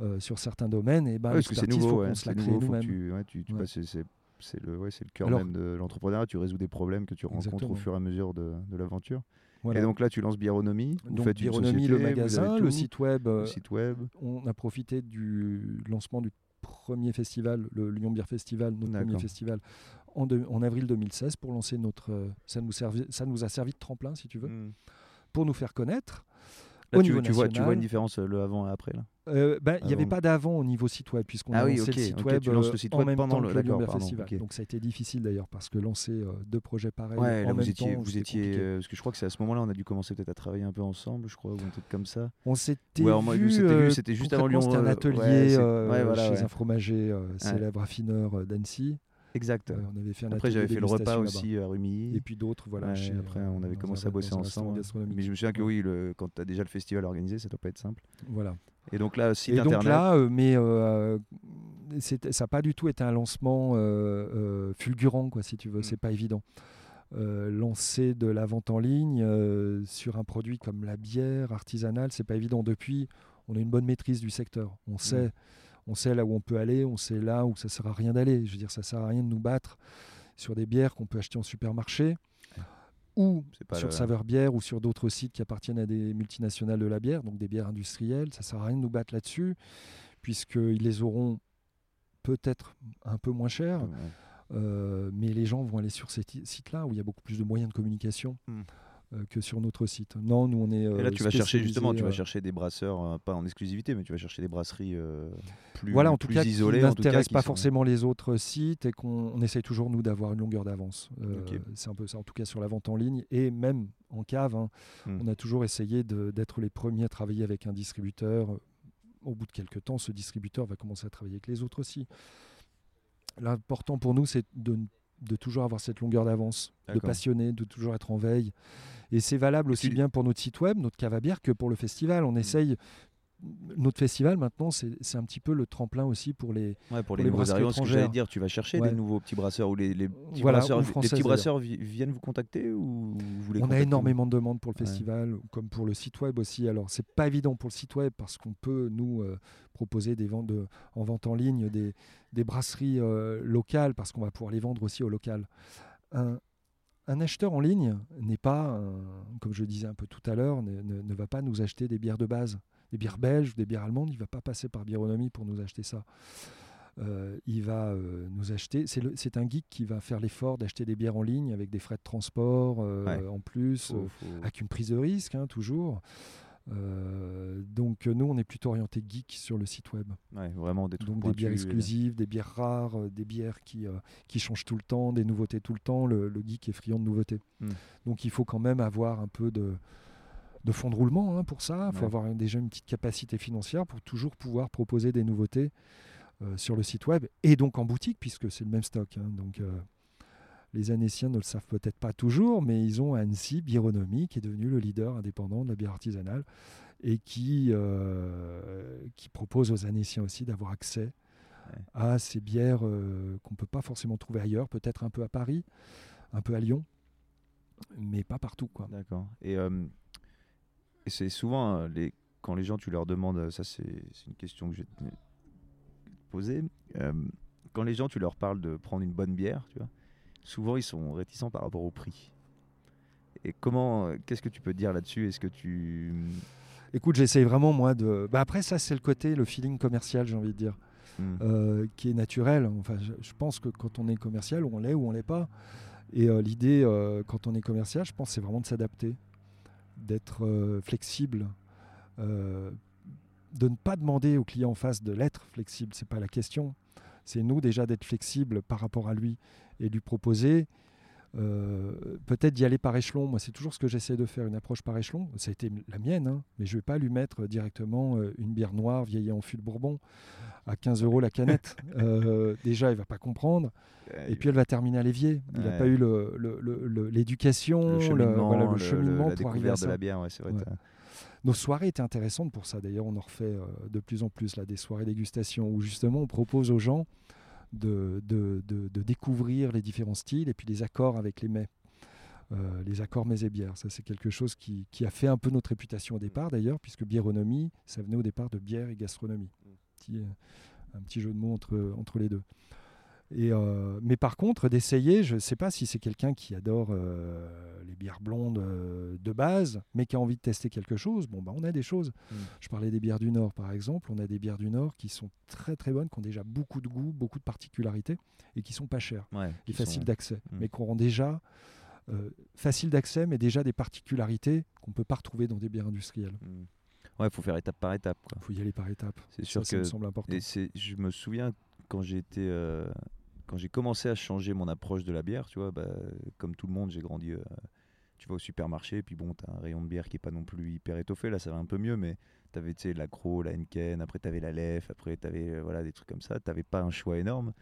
euh, sur certains domaines, et ben, Ouais, parce que c'est l'expertise, nouveau, faut ouais, qu'on se la crée nouveau, faut que nous-mêmes. tu, ouais, tu, tu Ouais. passes- c'est- le, ouais, c'est le cœur Alors- même de l'entrepreneuriat. Tu résous des problèmes que tu rencontres Exactement. au fur et à mesure de, de l'aventure. Voilà. Et donc là, tu lances Bironomie. Vous faites une Bironomie, société, le magasin, le site web. le euh, site web. on a profité du lancement du premier festival, le Lyon Beer Festival, notre premier festival, en, de- en avril 2016 pour lancer notre. euh, ça, nous servi- ça nous a servi de tremplin, si tu veux, Mm. pour nous faire connaître. Là, au tu, niveau tu vois, tu vois une différence euh, le avant et après là. Euh, ben, Il n'y avait pas d'avant au niveau site web, puisqu'on Ah a oui, lancé ok, le site ok, web tu lances euh, le site en web même pendant temps le- que le pardon, Festival. Donc ça a été difficile d'ailleurs, parce que lancer euh, deux projets pareils Ouais, en là, même vous étiez, temps, vous étiez, euh, parce que je crois que c'est à ce moment-là, on a dû commencer peut-être à travailler un peu ensemble, je crois, ou un truc comme ça. On s'était Ouais, vu, c'était euh, juste avant Lyon, C'était un euh, atelier c'est- euh, ouais, voilà, chez un fromager euh, célèbre affineur euh, d'Annecy. Exact. Euh, on avait fait un Après, j'avais fait le repas aussi à Rumilly. Et puis d'autres, voilà. Ouais, chez, après, euh, on avait commencé un- à bosser ensemble. Mais je me souviens que oui, le, quand tu as déjà le festival organisé, ça doit pas être simple. Voilà. Et donc là, site Et donc internet. là, euh, mais euh, ça n'a pas du tout été un lancement fulgurant, quoi, si tu veux. Mm. C'est pas évident. Euh, lancer de la vente en ligne euh, sur un produit comme la bière artisanale, c'est pas évident. Depuis, on a une bonne maîtrise du secteur. Mm. On sait, on sait là où on peut aller, on sait là où ça sert à rien d'aller. Je veux dire, ça sert à rien de nous battre sur des bières qu'on peut acheter en supermarché ou pas sur le- Saveur Bière ou sur d'autres sites qui appartiennent à des multinationales de la bière, donc des bières industrielles. Ça sert à rien de nous battre là-dessus, puisqu'ils les auront peut-être un peu moins cher, Ouais. euh, mais les gens vont aller sur ces sites-là où il y a beaucoup plus de moyens de communication Hmm. Euh, que sur notre site. Non, nous on est. Et là, euh, tu vas chercher justement, tu vas euh, chercher des brasseurs, pas en exclusivité, mais tu vas chercher des brasseries plus, voilà, en tout plus cas, isolées. qui en tout cas, n'intéresse qui pas sont- forcément les autres sites et qu'on on essaye toujours, nous, d'avoir une longueur d'avance. C'est un peu ça, en tout cas, sur la vente en ligne et même en cave. hein, Hmm. On a toujours essayé d'être les premiers à travailler avec un distributeur. Au bout de quelques temps, ce distributeur va commencer à travailler avec les autres aussi. L'important pour nous, c'est de, de toujours avoir cette longueur d'avance, de passionner, de toujours être en veille. Et c'est valable aussi tu- bien pour notre site web, notre cave à bière, que pour le festival. On essaye. Notre festival, maintenant, c'est un petit peu le tremplin aussi pour les, Ouais, pour les, les arrivants, ce que j'allais dire, tu vas chercher Ouais. des nouveaux petits brasseurs ou les, les petits Voilà, brasseurs, les petits brasseurs vi- viennent vous contacter ou vous les On a énormément de demandes pour le Ouais. festival, comme pour le site web aussi. Alors, c'est pas évident pour le site web parce qu'on peut nous euh, proposer des ventes de- en vente en ligne des, des brasseries euh, locales parce qu'on va pouvoir les vendre aussi au local. Un, un acheteur en ligne n'est pas, un- comme je disais un peu tout à l'heure, ne, ne- ne va pas nous acheter des bières de base, des bières belges ou des bières allemandes. Il va pas passer par Bironomie pour nous acheter ça. Euh, il va euh, nous acheter. C'est le- un geek qui va faire l'effort d'acheter des bières en ligne avec des frais de transport euh, Ouais. en plus, Faut- faut- avec une prise de risque hein, toujours. Euh, donc euh, nous, on est plutôt orienté geek sur le site web. ouais, vraiment des trucs Donc des bières exclusives, des bières rares, euh, des bières qui, qui changent tout le temps, des nouveautés tout le temps. Le, le geek est friand de nouveautés. Hmm. Donc il faut quand même avoir un peu de, de fonds de roulement hein, pour ça. Il faut Ouais. avoir déjà une petite capacité financière pour toujours pouvoir proposer des nouveautés euh, sur le site web et donc en boutique puisque c'est le même stock. hein. donc euh, les Annéciens ne le savent peut-être pas toujours, mais ils ont Annecy Bironomie qui est devenu le leader indépendant de la bière artisanale et qui, euh, qui propose aux Annéciens aussi d'avoir accès Ouais. à ces bières euh, qu'on ne peut pas forcément trouver ailleurs, peut-être un peu à Paris, un peu à Lyon, mais pas partout. D'accord. Et, euh, et c'est souvent les, quand les gens, tu leur demandes, ça c'est une question que je vais te poser. quand les gens, tu leur parles de prendre une bonne bière, tu vois, souvent ils sont réticents par rapport au prix. Et comment, qu'est-ce que tu peux dire là-dessus? Est-ce que tu. Écoute, j'essaye vraiment moi de. Bah après, ça, c'est le côté, le feeling commercial, j'ai envie de dire, Hmm. euh, qui est naturel. Enfin, je, je pense que quand on est commercial, on l'est ou on l'est pas. Et euh, l'idée, euh, quand on est commercial, je pense, c'est vraiment de s'adapter, d'être flexible, de ne pas demander au client en face de l'être flexible. C'est pas la question. C'est nous déjà d'être flexible par rapport à lui et lui proposer euh, peut-être d'y aller par échelon. Moi, c'est toujours ce que j'essaie de faire, une approche par échelon. Ça a été la mienne, hein, mais je ne vais pas lui mettre directement euh, une bière noire vieillie en fût de Bourbon à 15 euros la canette. Euh, déjà, il va pas comprendre. Et puis, elle va terminer à l'évier. Il n'a pas eu l'éducation, le, le, cheminement, pour arriver à ça. de la bière. c'est vrai, Nos soirées étaient intéressantes pour ça. D'ailleurs, on en refait de plus en plus là, des soirées dégustation où justement on propose aux gens de, de, de, découvrir les différents styles et puis les accords avec les mets. Euh, les accords mets et bières. Ça, c'est quelque chose qui, qui, a fait un peu notre réputation au départ, d'ailleurs, puisque biéronomie, ça venait au départ de bière et gastronomie. Petit, euh, un petit jeu de mots entre, entre les deux. Et, euh, mais par contre, d'essayer, je ne sais pas si c'est quelqu'un qui adore euh, les bières blondes euh, de base, mais qui a envie de tester quelque chose. Bon, bah, on a des choses. Mm. Je parlais des bières du Nord, par exemple. On a des bières du Nord qui sont très très bonnes, qui ont déjà beaucoup de goût, beaucoup de particularités, et qui sont pas chères et faciles d'accès, mm. mais qui auront déjà facile d'accès, mais déjà des particularités qu'on ne peut pas retrouver dans des bières industrielles. Mm. Ouais, il faut faire étape par étape. Il faut y aller par étape. C'est sûr que ça me semble important. Et je me souviens quand j'ai été quand j'ai commencé à changer mon approche de la bière, tu vois, bah, comme tout le monde, j'ai grandi. Euh, tu vas au supermarché, puis bon, tu as un rayon de bière qui est pas non plus hyper étoffé. Là, ça va un peu mieux, mais tu avais la Cro, la Henken, après tu avais la Lef, après tu avais euh, voilà, des trucs comme ça. Tu n'avais pas un choix énorme.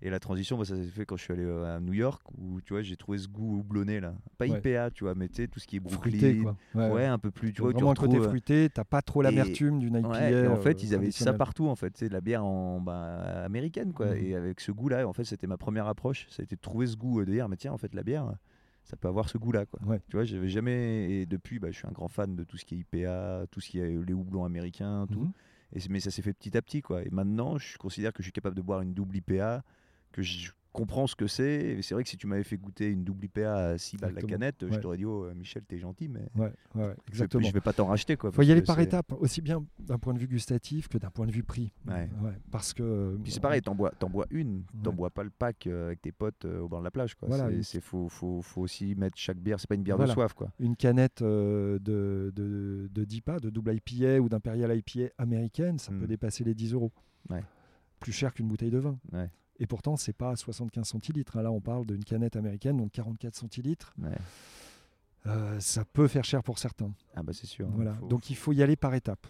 Et la transition, bah, ça s'est fait quand je suis allé euh, à New York, où tu vois, j'ai trouvé ce goût houblonné là. Pas IPA, tu vois, mais tu sais, tout ce qui est Brooklyn. quoi. Ouais, un peu plus. Tu vois, vraiment tu retrouves... côté fruité, t'as pas trop l'amertume d'une IPA. et en fait, ils avaient ça partout, en fait. C'est de la bière en, bah, américaine, quoi. Et avec ce goût-là, en fait, c'était ma première approche. Ça a été de trouver ce goût, de dire, mais tiens, en fait, la bière, ça peut avoir ce goût-là, quoi. Tu vois, j'avais jamais. Et depuis, bah, je suis un grand fan de tout ce qui est IPA, tout ce qui est les houblons américains, tout. Mhm. Et, mais ça s'est fait petit à petit, quoi. Et maintenant, je considère que je suis capable de boire une double IPA que je comprends ce que c'est. C'est vrai que si tu m'avais fait goûter une double IPA à 6 balles la canette, je t'aurais dit Oh, euh, Michel, t'es gentil, mais ouais, ouais, exactement. Je, vais pas t'en racheter. Il faut y aller par étapes, aussi bien d'un point de vue gustatif que d'un point de vue prix. parce que. Puis c'est pareil, t'en bois, en bois une, t'en bois pas le pack euh, avec tes potes euh, au bord de la plage. Quoi. Voilà, c'est faut, faut, faut, aussi mettre chaque bière, c'est pas une bière de soif. Quoi. Une canette de, de, de 10 pas, de double IPA ou d'impérial IPA américaine, ça peut hmm. dépasser les 10 euros. Plus cher qu'une bouteille de vin. Et pourtant, c'est pas 75 centilitres. Hein. Là, on parle d'une canette américaine, donc 44 centilitres. Euh, ça peut faire cher pour certains. Ah bah c'est sûr. Voilà. donc il faut y aller par étapes.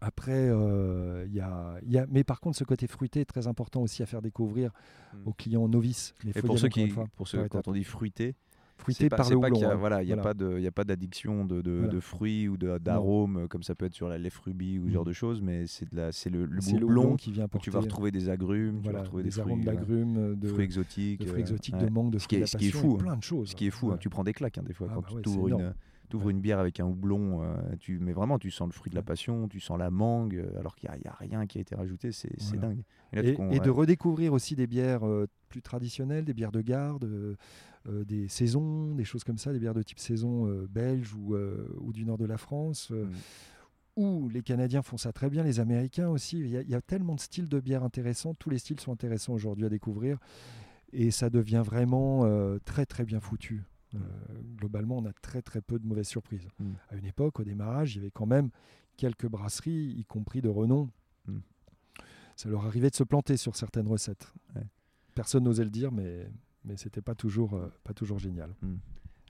Après, euh, il y, a, y, a, mais par contre, ce côté fruité est très important aussi à faire découvrir hmm. aux clients novices. Et pour ceux qui, pour ceux, quand on dit fruité, fruité par le houblon. Il hein. voilà, il n'y a, pas de, a pas d'addiction de, de, fruits ou d'arômes comme ça peut être sur la lèvre rubis ou ce genre mm. de choses, mais c'est de le, le houblon qui vient porter. Tu vas retrouver des agrumes, tu vas retrouver des, arômes d'agrumes, de fruits exotiques, de fruits exotiques, de mangue, de fruits ce qui est, fou, plein de choses. Ce qui est fou, hein. tu prends des claques hein, des fois ah quand tu ouvres une ouvres une bière avec un houblon, euh, tu, mais vraiment, tu sens le fruit de la passion, tu sens la mangue, euh, alors qu'il n'y a, rien qui a été rajouté, c'est dingue. Et, de redécouvrir aussi des bières euh, plus traditionnelles, des bières de garde, des saisons, des choses comme ça, des bières de type saison belge ou, ou, du nord de la France. Mm. Où les Canadiens font ça très bien, les Américains aussi. Il y, a, tellement de styles de bières intéressants. Tous les styles sont intéressants aujourd'hui à découvrir. Et ça devient vraiment très très bien foutu. Euh, globalement, on a très très peu de mauvaises surprises. Mm. À une époque, au démarrage, il y avait quand même quelques brasseries, y compris de renom. Mm. Ça leur arrivait de se planter sur certaines recettes. Personne n'osait le dire, mais, mais c'était pas toujours, euh, pas toujours génial. Mm.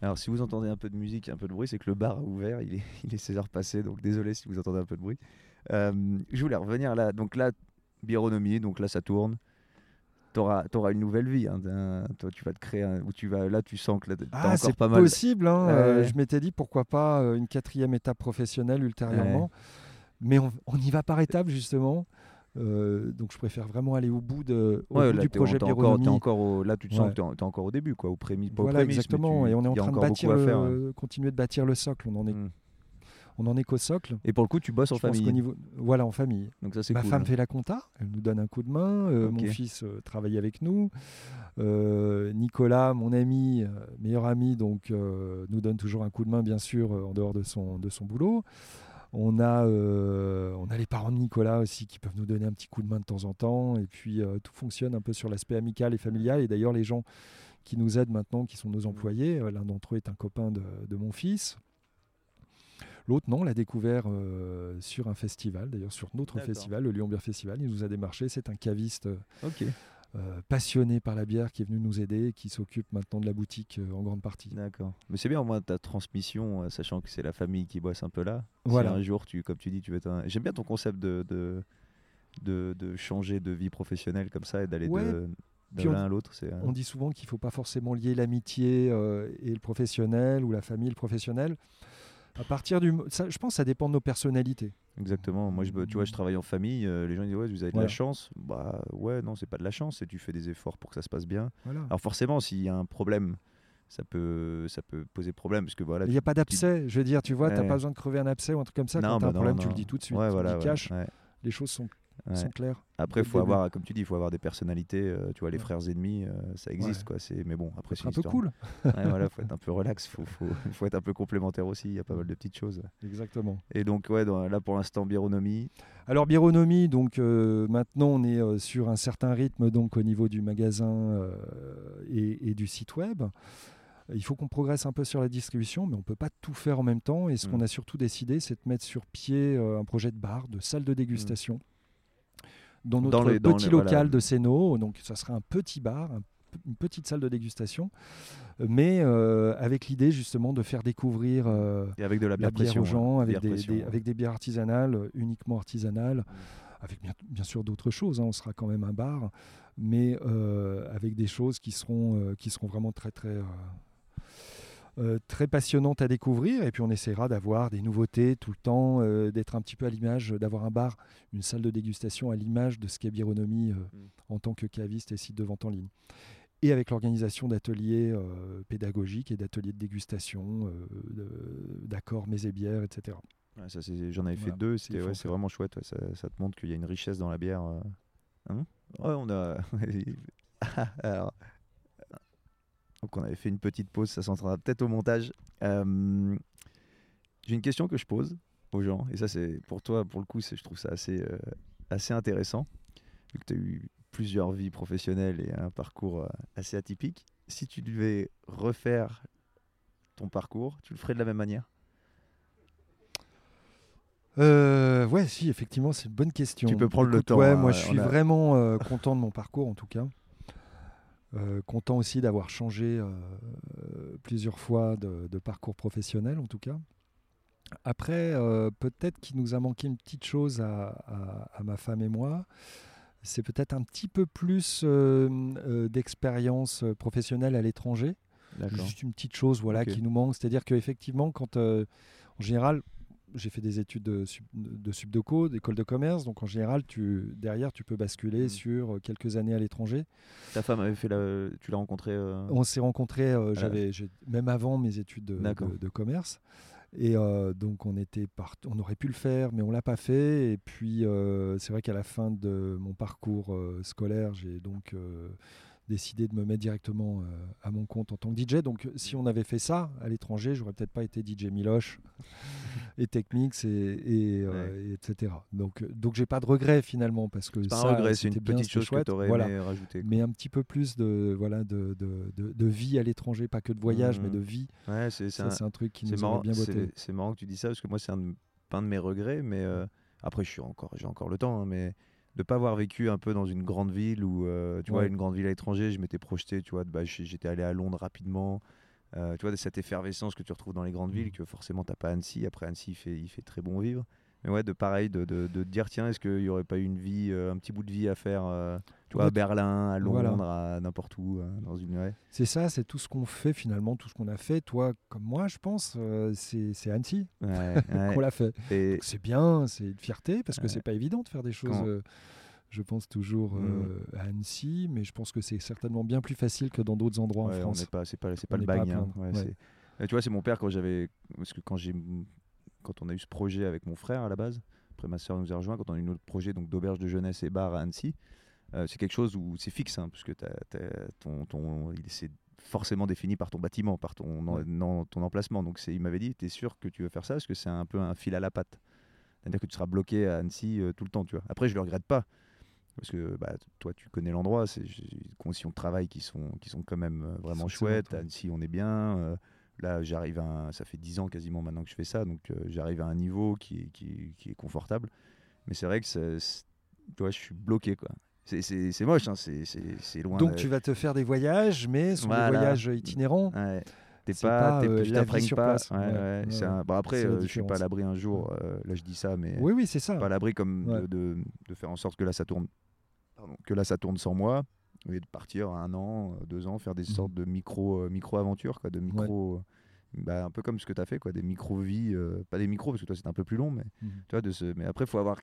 Alors, si vous entendez un peu de musique, un peu de bruit, c'est que le bar a ouvert. Il est, il est 16 heures passées, donc désolé si vous entendez un peu de bruit. Euh, je voulais revenir là. Donc là, bironomie, donc là, ça tourne tu auras, une nouvelle vie. Hein, toi, tu vas te créer où tu vas. Là, tu sens que là, ah, c'est pas mal. possible. Hein, euh, je m'étais dit pourquoi pas une quatrième étape professionnelle ultérieurement, mais on, y va par étapes justement. Euh, donc je préfère vraiment aller au bout, de, au bout du projet encore, encore Là, tu te sens que tu es, encore au début, quoi, au prémis. Voilà, exactement. et on est en train de bâtir, hein. continuer de bâtir le socle. On en est mmh on en est qu'au socle. Et pour le coup, tu bosses en famille niveau... Voilà, en famille. Donc ça, c'est Ma cool, femme hein. fait la compta, elle nous donne un coup de main. Euh, mon fils euh, travaille avec nous. Euh, Nicolas, mon ami, meilleur ami, donc nous donne toujours un coup de main, bien sûr, en dehors de son, de son boulot. On a, on a les parents de Nicolas aussi qui peuvent nous donner un petit coup de main de temps en temps. Et puis tout fonctionne un peu sur l'aspect amical et familial. Et d'ailleurs, les gens qui nous aident maintenant, qui sont nos employés, l'un d'entre eux est un copain de, de mon fils. L'autre, non, l'a découvert euh, sur un festival, d'ailleurs sur notre festival, le Lyon Beer Festival. Il nous a démarché. C'est un caviste euh, passionné par la bière qui est venu nous aider et qui s'occupe maintenant de la boutique euh, en grande partie. D'accord. Mais c'est bien au moins ta transmission, euh, sachant que c'est la famille qui bosse un peu là. Voilà. Si un jour, tu, comme tu dis, tu veux être un- J'aime bien ton concept de, de, de, de changer de vie professionnelle comme ça et d'aller Ouais. de, de l'un à l'autre. On dit souvent qu'il ne faut pas forcément lier l'amitié et le professionnel ou la famille et le professionnel. À partir du, ça, je pense que ça dépend de nos personnalités. Exactement. Moi, je, tu vois, je travaille en famille. euh, les gens disent ouais, vous avez de la chance. Bah ouais, non, c'est pas de la chance. C'est tu fais des efforts pour que ça se passe bien. Voilà. Alors forcément, s'il y a un problème, ça peut, ça peut poser problème parce que voilà. Il n'y a tu- pas d'abcès. Je veux dire, tu vois, tu n'as Ouais. pas besoin de crever un abcès ou un truc comme ça. Non, Quand tu as bah un non, problème, tu le dis tout de suite. Ouais, tu voilà, le dis cash. Les choses sont, ouais. sont claires. Après, faut début. avoir, comme tu dis, il faut avoir des personnalités. euh, tu vois, les Ouais. frères ennemis, euh, ça existe, Ouais. quoi. C'est, mais bon, après, C'est un peu cool. Voilà, faut être un peu relax, faut, faut, faut être un peu complémentaire aussi. Il y a pas mal de petites choses. Exactement. Et donc, ouais, dans- là pour l'instant, bironomie. Alors Bironomie, donc euh, maintenant on est euh, sur un certain rythme donc au niveau du magasin et, et du site web. Il faut qu'on progresse un peu sur la distribution, mais on peut pas tout faire en même temps. Et ce Mm. qu'on a surtout décidé, c'est de mettre sur pied un projet de bar, de salle de dégustation, Dans notre les- dans petit les- local voilà. de Séno. Donc ça sera un petit bar, un une petite salle de dégustation, mais euh, avec l'idée justement de faire découvrir euh, Et avec de la la bière aux gens, hein, avec des, pression, des- ouais. avec des bières artisanales, uniquement artisanales, avec bien, bien sûr d'autres choses. hein, on sera quand même un bar, mais euh, avec des choses qui seront, qui seront vraiment très très euh, euh, très passionnantes à découvrir. Et puis on essaiera d'avoir des nouveautés tout le temps, euh, d'être un petit peu à l'image, d'avoir un bar, une salle de dégustation à l'image de ce qu'est Bironomie euh, Mm. en tant que caviste et site de vente en ligne. Et avec l'organisation d'ateliers euh, pédagogiques et d'ateliers de dégustation, euh, d'accords mets et bières, etc. Ouais, j'en avais fait Voilà, deux, ouais, c'est vraiment chouette. ouais, ça, ça te montre qu'il y a une richesse dans la bière. euh. Hein? On a. Alors, Donc on avait fait une petite pause, ça s'entraînera peut-être au montage. Euh, J'ai une question que je pose aux gens, et ça c'est pour toi, pour le coup, je trouve ça assez, euh, assez intéressant, vu que tu as eu plusieurs vies professionnelles et un parcours euh, assez atypique. Si tu devais refaire ton parcours, tu le ferais de la même manière? Euh, ouais, si, effectivement, c'est une bonne question. Tu peux prendre le temps, Ouais, hein, moi, je suis a- vraiment euh, content de mon parcours, en tout cas. Euh, content aussi d'avoir changé euh, plusieurs fois de, de parcours professionnel, en tout cas. Après, euh, peut-être qu'il nous a manqué une petite chose à, à- à ma femme et moi. C'est peut-être un petit peu plus d'expérience professionnelle à l'étranger. Juste une petite chose voilà, qui nous manque. C'est-à-dire qu'effectivement, quand en général, j'ai fait des études de, de subdeco, d'école de commerce, donc en général, tu, derrière, tu peux basculer Mm. sur euh, quelques années à l'étranger. Ta femme avait fait la... Tu l'as rencontrée euh, On s'est rencontrés, euh, j'avais, j'ai- même avant mes études de, D'accord. de- de commerce. Et euh, donc, on, était part- on aurait pu le faire, mais on l'a pas fait. Et puis, c'est vrai qu'à la fin de mon parcours scolaire, j'ai donc décidé de me mettre directement euh, à mon compte en tant que DJ. Donc, si on avait fait ça à l'étranger, j'aurais peut-être pas été DJ Miloche et Techmix et, et, euh, et etc. Donc, euh, donc j'ai pas de regret finalement parce que pas ça, un regret, c'est une bien, petite chose chouette. que aurais Voilà aimé rajouter. quoi. mais un petit peu plus de voilà de, de, de- de vie à l'étranger, pas que de voyage, mais de vie. Ouais, c'est un- un truc qui nous marrant, bien botté. c'est marrant que tu dis ça parce que moi c'est un, un de mes regrets, mais euh, après je suis encore, j'ai encore le temps, hein, mais de pas avoir vécu un peu dans une grande ville ou euh, tu vois une grande ville à l'étranger, je m'étais projeté, tu vois, bah, j'étais allé à Londres rapidement. euh, tu vois de cette effervescence que tu retrouves dans les grandes villes Mhm. que forcément t'as pas à Annecy après Annecy il fait, il fait très bon vivre mais ouais de pareil de, de, dire tiens est-ce qu'il y aurait pas eu une vie euh, un petit bout de vie à faire euh, tu vois à Berlin à voilà. Londres à n'importe où euh, dans une ouais. C'est ça, c'est tout ce qu'on fait finalement, tout ce qu'on a fait. Toi, comme moi, je pense, c'est Annecy Ouais, qu'on l'a fait. Et- C'est bien, c'est une fierté parce que c'est pas évident de faire des choses. Quand- je pense toujours euh, à Annecy, mais je pense que c'est certainement bien plus facile que dans d'autres endroits Ouais, en France. n'est pas, c'est pas, c'est pas On le pas bagne. hein. plaindre, Ouais, ouais. c'est- Euh, tu vois, c'est mon père quand j'avais, parce que quand j'ai, quand on a eu ce projet avec mon frère à la base, après ma soeur nous a rejoint, quand on a eu notre projet donc d'auberge de jeunesse et bar à Annecy, euh, c'est quelque chose où c'est fixe, hein, parce que ton, ton, c'est forcément défini par ton bâtiment, par ton, en- Ouais. non, ton emplacement. Donc il m'avait dit, t'es sûr que tu veux faire ça, parce que c'est un peu un fil à la patte. C'est-à-dire que tu seras bloqué à Annecy euh, tout le temps, tu vois. Après, je le regrette pas. Parce que bah, toi, tu connais l'endroit, c'est des conditions de travail qui sont, qui sont quand même euh, vraiment chouettes. À Annecy, on est bien. Euh, là, j'arrive à un- ça fait 10 ans quasiment maintenant que je fais ça, donc euh, j'arrive à un niveau qui est, qui, est- qui est confortable. Mais c'est vrai que tu vois, je suis bloqué. Quoi. c'est- moche, hein, c'est loin. Donc de- tu vas te faire des voyages, mais sont Voilà. des voyages itinérants. Ouais. T'es pas, pas, t'es- euh, tu t'imprègnes pas. place. Ouais, Ouais, ouais, ouais, c'est ouais. un- Bon, après, euh, je suis pas à l'abri un jour. euh, là, je dis ça, mais Oui, oui, c'est ça. pas à l'abri comme de, de- de faire en sorte que là ça tourne, pardon, que là ça tourne sans moi, de partir un an, euh, deux ans, faire des Mhm. sortes de micro euh, micro aventures, quoi, de micro, euh, bah, un peu comme ce que tu as fait, quoi, des micro vies, pas des micros parce que toi c'est un peu plus long, mais Mhm. tu vois, de ce, mais après faut avoir,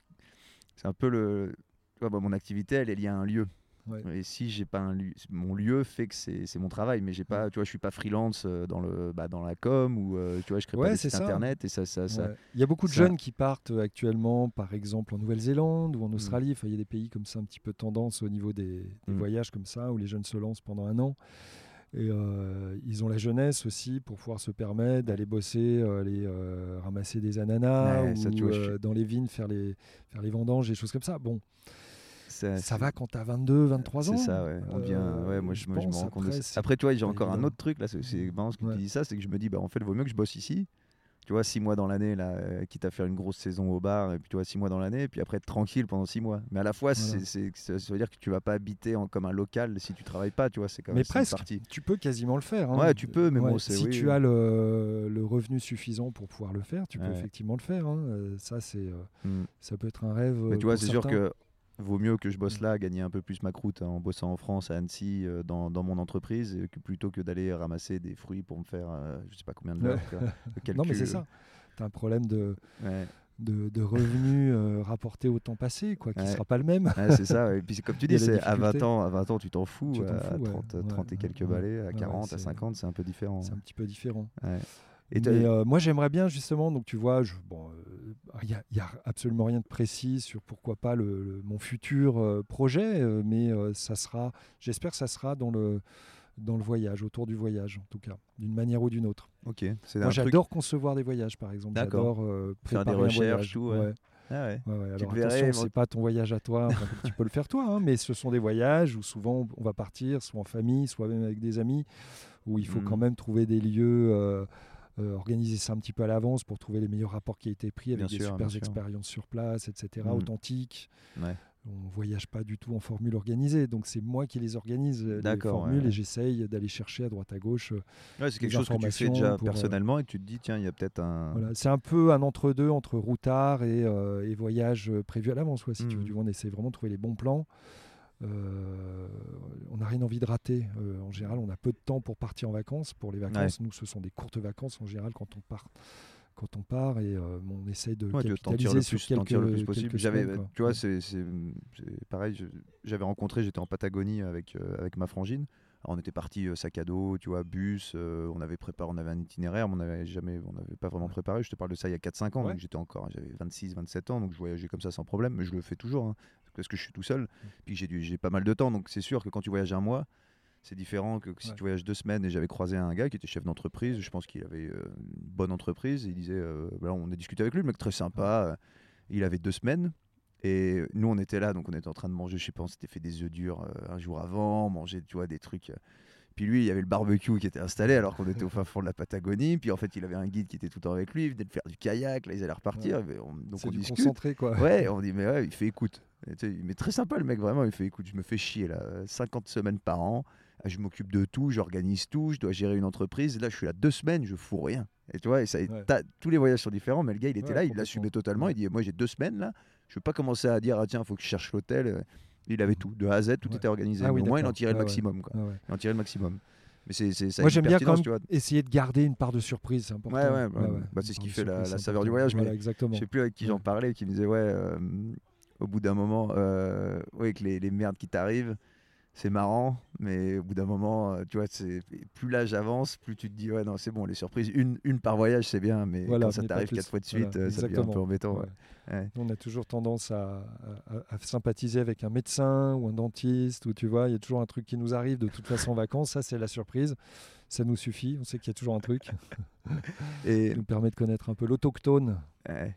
c'est un peu le, tu vois, bah, mon activité elle est liée à un lieu. Ouais. Et si j'ai pas un lieu, mon lieu fait que c'est c'est mon travail, mais j'ai pas, tu vois, je suis pas freelance euh, dans le, bah, dans la com ou euh, tu vois, je crée Ouais, pas des sites ça. internet et ça, ça, ça- Ouais. Il y a beaucoup de jeunes qui partent euh, actuellement, par exemple en Nouvelle-Zélande Mm. ou en Australie. Enfin, il y a des pays comme ça, un petit peu tendance au niveau des, des Mm. voyages comme ça, où les jeunes se lancent pendant un an. Et euh, ils ont la jeunesse aussi pour pouvoir se permettre d'aller bosser, euh, aller euh, ramasser des ananas Ouais, ou ça, tu vois, je suis- dans les vignes faire les, faire les vendanges, des choses comme ça. Bon, ça, va quand tu as 22, 23 ans. C'est ça, ouais. On devient, Euh, ouais, moi je, moi, je me pense rends compte de après, ça. Après, tu vois, j'ai encore un autre truc là. C'est marrant ce que Ouais. tu dis ça, c'est que je me dis, bah en fait, il vaut mieux que je bosse ici. Tu vois, six mois dans l'année, là, euh, quitte à faire une grosse saison au bar, et puis tu vois, six mois dans l'année, et puis après être tranquille pendant six mois. Mais à la fois, Voilà. c'est c'est- ça, veut dire que tu vas pas habiter en, comme un local si tu travailles pas, tu vois, c'est quand même Mais presque. partie. Tu peux quasiment le faire. hein. Ouais, tu peux, mais bon, c'est- Si oui, tu oui. as le, le revenu suffisant pour pouvoir le faire, tu peux Ouais. effectivement le faire. hein. Euh, Ça, c'est, Mm. ça peut être un rêve. Mais tu vois, c'est sûr que vaut mieux que je bosse Mm. là, gagner un peu plus ma croûte en bossant en France, à Annecy, euh, dans, dans mon entreprise, que plutôt que d'aller ramasser des fruits pour me faire, euh, je sais pas combien de l'heure. Non, mais c'est ça. Tu as un problème de, Ouais. de, de revenus euh, rapportés au temps passé, quoi, qui ne Ouais. sera pas le même. Ouais, c'est ça. Et puis comme tu dis, à 20 difficultés. ans, à 20 ans, tu t'en fous. Tu à fous, ouais. 30, Ouais, 30 et quelques balais, à Ouais, 40, à c'est- 50, c'est un peu différent. C'est un petit peu différent. Et Mais euh, moi, j'aimerais bien justement, donc tu vois, je- bon, il n'y a, y a absolument rien de précis sur pourquoi pas le, le- mon futur euh, projet, euh, mais euh, ça sera, j'espère que ça sera dans le, dans le voyage, autour du voyage en tout cas, d'une manière ou d'une autre. Ok, Moi, truc. j'adore concevoir des voyages, par exemple. D'accord. J'adore euh, Faire des recherches, voyage. tout, ouais. Ah ouais. Ouais, ouais, Tu Alors attention, c'est pas ton voyage à toi. enfin, tu peux le faire toi, hein, mais ce sont des voyages où souvent on va partir, soit en famille, soit même avec des amis, où il faut Mhm. quand même trouver des lieux, euh, euh, organiser ça un petit peu à l'avance pour trouver les meilleurs rapports qui a été pris avec Bien des sûr, super expériences sur place, etc., Mhm. authentiques. Ouais. On voyage pas du tout en formule organisée, donc c'est moi qui les organise les formules ouais. et j'essaye d'aller chercher à droite à gauche. euh, Ouais, c'est quelque chose que tu fais déjà pour, euh, personnellement et que tu te dis, tiens, il y a peut-être un. Voilà, c'est un peu un entre-deux entre routard et, euh, et voyage prévu à l'avance. si tu veux. Du coup, on essaie vraiment de trouver les bons plans. Euh, on n'a rien envie de rater. Euh, en général, on a peu de temps pour partir en vacances. Pour les vacances, nous, ce sont des courtes vacances en général quand on part. Quand on part et euh, on essaie de Ouais, capitaliser sur plus, quelques, le plus possible. J'avais, tu vois, c'est, pareil. j'avais rencontré, j'étais en Patagonie avec avec ma frangine. Alors, on était parti sac à dos, tu vois, bus. on avait préparé, on avait un itinéraire, mais on n'avait jamais, on n'avait pas vraiment préparé. Je te parle de ça il y a 4-5 ans, Ouais. donc j'étais encore, j'avais 26, 27 ans, donc je voyageais comme ça sans problème. Mais je le fais toujours, hein, parce que je suis tout seul. Puis j'ai pas mal de temps, donc c'est sûr que quand tu voyages un mois. C'est différent que si Ouais. tu voyages deux semaines et j'avais croisé un gars qui était chef d'entreprise. Je pense qu'il avait euh, une bonne entreprise. Il disait, euh, voilà, on a discuté avec lui, le mec très sympa. euh, Il avait deux semaines. Et nous, on était là, donc on était en train de manger, je sais pas, on s'était fait des œufs durs euh, un jour avant, manger, tu vois, des trucs. Puis lui, il y avait le barbecue qui était installé alors qu'on était au fin fond de la Patagonie. Puis en fait, il avait un guide qui était tout le temps avec lui, il venait de faire du kayak, là, ils allaient repartir. Et on- donc on du discute. concentré, quoi. Ouais, on dit, mais ouais, il fait écoute. Mais très sympa le mec, vraiment. Il fait écoute, je me fais chier là, 50 semaines par an. Ah, Je m'occupe de tout, j'organise tout, je dois gérer une entreprise. Là, je suis là deux semaines, je fous rien. Et tu vois, et ça, Ouais. tous les voyages sont différents, mais le gars, il était Ouais, là, il l'assumait totalement. Ouais. Il dit, moi, j'ai deux semaines là, je veux pas commencer à dire, ah tiens, faut que je cherche l'hôtel. Il avait tout, de A à Z, tout Ouais. était organisé. Ah oui, Mais au moins, il en tirait le maximum. Quoi. Il en tirait le maximum. Mais c'est, c'est, ça Moi, j'aime bien quand même tu vois. essayer de garder une part de surprise, c'est important. Ouais, ouais, bah, bah, c'est ce qui fait la- saveur du important. voyage, mais Voilà, exactement. Je sais plus avec qui j'en parlais, qui me disait ouais, euh, au bout d'un moment, euh, ouais, les, les merdes qui t'arrivent, c'est marrant, mais au bout d'un moment, euh, tu vois, plus l'âge avance, plus tu te dis ouais non c'est bon, les surprises, une, une par voyage c'est bien, mais Voilà, quand ça t'arrive quatre fois de Voilà, suite, euh, ça devient un peu embêtant. Ouais. ouais. Ouais. On a toujours tendance à, à- à sympathiser avec un médecin ou un dentiste, ou tu vois, il y a toujours un truc qui nous arrive de toute façon en vacances. Ça, c'est la surprise. Ça nous suffit. On sait qu'il y a toujours un truc Et qui nous permet de connaître un peu l'autochtone. ouais.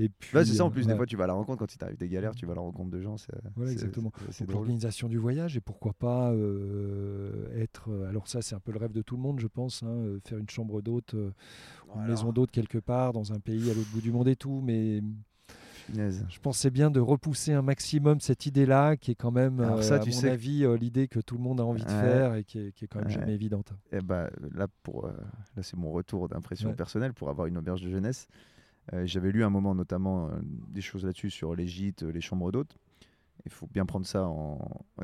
Et puis, Bah, c'est ça en plus, des fois tu vas à la rencontre quand il t'arrive des galères, tu vas à la rencontre de gens. c'est- Voilà, exactement. l'organisation du voyage et pourquoi pas euh, être. euh, alors ça, c'est un peu le rêve de tout le monde, je pense. hein, euh, faire une chambre d'hôte, euh, une maison d'hôte quelque part dans un pays à l'autre bout du monde et tout, mais. Je pensais bien de repousser un maximum cette idée-là, qui est quand même, Alors euh, ça, à tu mon sais- avis, euh, l'idée que tout le monde a envie de faire et qui est, qui est quand même Ouais. jamais évidente. Eh ben, là, pour, euh, là c'est mon retour d'impression Ouais. personnelle pour avoir une auberge de jeunesse. Euh, J'avais lu un moment notamment euh, des choses là-dessus sur les gîtes, euh, les chambres d'hôtes. Il faut bien prendre ça en.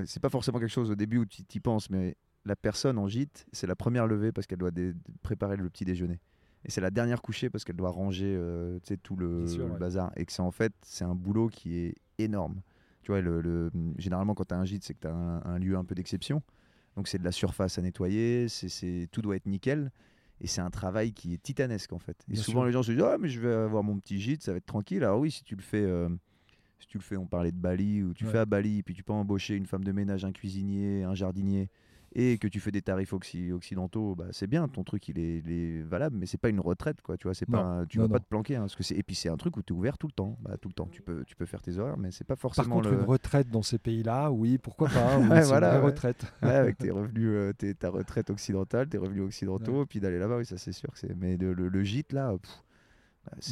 C'est pas forcément quelque chose au début où tu y penses, mais la personne en gîte, c'est la première levée parce qu'elle doit préparer le petit déjeuner. Et c'est la dernière couchée parce qu'elle doit ranger euh, tout le, Bien sûr, le ouais. bazar. Et que c'est en fait, c'est un boulot qui est énorme. Tu vois, le, le- généralement, quand tu as un gîte, c'est que tu as un, un lieu un peu d'exception. Donc, c'est de la surface à nettoyer, c'est- tout doit être nickel. Et c'est un travail qui est titanesque, en fait. Et Bien souvent, sûr. les gens se disent Ah, mais je vais avoir mon petit gîte, ça va être tranquille. Alors, oui, si tu le fais. euh, si tu le fais, on parlait de Bali, ou tu Ouais. fais à Bali, puis tu peux embaucher une femme de ménage, un cuisinier, un jardinier, et que tu fais des tarifs occi- occidentaux, bah, c'est bien, ton truc il est, il est valable, mais c'est pas une retraite, quoi. Tu vois, c'est pas, un- tu non, vas pas te planquer, hein, parce que c'est, et puis c'est un truc où tu es ouvert tout le temps, bah, tout le temps. Tu peux, tu peux faire tes horaires, mais c'est pas Par forcément contre, le. une retraite dans ces pays-là, oui, pourquoi pas Ouais, voilà, ouais. retraite. Ouais, avec tes revenus, euh, tes- ta retraite occidentale, tes revenus occidentaux, puis d'aller là-bas, oui, ça c'est sûr que c'est. Mais le, le- le gîte là, pff,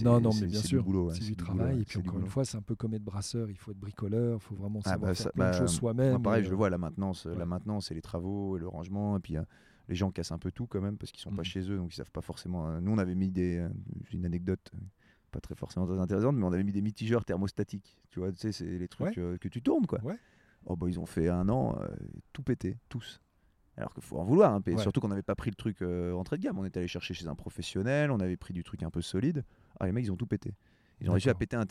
Non, non, c'est- mais bien c'est sûr, du boulot, ouais, c'est du travail. ouais, et puis encore une fois, c'est un peu comme être brasseur, il faut être bricoleur, il faut vraiment Ah, savoir bah, faire ça- plein de bah, choses soi-même. Pareil, et, je le vois là maintenant. c'est- ouais. La maintenant, c'est les travaux et le rangement. Et puis euh, les gens cassent un peu tout quand même parce qu'ils sont pas Mhm. chez eux, donc ils savent pas forcément. euh, nous, on avait mis des. euh, une anecdote. euh, Pas très forcément très intéressante, mais on avait mis des mitigeurs thermostatiques. Tu vois, tu sais, c'est les trucs euh, que tu tournes, quoi. Oh, bah, ils ont fait un an, euh, tout pété, tous. Alors qu'il faut en vouloir, hein, Ouais. surtout qu'on n'avait pas pris le truc euh, entrée de gamme. On était allé chercher chez un professionnel, on avait pris du truc un peu solide. Ah, les mecs, ils ont tout pété. Ils ont réussi à péter un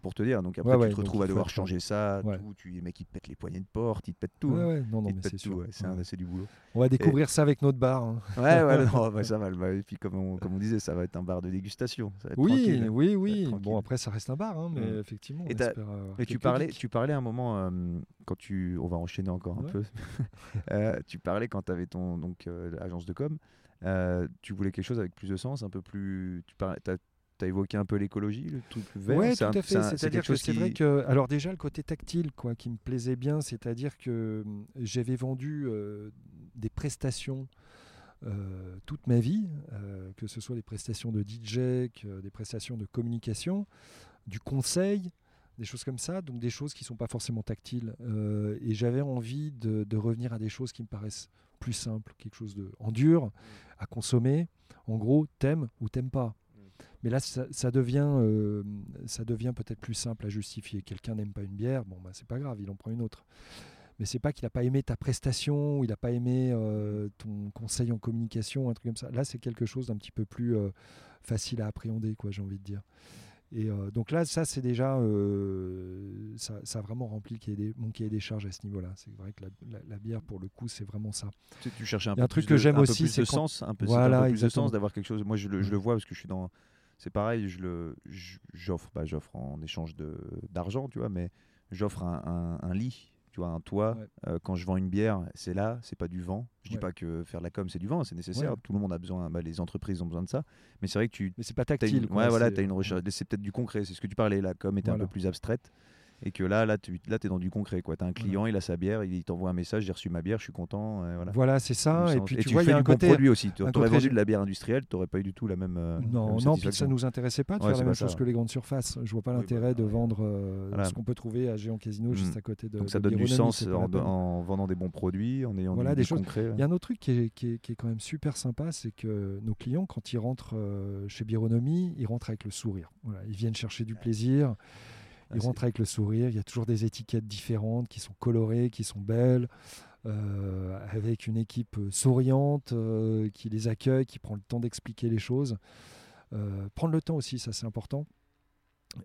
pour te dire. Donc après, Ouais, tu ouais, te retrouves à devoir changer ça. Ouais. Tout, tu, les mecs, ils te pètent les poignées de porte, ils te pètent tout. Hein. non, non, Ils te mais c'est tout, c'est du boulot. On va découvrir ça avec notre bar. hein. Ouais, ouais, non, bah, ça va. bah, et puis, comme on, comme on disait, ça va être un bar de dégustation. Ça va être Oui, oui, oui. Bon, après, ça reste un bar, hein, mais Mm. effectivement, on Et espère, euh, Et tu parlais, tu parlais un moment, euh, quand tu. On va enchaîner encore un peu. Euh, tu parlais quand tu avais ton donc, agence de com. euh, tu voulais quelque chose avec plus de sens, un peu plus. Tu parlais, as, évoqué un peu l'écologie, le truc vert. Oui, tout à fait. C'est-à-dire que c'est qui- vrai que, alors déjà le côté tactile, quoi, qui me plaisait bien, c'est-à-dire que hum, j'avais vendu euh, des prestations euh, toute ma vie, euh, que ce soit des prestations de DJ, que des prestations de communication, du conseil, des choses comme ça, donc des choses qui sont pas forcément tactiles. Euh, et j'avais envie de, de revenir à des choses qui me paraissent plus simples, quelque chose de en dur à consommer. En gros, t'aimes ou t'aimes pas. Mais là, ça, ça devient, euh, ça devient peut-être plus simple à justifier. Quelqu'un n'aime pas une bière, bon, bah, c'est pas grave, il en prend une autre. Mais c'est pas qu'il n'a pas aimé ta prestation, ou il n'a pas aimé euh, ton conseil en communication, un truc comme ça. Là, c'est quelque chose d'un petit peu plus euh, facile à appréhender, quoi, j'ai envie de dire. Et donc là, ça, c'est déjà, ça, ça a vraiment rempli des- mon cahier des charges à ce niveau-là. C'est vrai que la, la- la bière, pour le coup, c'est vraiment ça. Tu, tu cherchais un peu un truc plus que de- j'aime aussi, c'est sens, un peu, Voilà, un peu plus de sens d'avoir quelque chose. Moi, je le, je Mm. le vois parce que je suis dans. C'est pareil, je le, j'offre, bah, j'offre en échange de d'argent, tu vois, mais j'offre un, un- un lit, tu vois, un toit. Ouais. Euh, quand je vends une bière, c'est là, c'est pas du vent. Je dis Ouais. pas que faire de la com c'est du vent, c'est nécessaire. Ouais. Tout le monde a besoin, bah, les entreprises ont besoin de ça. Mais c'est vrai que tu Mais c'est pas tactile. une, quoi, ouais, voilà, c'est- t'as une recherche. C'est peut-être du concret. C'est ce que tu parlais. La com était un peu plus abstraite. Et que là, là, tu là, es dans du concret. Tu as un client, il a sa bière, il t'envoie un message j'ai reçu ma bière, je suis content. et voilà. Voilà, c'est ça. Et puis Et tu vois, il y fais a du un bon côté. produit aussi. Tu aurais côté- vendu de la bière industrielle, tu n'aurais pas eu du tout la même. euh, Non, même non, puis ça satisfaction. nous intéressait pas de Ouais, faire la même ça, chose que les grandes surfaces. Je vois pas Oui, l'intérêt bah, de ouais. vendre euh, Voilà. ce qu'on peut trouver à Géant Casino juste Mm. à côté de. Donc ça de donne du sens en, vendant des bons produits, en ayant Voilà, des choses- concret. Il y a un autre truc qui est, quand même super sympa, c'est que nos clients, quand ils rentrent euh, chez Bironomie, ils rentrent avec le sourire. Ils viennent chercher du plaisir, ils rentrent avec le sourire. Il y a toujours des étiquettes différentes qui sont colorées, qui sont belles, euh, avec une équipe euh, souriante euh, qui les accueille, qui prend le temps d'expliquer les choses. Euh, prendre le temps aussi, ça c'est important.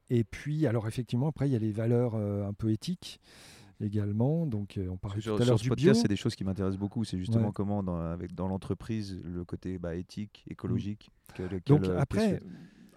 Et puis, alors effectivement, après, il y a les valeurs un peu éthiques également. Donc, euh, on parlait Sur, tout à l'heure du bio. podcast, c'est des choses qui m'intéressent beaucoup. C'est justement Ouais. comment, dans, avec, dans l'entreprise, le côté bah, éthique, écologique. quel- Donc quel- euh, après,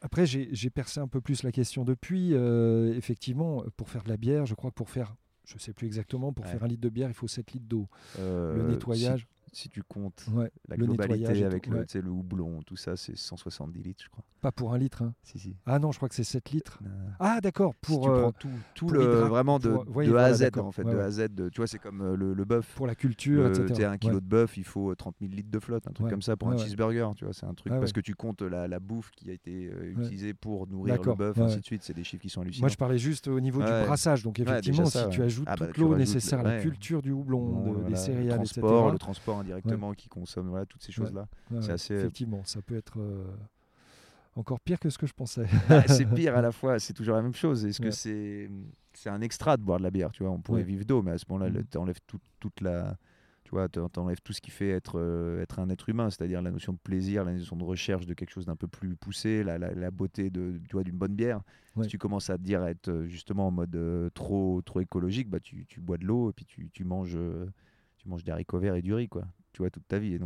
après j'ai percé un peu plus la question depuis. Euh, effectivement, pour faire de la bière, je crois que pour faire, je sais plus exactement, pour Ouais. faire un litre de bière, il faut 7 litres d'eau. euh, le si- nettoyage, Si, tu comptes ouais, la le globalité avec tout, le, ouais. houblon, tout ça, c'est 170 litres, je crois. Pas pour un litre. hein. Si, si. Ah non, je crois que c'est 7 litres. Euh, Ah d'accord, si pour, tu euh, prends tout, le vraiment de, pour- oui, de A à Z en fait, de. A à Z. de- tu vois, c'est comme euh, le, le bœuf. pour la culture, Le- etc. un kilo de bœuf, il faut euh, 30 000 litres de flotte, un truc comme ça pour un cheeseburger, tu vois, c'est un truc Ah parce que tu comptes la, la bouffe qui a été euh, utilisée pour nourrir le bœuf, ainsi de suite, c'est des chiffres qui sont hallucinants. Moi, je parlais juste au niveau du brassage. Donc, effectivement, si tu ajoutes Ah bah, toute l'eau nécessaire à la culture du houblon, des le céréales, transport, etc. le transport indirectement qui consomme voilà, toutes ces choses-là. Ouais, c'est assez- Effectivement, ça peut être euh, encore pire que ce que je pensais. Ah, c'est pire à la fois, c'est toujours la même chose. Est-ce que c'est c'est un extra de boire de la bière, tu vois? On pourrait vivre d'eau, mais à ce moment-là, Mhm. tu enlèves toute la tu vois, t'en- t'enlèves tout ce qui fait être, euh, être un être humain, c'est-à-dire la notion de plaisir, la notion de recherche de quelque chose d'un peu plus poussé, la, la- la beauté de, tu vois, d'une bonne bière. Si tu commences à te dire être euh, justement en mode euh, trop, trop écologique, bah, tu, tu bois de l'eau et puis tu, tu manges, euh, tu manges des haricots verts et du riz, quoi. Tu vois, toute ta vie.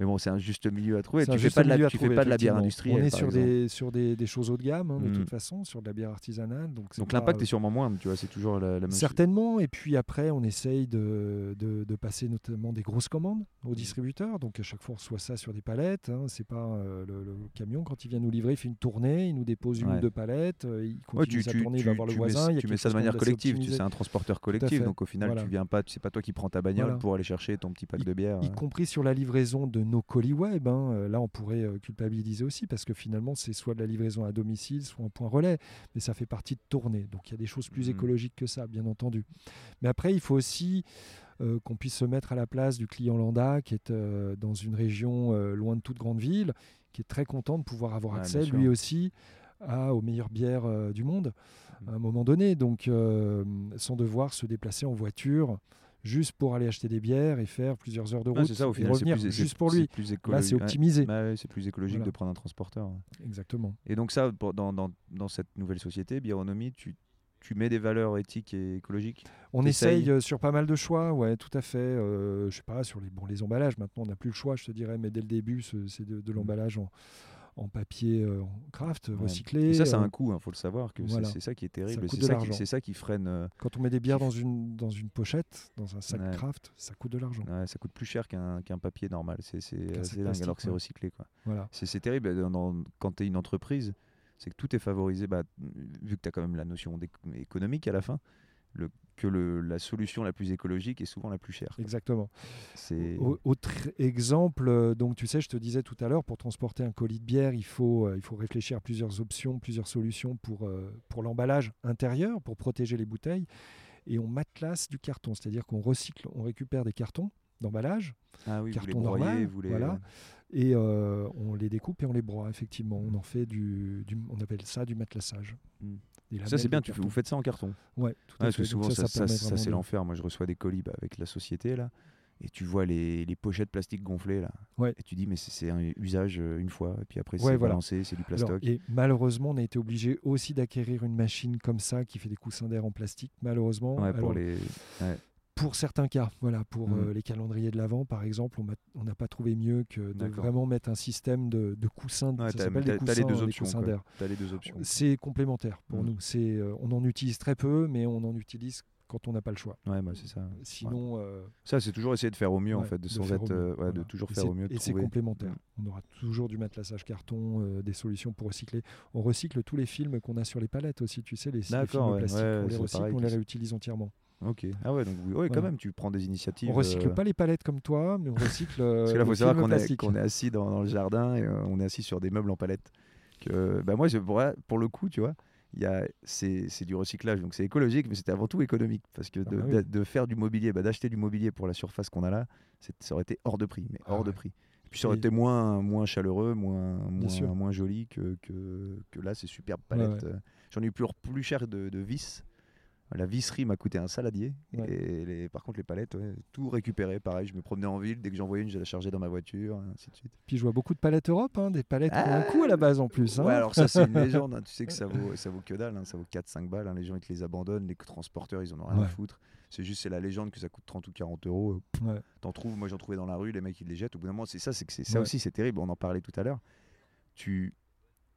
Mais bon, c'est un juste milieu à trouver. C'est Tu fais juste pas de la, tu fais pas de la bière industrielle. On est sur des, sur des, des choses haut de gamme, hein, de Mhm. toute façon, sur de la bière artisanale. Donc c'est Donc l'impact est sûrement moindre, tu vois, c'est toujours la, la même chose. Certainement, et puis après, on essaye de, de, de passer notamment des grosses commandes aux distributeurs. Donc à chaque fois, on reçoit ça sur des palettes. Hein. C'est pas euh, le, le camion, quand il vient nous livrer, il fait une tournée, il nous dépose une Ouais. ou deux palettes, euh, il Ouais, continue tu, sa tu- tournée, il tu- va voir le voisin. il tu mets ça de manière collective, sais, un transporteur collectif, donc au final, tu viens pas, c'est pas toi qui prends ta bagnole pour aller chercher ton petit pack de bière. y euh. compris sur la livraison de nos colis web. hein. Euh, Là, on pourrait euh, culpabiliser aussi parce que finalement, c'est soit de la livraison à domicile, soit en point relais, mais ça fait partie de tournée. Donc, il y a des choses plus Mhm. écologiques que ça, bien entendu. Mais après, il faut aussi euh, qu'on puisse se mettre à la place du client lambda qui est euh, dans une région euh, loin de toute grande ville, qui est très content de pouvoir avoir accès, lui aussi, à, aux meilleures bières du monde Mhm. à un moment donné. Donc, sans devoir se déplacer en voiture juste pour aller acheter des bières et faire plusieurs heures de route c'est ça, au final, revenir plus, juste pour lui. plus Là, écologique. c'est optimisé. Bah ouais, c'est plus écologique Voilà. de prendre un transporteur. Exactement. Et donc ça, pour- dans, dans, dans cette nouvelle société, Bironomie, tu, tu mets des valeurs éthiques et écologiques? On essaye euh, sur pas mal de choix, ouais, tout à fait. Euh, je sais pas, sur les, bon, les emballages, maintenant on n'a plus le choix, je te dirais, mais dès le début, ce- c'est de, de l'emballage en, en papier euh, en craft. Ouais. recyclé. Et ça, c'est Euh, un coût, il faut le savoir, que c'est- voilà. c'est ça qui est terrible. C'est ça, qui- ça freine. euh, Quand on met des bières dans une, dans une pochette, dans un sac Ouais. craft, ça coûte de l'argent. ouais, ça coûte plus cher qu'un qu'un papier normal. C'est dingue alors que c'est recyclé. Quoi. Voilà. C'est terrible quand tu es une entreprise, c'est que tout est favorisé, bah, vu que tu as quand même la notion économique à la fin, le, que le, la solution la plus écologique est souvent la plus chère. Exactement. C'est Autre exemple, euh, donc tu sais, je te disais tout à l'heure, pour transporter un colis de bière, il faut, euh, il faut réfléchir à plusieurs options, plusieurs solutions pour, euh, pour l'emballage intérieur, pour protéger les bouteilles. Et on matelasse du carton, c'est-à-dire qu'on recycle, on récupère des cartons d'emballage ah oui, vous les carton broyez, normal, vous les- voilà. et euh, on les découpe et on les broie, effectivement. On en fait du, du- on appelle ça du matelassage. Mm. Ça c'est bien, tu vous faites ça en carton. Ouais, tout à parce que. Donc souvent, ça, c'est l'enfer. Moi, je reçois des colis bah, avec la société, là, et tu vois les, les pochettes plastiques gonflées, là. Ouais. Et tu dis, mais c'est un usage euh, une fois, et puis après, Ouais, c'est voilà. balancé, c'est du Alors, plastoc. et malheureusement, on a été obligé aussi d'acquérir une machine comme ça qui fait des coussins d'air en plastique. Malheureusement, ouais, pour Alors, les... pour certains cas, voilà, pour Mhm. euh, les calendriers de l'avant, par exemple, on n'a pas trouvé mieux que de vraiment mettre un système de, de coussins. Ouais, ça s'appelle les deux des options. coussins quoi. d'air. T'as les deux options. C'est complémentaire pour Mhm. nous. C'est, euh, on en utilise très peu, mais on en utilise quand on n'a pas le choix. Ouais, bah, c'est ça. Sinon, euh, Ça, c'est toujours essayer de faire au mieux, en ouais, fait, de, de sans faire au être, mieux, ouais, voilà. de toujours Et faire au mieux. Et c'est complémentaire. Mm. On aura toujours du matelassage carton, des solutions pour recycler. On recycle tous les films qu'on a sur les palettes aussi, tu sais, les, les films plastiques. on les recycle, on les réutilise entièrement. Ok. Ah ouais, donc oui, ouais, quand même, tu prends des initiatives. On recycle euh, pas les palettes comme toi, mais on recycle euh, Parce que là, il le faut savoir qu'on est, assis dans, dans le jardin et euh, on est assis sur des meubles en palette. Que, bah moi, je, pour, le coup, tu vois, c'est du recyclage, donc c'est écologique, mais c'était avant tout économique. Parce que Ah de, bah oui. de- de faire du mobilier, bah, d'acheter du mobilier pour la surface qu'on a là, ça aurait été hors de prix, mais Ah hors de prix. Et puis ça aurait été moins, moins chaleureux, moins, moins, joli que, que, que là, ces superbes palettes. euh. J'en ai eu plus, plus cher de, de vis. La visserie m'a coûté un saladier. Ouais. Et les- par contre, les palettes, ouais, tout récupéré. Pareil, je me promenais en ville. Dès que j'en voyais une, je la chargeais dans ma voiture, ainsi de suite. Puis je vois beaucoup de palettes Europe, hein, des palettes ont un Ah coût à la base en plus. hein. Ouais, alors ça, c'est une légende. hein. Tu sais que ça vaut, ça vaut que dalle. Ça vaut 4-5 balles. Les gens, ils te les abandonnent. Les transporteurs, ils en ont rien à foutre. C'est juste, c'est la légende que ça coûte 30 ou 40 euros. Ouais. T'en trouves, moi j'en trouvais dans la rue, les mecs ils les jettent. Au bout d'un moment, c'est ça, c'est que c'est ça aussi, c'est terrible. On en parlait tout à l'heure. Tu,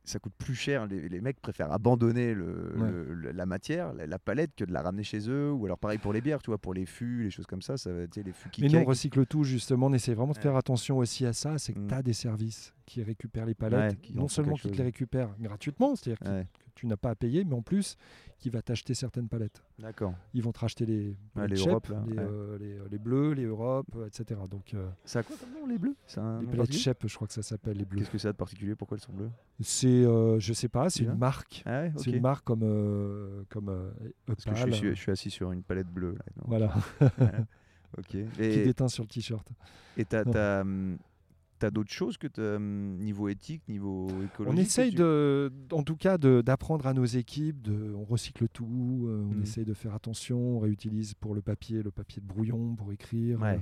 ça coûte plus cher. Les, les mecs préfèrent abandonner le, Ouais. le- le- la matière, la, la palette, que de la ramener chez eux. Ou alors pareil pour les bières, tu vois, pour les fûts, les choses comme ça, ça va, tu sais, les fûts qui Mais nous, on recycle tout, justement. On essaie vraiment de faire attention aussi à ça. C'est que Mm. tu as des services qui récupèrent les palettes. Ouais, qui en non seulement qui te les récupèrent gratuitement, c'est-à-dire Ouais, tu n'as pas à payer, mais en plus, qui va t'acheter certaines palettes. d'accord. Ils vont te racheter les, les Shep, Europe, là, les, ouais. euh, les, les bleus, les Europe, euh, etc. Donc, euh, Ça a quoi comme nom, les bleus? Un les palettes Shep, je crois que ça s'appelle les bleus. Qu'est-ce que ça a de particulier? Pourquoi elles sont bleues? C'est, euh, je sais pas, c'est une marque. Ah. C'est une marque comme, euh, comme euh, Parce que je suis, je suis assis sur une palette bleue. Là, Voilà, Ok. qui Et déteint sur le t-shirt. et t'as t'as, t'as d'autres choses que hum, niveau éthique, niveau écologique On essaye tu- de, en tout cas, d'apprendre à nos équipes. De, on recycle tout. euh, on Mm. essaye de faire attention. On réutilise pour le papier, le papier de brouillon pour écrire. Ouais.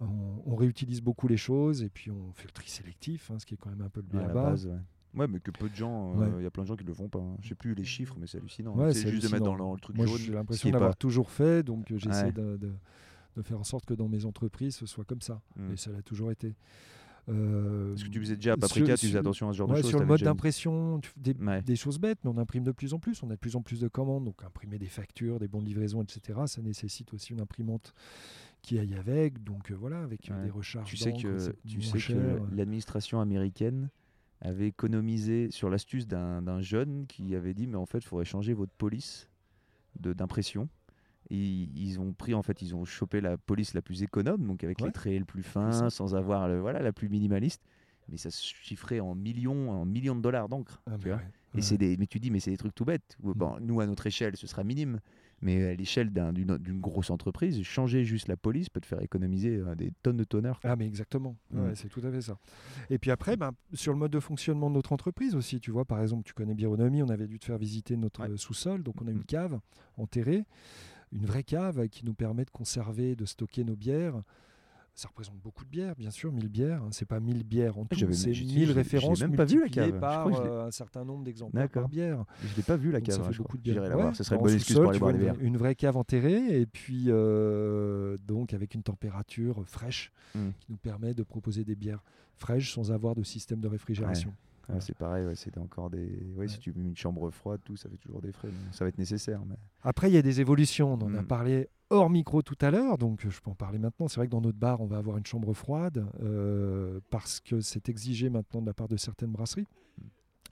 euh, on, on réutilise beaucoup les choses et puis on fait le tri sélectif, hein, ce qui est quand même un peu le bien à la bas. base, ouais. Ouais, mais que peu de gens, il Ouais. y a plein de gens qui le font pas. hein. Je sais plus les chiffres, mais c'est hallucinant. Ouais, c'est juste de mettre dans le, le truc Moi, jaune. j'ai l'impression d'avoir pas- toujours fait, donc euh, j'essaie de, de- de faire en sorte que dans mes entreprises, ce soit comme ça. Mm. Et ça l'a toujours été. Euh, Parce que tu faisais déjà à sur- Paprika, tu faisais attention à ce genre Ouais, de choses. sur le mode d'impression, des, Ouais. des choses bêtes, mais on imprime de plus en plus. On a de plus en plus de commandes, donc imprimer des factures, des bons de livraison, etc. Ça nécessite aussi une imprimante qui aille avec. Donc euh, voilà, avec euh, Ouais. des recharges. Tu sais que, c'est tu moins sais cher. que l'administration américaine avait économisé sur l'astuce d'un d'un jeune qui avait dit mais en fait il faudrait changer votre police de- d'impression. Ils ont pris en fait ils ont chopé la police la plus économe donc avec Ouais. les traits le plus fins sans avoir le, voilà la plus minimaliste mais ça se chiffrait en millions en millions de dollars d'encre Ah, ouais, et c'est des mais tu dis mais c'est des trucs tout bêtes Mm. bon, nous à notre échelle ce sera minime mais à l'échelle d'un- d'une d'une grosse entreprise changer juste la police peut te faire économiser euh, des tonnes de tonneurs Ah mais exactement, Ouais, Mm. c'est tout à fait ça. Et puis après, ben, sur le mode de fonctionnement de notre entreprise aussi, tu vois, par exemple, tu connais Bironomie, on avait dû te faire visiter notre sous-sol, donc on a Mhm. une cave enterrée, une vraie cave qui nous permet de conserver, de stocker nos bières. Ça représente beaucoup de bières, bien sûr, 1000 bières. Hein. C'est pas 1000 bières en tout, c'est j'ai- 1000 je l'ai- je l'ai références même pas vu, la cave. Je par euh, un certain nombre d'exemplaires par bière. Je l'ai pas vu la Donc cave. ça hein, fait beaucoup de bières. Ouais. Ce serait une bonne excuse pour aller boire une, vraie cave enterrée et puis euh, donc avec une température fraîche Mm. qui nous permet de proposer des bières fraîches sans avoir de système de réfrigération. Ouais, c'est pareil, ouais, c'est encore des. Ouais, Si tu mets une chambre froide, tout, ça fait toujours des frais. Ça va être nécessaire. Mais... Après, il y a des évolutions. On en a Mm. parlé hors micro tout à l'heure, donc je peux en parler maintenant. C'est vrai que dans notre bar, on va avoir une chambre froide euh, parce que c'est exigé maintenant de la part de certaines brasseries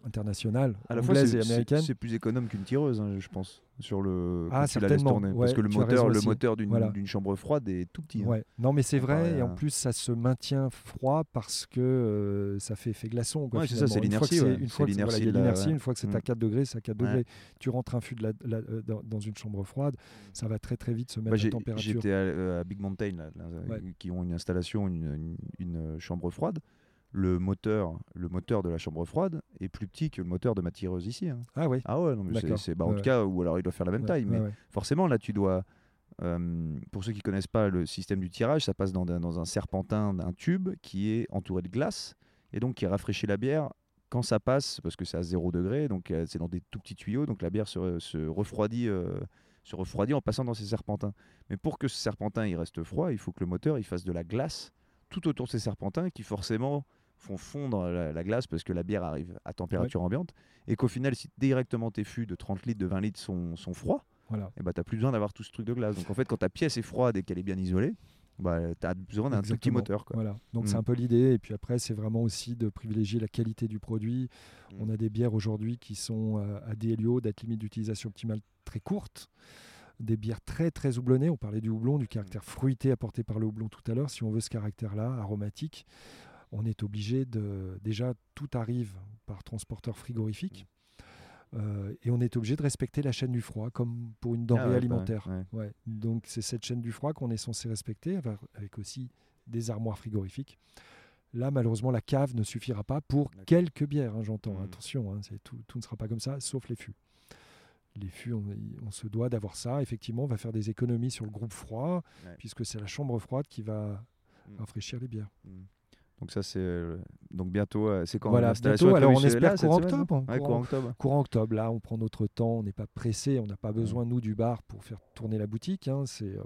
internationales, À la fois, et c'est américaines. c'est plus économe qu'une tireuse, hein, je pense, sur le. Ah, tu la laisses tourner. Parce que le moteur, le moteur d'une Voilà. chambre froide est tout petit. hein. Ouais. Non, mais c'est vrai, et en à- plus ça se maintient froid parce que euh, ça fait effet glaçon. quoi, ça, c'est l'inertie. Une fois que c'est- voilà, la- à Mm. 4 degrés, c'est à 4 Ouais. degrés. Tu rentres un fût de la- la- euh, dans, dans une chambre froide, ça va très très vite se mettre Bah, à température. J'étais à, euh, à Big Mountain, là, là, Ouais. qui ont une installation, une, une- une, euh, chambre froide. Le moteur, le moteur de la chambre froide est plus petit que le moteur de ma tireuse ici. hein. Ah oui. Ah ouais, non, mais c'est- bah, en Ouais, tout cas, ou alors il doit faire la même Ouais, taille. Mais ouais, forcément, là, tu dois. euh, pour ceux qui connaissent pas le système du tirage, ça passe dans, un- dans un serpentin d'un tube qui est entouré de glace et donc qui rafraîchit la bière quand ça passe, parce que c'est à 0 degré, donc euh, c'est dans des tout petits tuyaux, donc la bière se, se refroidit. euh, se refroidit en passant dans ces serpentins. Mais pour que ce serpentin il reste froid, il faut que le moteur il fasse de la glace tout autour de ces serpentins qui forcément font fondre la, la glace parce que la bière arrive à température ambiante et qu'au final si directement tes fûts de 30 litres, de 20 litres sont, sont froids, Voilà. et bah t'as plus besoin d'avoir tout ce truc de glace. Donc en fait quand ta pièce est froide et qu'elle est bien isolée, bah t'as besoin d'un petit moteur quoi. Voilà. Donc Mm. c'est un peu l'idée. Et puis après, c'est vraiment aussi de privilégier la qualité du produit. Mm. On a des bières aujourd'hui qui sont euh, à DLO, date limite d'utilisation optimale très courte. Des bières très très houblonnées. On parlait du houblon, du caractère fruité apporté par le houblon tout à l'heure. Si on veut ce caractère-là, aromatique, on est obligé de. Déjà, tout arrive par transporteur frigorifique. Euh, et on est obligé de respecter la chaîne du froid, comme pour une denrée Ah ouais, bah, alimentaire. ouais. Ouais. Donc c'est cette chaîne du froid qu'on est censé respecter, avec- aussi des armoires frigorifiques. Là, malheureusement, la cave ne suffira pas pour quelques bières, hein, j'entends. Mhm. Attention, hein, tout ne sera pas comme ça, sauf les fûts. Les fûts, on, on se doit d'avoir ça. Effectivement, on va faire des économies sur le groupe froid, Ouais. puisque c'est la chambre froide qui va Mhm. rafraîchir les bières. Mm. Donc ça c'est euh, donc bientôt euh, c'est quand Voilà, bientôt, alors on espère là, courant octobre, Ouais, courant- courant octobre. Courant octobre, là, on prend notre temps, on n'est pas pressé, on n'a pas besoin, nous, du bar pour faire tourner la boutique. hein, c'est, euh,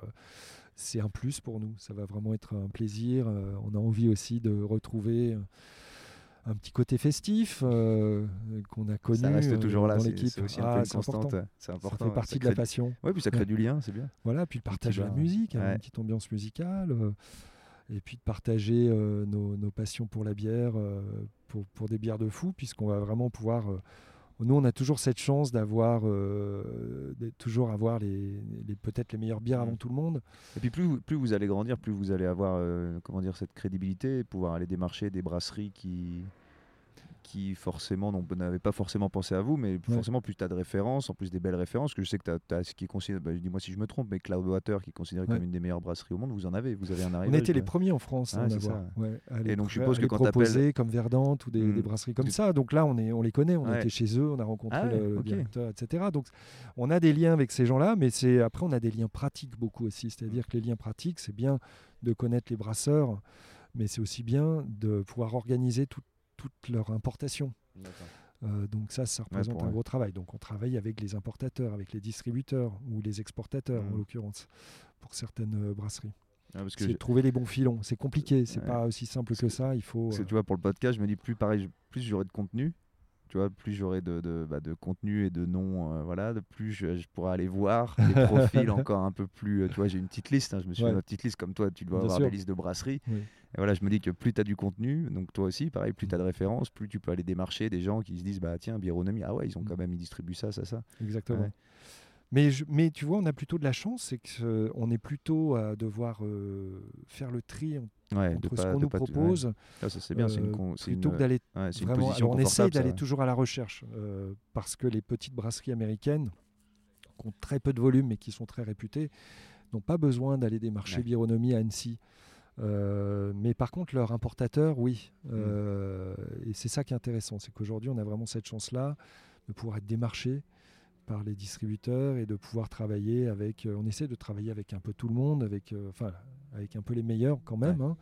c'est un plus pour nous. Ça va vraiment être un plaisir. on a envie aussi de retrouver un petit côté festif euh, qu'on a connu ça reste toujours là, c'est l'équipe. c'est aussi un Ah, peu une c'est constante. important. C'est important. Ça fait partie de crée la passion. Ouais, puis ça crée Ouais. du lien, c'est bien. Voilà, puis le partage de la musique, hein, une petite ambiance musicale, euh, et puis de partager euh, nos, nos passions pour la bière, euh, pour, pour des bières de fou, puisqu'on va vraiment pouvoir. Nous, on a toujours cette chance d'avoir, euh, toujours avoir les, les- peut-être les meilleures bières avant Mm. tout le monde. Et puis plus, vous- plus vous allez grandir, plus vous allez avoir euh, comment dire, cette crédibilité, pouvoir aller démarcher des brasseries qui, qui forcément n'avaient pas forcément pensé à vous, mais Ouais. forcément plus tu as de références, en plus des belles références, que je sais que tu as, ce qui est considéré, bah, dis-moi si je me trompe, mais Cloudwater qui est considéré Ouais. comme une des meilleures brasseries au monde, vous en avez, vous avez un On arrivage été les de- premiers en France en c'est avoir. ça. Ouais, à les Et donc, je suppose que quand proposer comme Verdante ou des, Mm. des brasseries comme Tu- ça. Donc là, on, est, on les connaît, on était chez eux, on a rencontré Ah le directeur, etc. Donc on a des liens avec ces gens-là, mais c'est après on a des liens pratiques beaucoup aussi. C'est-à-dire que les liens pratiques, c'est bien de connaître les brasseurs, mais c'est aussi bien de pouvoir organiser tout- toute leur importation. Euh, donc ça, ça représente un gros travail. Donc on travaille avec les importateurs, avec les distributeurs ou les exportateurs en l'occurrence pour certaines euh, brasseries. Ah, parce que C'est je- trouver les bons filons. C'est compliqué, c'est Ouais. pas aussi simple que ça. Il faut. Euh, tu vois, pour le podcast, je me dis plus pareil, plus j'aurai de contenu, tu vois, plus j'aurai de, de, bah, de contenu et de noms, euh, voilà, de plus je, je pourrai aller voir des profils encore un peu plus. euh, tu vois, j'ai une petite liste, hein, je me suis Ouais. fait ma petite liste comme toi, tu dois Bien avoir sûr. des listes de brasseries. Oui. Et voilà, je me dis que plus tu as du contenu, donc toi aussi, pareil, plus tu as de références, plus tu peux aller démarcher des gens qui se disent, bah tiens, Bironomie, ah ouais, ils ont Mm. quand même, ils distribuent ça, ça, ça. Exactement. Ouais. Mais, je- mais tu vois, on a plutôt de la chance, c'est qu'on est plutôt à devoir euh, faire le tri en- Ouais, de entre pas- ce qu'on nous tout- ouais. propose, Ah, ça c'est bien, c'est une, euh, plutôt une- que d'aller ouais, vraiment. Alors, on essaye d'aller toujours à la recherche, euh, parce que les petites brasseries américaines, qui ont très peu de volume mais qui sont très réputées, n'ont pas besoin d'aller démarcher. Bironomie à Annecy. Euh, mais par contre, leur importateur, oui. Mm. Euh, Et c'est ça qui est intéressant, c'est qu'aujourd'hui, on a vraiment cette chance-là de pouvoir être démarché par les distributeurs et de pouvoir travailler avec. euh, on essaie de travailler avec un peu tout le monde, avec, euh, enfin, avec un peu les meilleurs quand même, hein,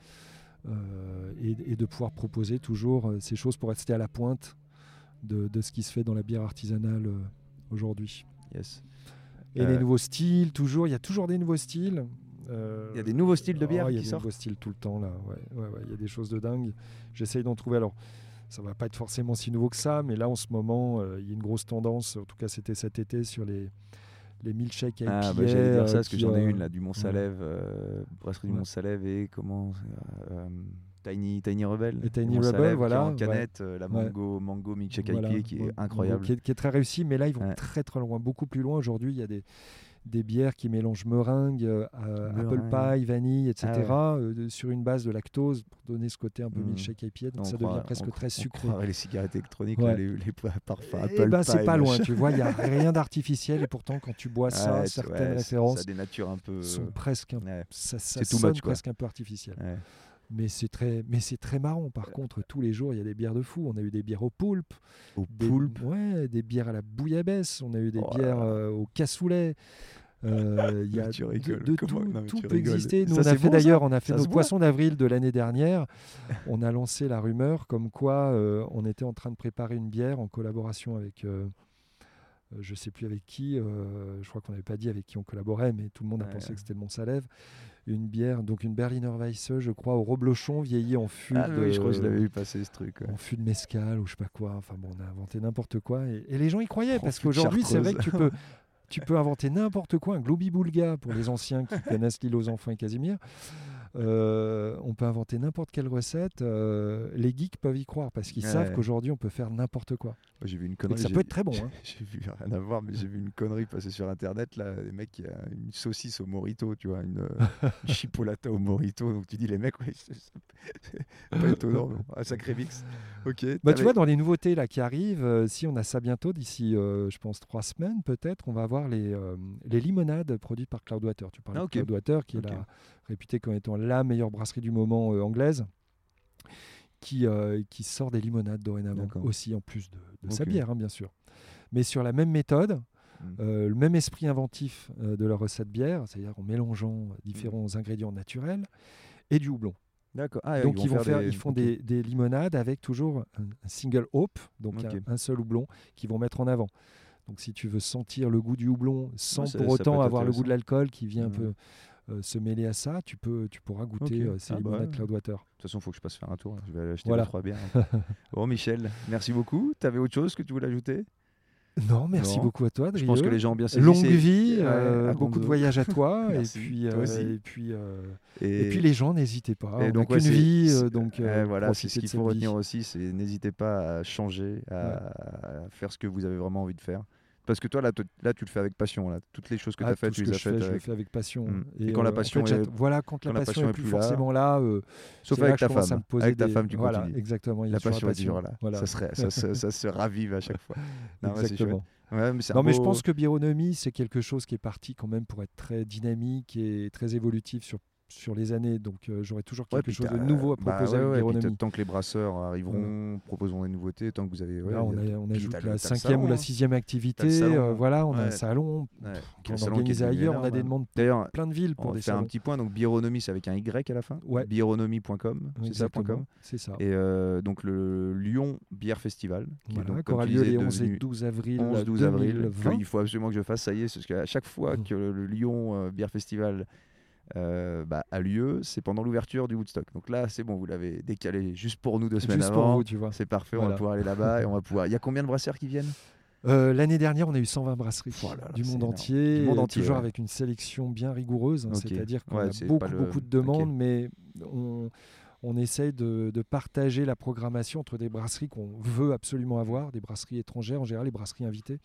euh, et, et de pouvoir proposer toujours ces choses pour rester à la pointe de, de ce qui se fait dans la bière artisanale aujourd'hui. Yes. Et Euh, les nouveaux styles, toujours, il y a toujours des nouveaux styles. Euh, Il y a des nouveaux styles de bière oh, Il y a qui des sortent nouveaux styles tout le temps là. Ouais, ouais, ouais, il y a des choses de dingue. J'essaye d'en trouver. Alors, ça va pas être forcément si nouveau que ça, mais là en ce moment, euh, il y a une grosse tendance. En tout cas, c'était cet été sur les les milkshakes IPA. Ah, bah, j'allais dire ça euh, parce que j'en ai euh, une là, du Mont-Salève, euh, brasserie du Ouais. Mont-Salève et comment euh, Tiny, Tiny Rebel. Et Tiny Rebel, voilà, En ouais. canette, euh, la Ouais. mango, mango milkshake voilà, IPA qui est ouais, incroyable. Qui est, qui est très réussi, mais là ils vont Ouais. très très loin, beaucoup plus loin. Aujourd'hui, il y a des des bières qui mélangent meringue, euh, euh, apple pie, vanille, etc. Ah euh, sur une base de lactose pour donner ce côté un peu Mm. milkshake IPA. Donc On ça devient presque on- très on sucré. croirait les cigarettes électroniques, Ouais. là, les, les parfums Eh Apple ben, c'est Pie, pas loin, tu vois, il n'y a rien d'artificiel et pourtant quand tu bois ça, Ouais, c'est- certaines références Ça dénature un peu. sont presque un- ça, ça C'est sonne presque un peu artificiel. Mais c'est très, mais c'est très marrant. Par contre, tous les jours, il y a des bières de fou. On a eu des bières au poulpe, Au des, poulpe. ouais, des bières à la bouillabaisse. On a eu des Oh bières euh, au cassoulet. Euh, Il y a tu de, rigoles, de comment- tout, non, tout peut exister. Nous, Ça, on a fait bon, d'ailleurs, on a fait nos poissons d'avril de l'année dernière. on a lancé la rumeur comme quoi euh, on était en train de préparer une bière en collaboration avec, je sais plus avec qui. euh, je crois qu'on n'avait pas dit avec qui on collaborait, mais tout le monde a Ouais. pensé que c'était le Mont-Salève. Une bière, donc une Berliner Weisse, je crois, au reblochon vieilli en fût Ah de, oui, je crois que je l'avais vu passer ce truc. ouais. en fût de mescal ou je sais pas quoi. Enfin bon, on a inventé n'importe quoi et, et les gens y croyaient En parce qu'aujourd'hui, c'est vrai que tu chartreuse. peux, tu peux inventer n'importe quoi. Un globi-boulga pour les anciens qui connaissent l'île aux enfants et Casimir. Euh, on peut inventer n'importe quelle recette. euh, les geeks peuvent y croire parce qu'ils Ouais. savent qu'aujourd'hui, on peut faire n'importe quoi. J'ai vu une connerie. ça peut être très bon. hein. J'ai vu rien à voir, mais j'ai vu une connerie passer sur internet là, les mecs qui a une saucisse au morito, tu vois, une, une chipolata au morito. Donc tu dis les mecs, ouais, c'est pas étonnant, un sacré mix. Ok. Bah, tu vois, dans les nouveautés là qui arrivent, euh, si on a ça bientôt, d'ici, je pense, trois semaines peut-être, on va avoir les, les limonades produites par Cloudwater. Tu parles Ah, de. Cloudwater, qui est la, réputée comme étant la meilleure brasserie du moment euh, anglaise, qui, euh, qui sort des limonades dorénavant, aussi en plus de, de sa bière, hein, bien sûr. Mais sur la même méthode, Mm. euh, le même esprit inventif euh, de leur recette bière, c'est-à-dire en mélangeant différents Mm. ingrédients naturels et du houblon. D'accord. Ah, Donc ils, vont faire, des- ils font des, des limonades avec toujours un, un single hop, donc un, un seul houblon qu'ils vont mettre en avant. Donc si tu veux sentir le goût du houblon sans Ouais, pour autant avoir le goût de l'alcool qui vient un Mhm. peu se mêler à ça, tu, peux, tu pourras goûter Ok. euh, ces Ah bah limonades ouais. Cloudwater. De toute façon, il faut que je passe faire un tour. là. Je vais aller acheter Voilà. trois bières. bon, Michel, merci beaucoup. Tu avais autre chose que tu voulais ajouter? Non, merci Non. beaucoup à toi, Je pense que les gens ont bien saisi. Longue vie, euh, beaucoup de voyages à toi, et puis, toi euh, et puis, euh, Et, et puis les gens, n'hésitez pas. et on donc, ouais, c'est- vie, euh, donc euh, voilà, c'est ce qu'il faut retenir vie. aussi, c'est n'hésitez pas à changer, à, à faire ce que vous avez vraiment envie de faire. Parce que toi, là, là tu le fais avec passion. Là. Toutes les choses que tu Ah, as faites, tu les as faites je le avec- fais avec passion. Mm. Et quand euh, la en passion fait, est- j'att- voilà, quand la quand la passion passion est plus là, forcément là, euh, Sauf là avec que ta femme. Avec ta des- femme, tu voilà, continues. exactement. il y a La passion est toujours là. Voilà. Ça, serait, ça, se, ça se ravive à chaque fois. Non. Exactement. Ouais, mais je pense que Bironomie, c'est quelque chose qui est parti quand même pour être très dynamique et très évolutif sur, sur les années. Donc euh, j'aurais toujours quelque chose de nouveau à bah proposer ouais, avec ouais, puis tant que les brasseurs arriveront, proposeront des nouveautés, tant que vous avez. Là, on, a- on ajoute la cinquième ou la hein. sixième activité. salon, euh, voilà, on a un salon qui est organise devenu ailleurs. On a des hein. demandes D'ailleurs, plein de villes on pour va des faire un petit point. Donc, Bironomie, c'est avec un Y à la fin. Bironomie.com, c'est ça, .com. C'est ça. Et euh, donc, le Lyon Bière Festival, qui Voilà, aura lieu les 11 et devenu 12 avril 11-12 avril. 2020. Il faut absolument que je fasse, ça y est, parce qu'à chaque fois Mhm. que le Lyon euh, Bière Festival euh, bah, a lieu, c'est pendant l'ouverture du Woodstock. Donc là, c'est bon, vous l'avez décalé juste pour nous deux semaines Juste avant. pour vous, tu vois. C'est parfait, on va pouvoir aller là-bas et on va pouvoir. Il y a combien de brasseurs qui viennent? Euh, L'année dernière, on a eu 120 brasseries Oh là là, du monde entier, Du monde et entier, toujours ouais. avec une sélection bien rigoureuse. hein. C'est-à-dire qu'on Ouais, a beaucoup, le- beaucoup de demandes, mais on, on essaye de, de partager la programmation entre des brasseries qu'on veut absolument avoir, des brasseries étrangères, en général les brasseries invitées,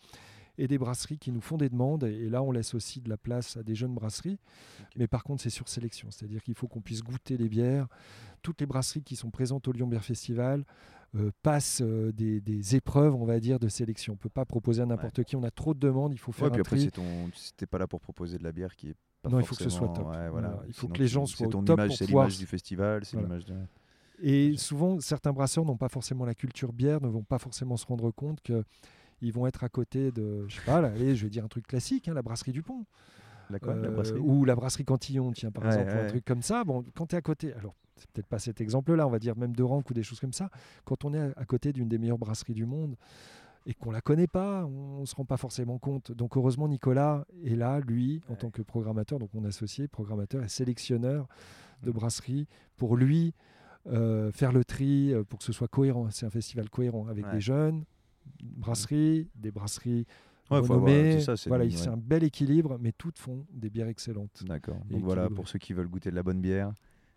et des brasseries qui nous font des demandes. Et, là, on laisse aussi de la place à des jeunes brasseries. Mais par contre, c'est sur sélection. C'est-à-dire qu'il faut qu'on puisse goûter les bières. Toutes les brasseries qui sont présentes au Lyon Bière Festival euh, passent euh, des, des épreuves, on va dire, de sélection. On ne peut pas proposer à n'importe qui. On a trop de demandes. Il faut faire Ouais, puis un après, tri. ton. T'es pas là pour proposer de la bière qui est. Pas Non, il faut que ce soit top. ouais, voilà. Voilà. Il faut Sinon, que les gens soient au top C'est pouvoir- l'image du festival, c'est Voilà. l'image de. Et souvent, certains brasseurs n'ont pas forcément la culture bière, ne vont pas forcément se rendre compte que ils vont être à côté de, je sais pas, là, allez, je vais dire un truc classique, hein, la brasserie du Pont. La quoi, la Euh, brasserie? ou la brasserie Cantillon, tiens, par Ouais, exemple, ouais. un truc comme ça. Bon, quand tu es à côté, alors c'est peut-être pas cet exemple-là, on va dire même de rank ou des choses comme ça. Quand on est à, côté d'une des meilleures brasseries du monde et qu'on la connaît pas, on, ne se rend pas forcément compte. Donc heureusement, Nicolas est là, lui, en Ouais. tant que programmateur, donc mon associé, programmateur et sélectionneur de Mhm. brasseries, pour lui euh, faire le tri, euh, pour que ce soit cohérent. C'est un festival cohérent avec Ouais. des jeunes brasseries, des brasseries Ouais, avoir- renommées. c'est ça, voilà, c'est ouais. un bel équilibre, mais toutes font des bières excellentes. D'accord. Donc voilà, pour ceux qui veulent goûter de la bonne bière,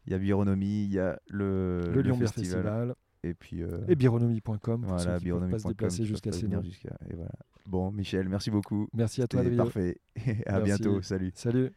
il y a Bironomie, il y a le, le Lyon festival, Festival et puis euh, et bironomie.com pour voilà, ceux qui peuvent pas se déplacer jusqu'à et voilà. Bon, Michel, merci beaucoup. Merci à toi, parfait. à Merci. bientôt. Salut. Salut.